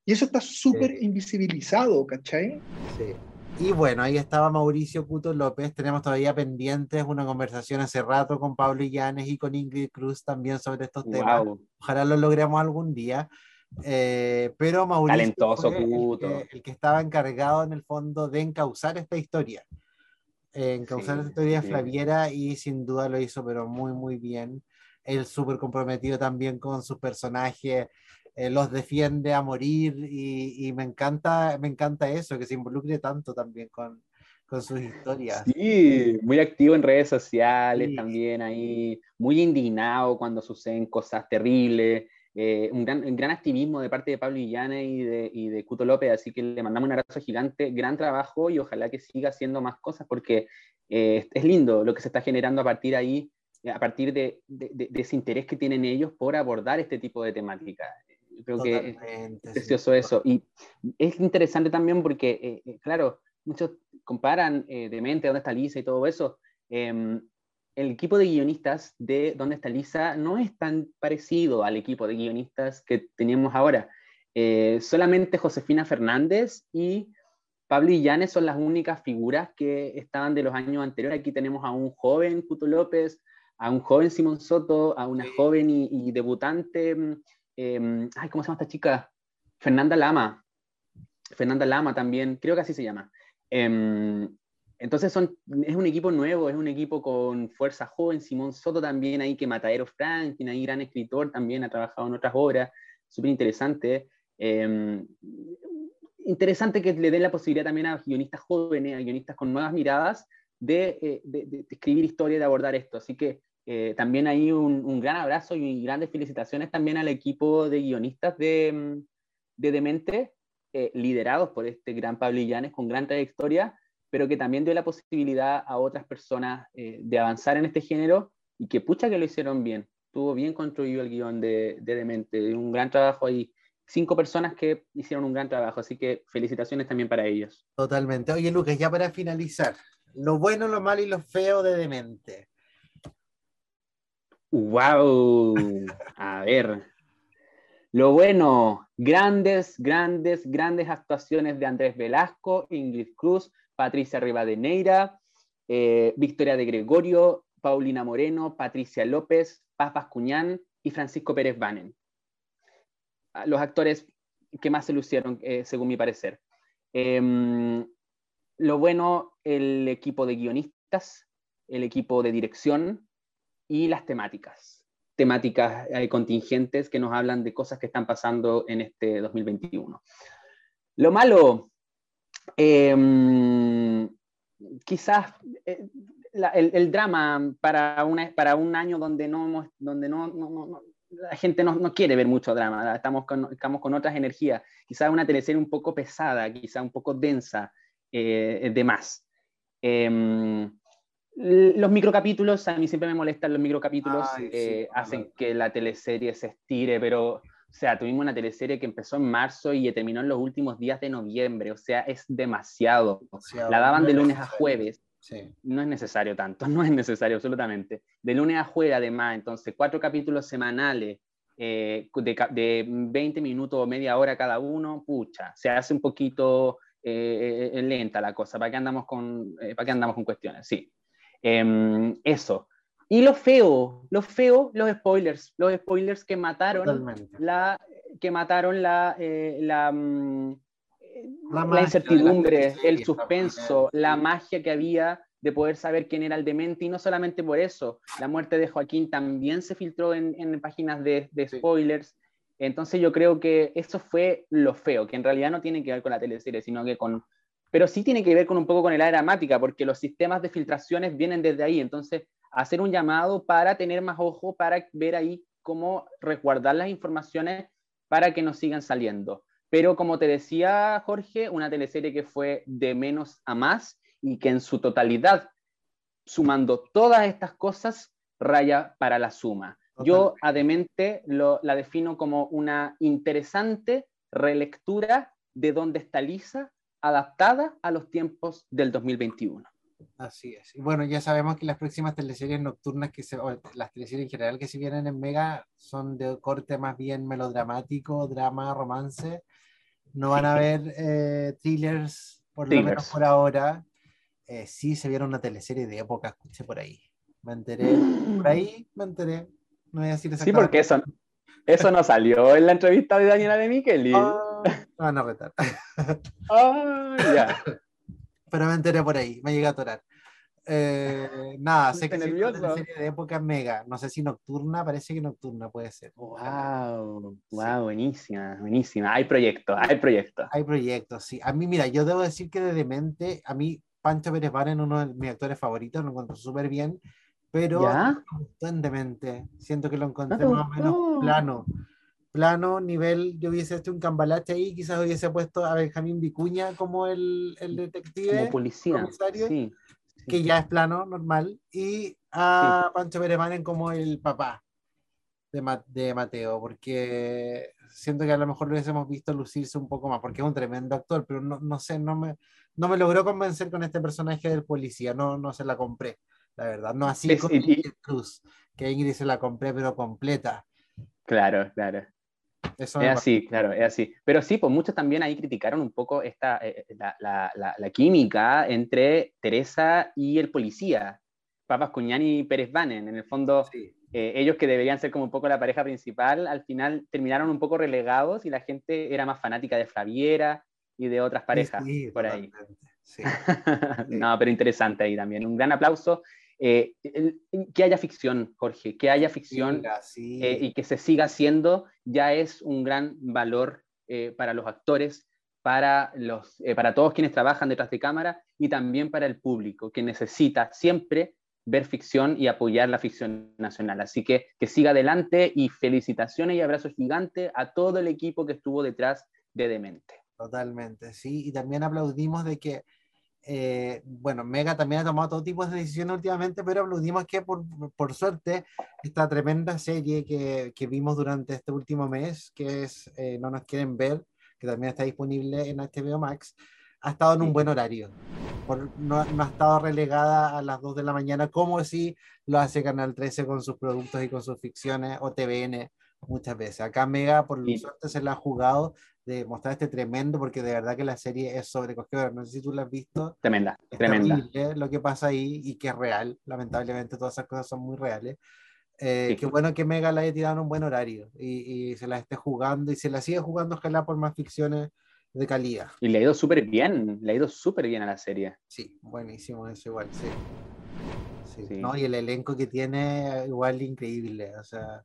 Y eso está súper invisibilizado, ¿cachai? Sí. Y bueno, ahí estaba Mauricio Cuto López. Tenemos todavía pendientes una conversación hace rato con Pablo Illanes y con Ingrid Cruz también sobre estos temas. Ojalá lo logremos algún día. Eh, pero Mauricio Talentoso, el, que, estaba encargado en el fondo de encauzar esta historia. Eh, encauzar esta historia de Flaviera y sin duda lo hizo, pero muy, muy bien. Él súper comprometido también con sus personajes, eh, los defiende a morir y, y, me, encanta, me encanta eso, que se involucre tanto también con, con sus historias. Sí, muy activo en redes sociales también ahí, muy indignado cuando suceden cosas terribles. Eh, un, gran, gran, activismo de parte de Pablo Illane y de, y de Cuto López, así que le mandamos un abrazo gigante, gran trabajo y ojalá que siga haciendo más cosas porque eh, es lindo lo que se está generando a partir de ahí, a partir de, de, ese interés que tienen ellos por abordar este tipo de temática. Creo que es precioso eso. Y es interesante también porque, eh, claro, muchos comparan de mente dónde está Lisa y todo eso. Em, el equipo de guionistas de Dónde está Lisa no es tan parecido al equipo de guionistas que teníamos ahora. Eh, solamente Josefina Fernández y Pablo Illanes son las únicas figuras que estaban de los años anteriores. Aquí tenemos a un joven Cuto López, a un joven Simón Soto, a una joven y, debutante, em, ay, ¿cómo se llama esta chica? Fernanda Lama. Fernanda Lama también, creo que así se llama. Em, entonces son, es un equipo nuevo, es un equipo con fuerza joven, Simón Soto también ahí, que Matadero Franklin, ahí gran escritor, también ha trabajado en otras obras, súper interesante. Em, interesante que le den la posibilidad también a guionistas jóvenes, a guionistas con nuevas miradas, de, eh, de, escribir historia de abordar esto. Así que eh, también hay un, un, gran abrazo y grandes felicitaciones también al equipo de guionistas de, de Demente, eh, liderados por este gran Pablo Illanes con gran trayectoria pero que también dio la posibilidad a otras personas eh, de avanzar en este género y que pucha que lo hicieron bien. Tuvo bien construido el guion de, de Demente, un gran trabajo ahí. Cinco personas que hicieron un gran trabajo, así que felicitaciones también para ellos. Totalmente. Oye, Lucas, ya para finalizar, Lo bueno, lo malo y lo feo de Demente. ¡Wow! A ver. Lo bueno, grandes, grandes, grandes actuaciones de Andrés Velasco, Ingrid Cruz, Patricia Rivadeneira, eh, Victoria de Gregorio, Paulina Moreno, Patricia López, Paz Bascuñán y Francisco Pérez Banen. Ah, los actores que más se lucieron, eh, según mi parecer. Em, lo bueno, el equipo de guionistas, el equipo de dirección y las temáticas. Temáticas eh, contingentes que nos hablan de cosas que están pasando en este 2021. Lo malo, em, quizás eh, el, drama para, una, para un año donde no, donde no, la gente no, quiere ver mucho drama, estamos con, estamos con otras energías, quizás una teleserie un poco pesada, quizás un poco densa, eh, de más. Em, los microcapítulos, a mí siempre me molestan los microcapítulos, eh, hacen que la teleserie se estire, pero, o sea, tuvimos una teleserie que empezó en marzo y terminó en los últimos días de noviembre, o sea, es demasiado. La daban de lunes a jueves. No es necesario tanto, *laughs* no es necesario absolutamente. De lunes a jueves, además, entonces, cuatro capítulos semanales eh, de, de, 20 minutos o media hora cada uno, pucha, se hace un poquito eh, lenta la cosa. ¿Para qué andamos con, ¿para qué andamos con cuestiones? Sí. Em, eso. Y lo feo, lo feo, los spoilers, los spoilers que mataron la, que mataron la, eh, la, mm, la, incertidumbre, el suspenso, la magia que había de poder saber quién era el demente, y no solamente por eso, la muerte de Joaquín también se filtró en, en páginas de, de spoilers, entonces yo creo que eso fue lo feo, que en realidad no tiene que ver con la teleserie, sino que con pero sí tiene que ver con un poco con el área dramática, porque los sistemas de filtraciones vienen desde ahí. Entonces, hacer un llamado para tener más ojo, para ver ahí cómo resguardar las informaciones para que nos sigan saliendo. Pero como te decía Jorge, una teleserie que fue de menos a más y que en su totalidad, sumando todas estas cosas, raya para la suma. Yo, ademente, lo, la defino como una interesante relectura de dónde está Lisa adaptada a los tiempos del 2021. Así es. Y bueno, ya sabemos que las próximas teleseries nocturnas que se, las teleseries en general que se vienen en Mega son de corte más bien melodramático, drama, romance. No van a haber eh, thrillers, por lo menos por ahora. Eh, sí se vieron una teleserie de época, escuché por ahí. Me enteré, por ahí me enteré. No voy a decir Sí, porque eso, eso no salió en la entrevista de Daniela de Micheli. Ah, van a retar. Oh, ya. Pero me enteré por ahí, me llegué a atorar. Eh, nada, *laughs* sé que es una serie de época mega. No sé si nocturna, parece que nocturna puede ser. Wow, wow, buenísima, buenísima. Hay proyectos, hay proyectos. Hay proyectos, sí. A mí, mira, yo debo decir que de Demente, a mí Pancho Pérez Van uno de mis actores favoritos, lo encuentro súper bien, pero ¿Ya? no en Demente. Siento que lo encontré más o menos plano plano, nivel, yo hubiese hecho un cambalache ahí, quizás hubiese puesto a Benjamín Vicuña como el, el detective. Como policía. Sí, que ya es plano, normal, y a Pancho Peremanen como el papá de, de, Mateo, porque siento que a lo mejor lo hubiésemos visto lucirse un poco más, porque es un tremendo actor, pero no, no sé, no me, no me logró convencer con este personaje del policía, no, no se la compré, la verdad, no así con Ingrid Cruz, que Ingrid se la compré, pero completa. Claro, claro es así, claro, es así. Pero sí, pues muchos también ahí criticaron un poco esta, eh, eh, la, la, la, química entre Teresa y el policía, Papas Cuñani y Pérez Banen. En el fondo, eh, ellos que deberían ser como un poco la pareja principal, al final terminaron un poco relegados y la gente era más fanática de Flaviera y de otras parejas por ahí. *laughs* no, pero interesante ahí también. Un gran aplauso eh, que haya ficción, Jorge, que haya ficción eh, y que se siga haciendo ya es un gran valor eh, para los actores, para, los, para todos quienes trabajan detrás de cámara y también para el público, que necesita siempre ver ficción y apoyar la ficción nacional. Así que que siga adelante y felicitaciones y abrazos gigantes a todo el equipo que estuvo detrás de Demente. Totalmente, sí, y también aplaudimos de que eh, bueno, Mega también ha tomado todo tipo de decisiones últimamente, pero aplaudimos que por, por suerte esta tremenda serie que, que, vimos durante este último mes, que es eh, No nos quieren ver, que también está disponible en HBO Max, ha estado en un buen horario. mejor no, ha estado relegada a las 2 de la mañana, como si lo hace Canal 13 con sus productos y con sus ficciones, o TVN muchas veces. Acá Mega, por lo suerte, se la ha jugado de mostrar este tremendo, porque de verdad que la serie es sobrecogedora. No sé si tú la has visto. Tremenda, tremenda. lo que pasa ahí y que es real. Lamentablemente, todas esas cosas son muy reales. Eh, Qué bueno que Mega la haya tirado en un buen horario y, y, se la esté jugando y se la sigue jugando, ojalá por más ficciones de calidad. Y le ha ido súper bien, le ha ido súper bien a la serie. Sí, buenísimo eso igual, sí. sí. ¿no? Y el elenco que tiene igual increíble, o sea...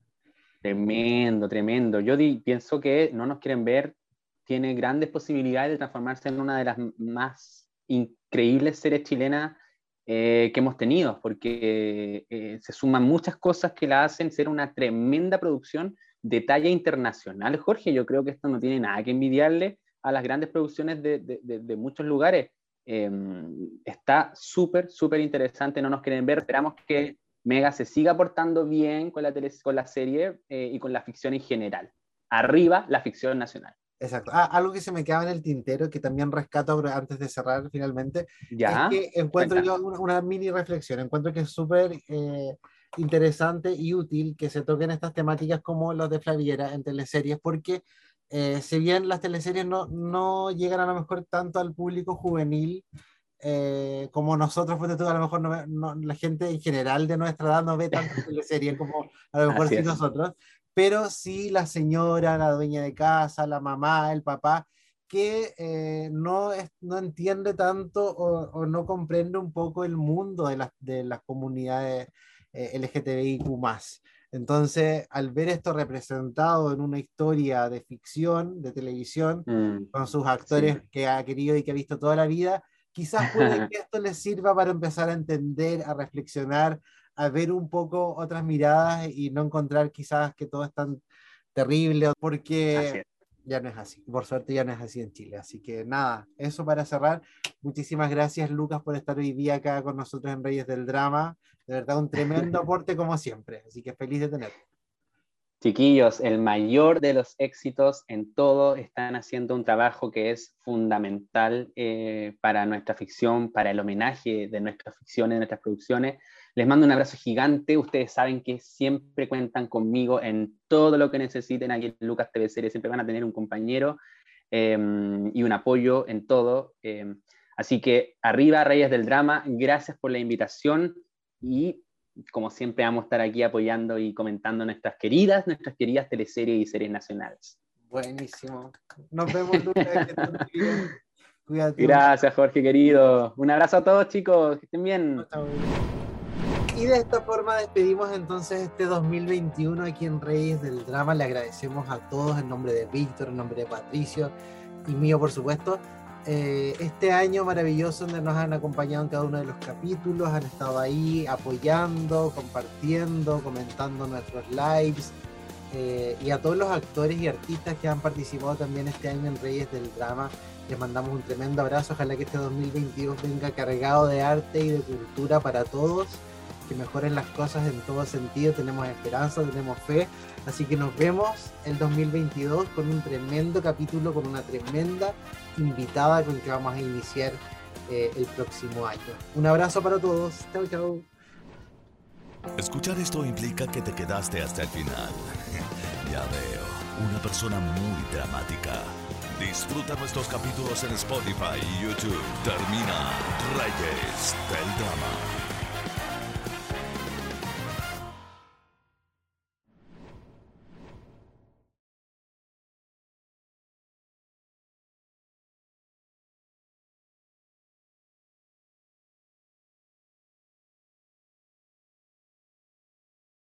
Tremendo, tremendo. Yo pienso que no nos quieren ver, tiene grandes posibilidades de transformarse en una de las más increíbles series chilenas eh, que hemos tenido, porque eh, se suman muchas cosas que la hacen ser una tremenda producción de talla internacional, Jorge. Yo creo que esto no tiene nada que envidiarle a las grandes producciones de, muchos lugares. Em, está súper, súper interesante, no nos quieren ver, esperamos que Mega se siga portando bien con la, con la serie eh, y con la ficción en general. Arriba la ficción nacional. Exacto. Ah, algo que se me queda en el tintero, que también rescato antes de cerrar finalmente, ¿Ya? es que encuentro yo una, mini reflexión, encuentro que es súper eh, interesante y útil que se toquen estas temáticas como las de Flaviera en teleseries, porque eh, si bien las teleseries no, no, llegan a lo mejor tanto al público juvenil eh, como nosotros, pues, a lo mejor no, la gente en general de nuestra edad no ve tantas teleseries como a lo *laughs* mejor sí nosotros, pero sí la señora, la dueña de casa, la mamá, el papá, que eh, no, es, no entiende tanto o, o, no comprende un poco el mundo de las, de las comunidades LGTBIQ entonces, al ver esto representado en una historia de ficción, de televisión, mm, con sus actores que ha querido y que ha visto toda la vida, quizás puede que esto les sirva para empezar a entender, a reflexionar, a ver un poco otras miradas y no encontrar quizás que todo es tan terrible, porque ya no es así. Por suerte ya no es así en Chile. Así que nada, eso para cerrar. Muchísimas gracias, Lucas, por estar hoy día acá con nosotros en Reyes del Drama. De verdad, un tremendo *laughs* aporte como siempre. Así que feliz de tenerte. Chiquillos, el mayor de los éxitos en todo están haciendo un trabajo que es fundamental eh, para nuestra ficción, para el homenaje de nuestras ficciones, de nuestras producciones. Les mando un abrazo gigante. Ustedes saben que siempre cuentan conmigo en todo lo que necesiten. Aquí en Lucas TV Series siempre van a tener un compañero em, y un apoyo en todo. Em, así que arriba, Reyes del Drama, gracias por la invitación y como siempre vamos a estar aquí apoyando y comentando nuestras queridas, nuestras queridas teleseries y series nacionales. Buenísimo. Nos vemos, Lucas. *laughs* Gracias, Jorge, querido. Un abrazo a todos, chicos. Que estén bien. Y de esta forma despedimos entonces este 2021 aquí en Reyes del Drama. Le agradecemos a todos en nombre de Víctor, en nombre de Patricio y mío, por supuesto. Eh, este año maravilloso donde nos han acompañado en cada uno de los capítulos, han estado ahí apoyando, compartiendo, comentando nuestros lives eh, y a todos los actores y artistas que han participado también este año en Reyes del Drama. Les mandamos un tremendo abrazo, ojalá que este 2022 venga cargado de arte y de cultura para todos, que mejoren las cosas en todo sentido, tenemos esperanza, tenemos fe, así que nos vemos el 2022 con un tremendo capítulo, con una tremenda invitada con que vamos a iniciar eh, el próximo año. Un abrazo para todos. Chao, chao. Escuchar esto implica que te quedaste hasta el final. *laughs* ya veo, una persona muy dramática. Disfruta nuestros capítulos en Spotify y YouTube. Termina Reyes del Drama.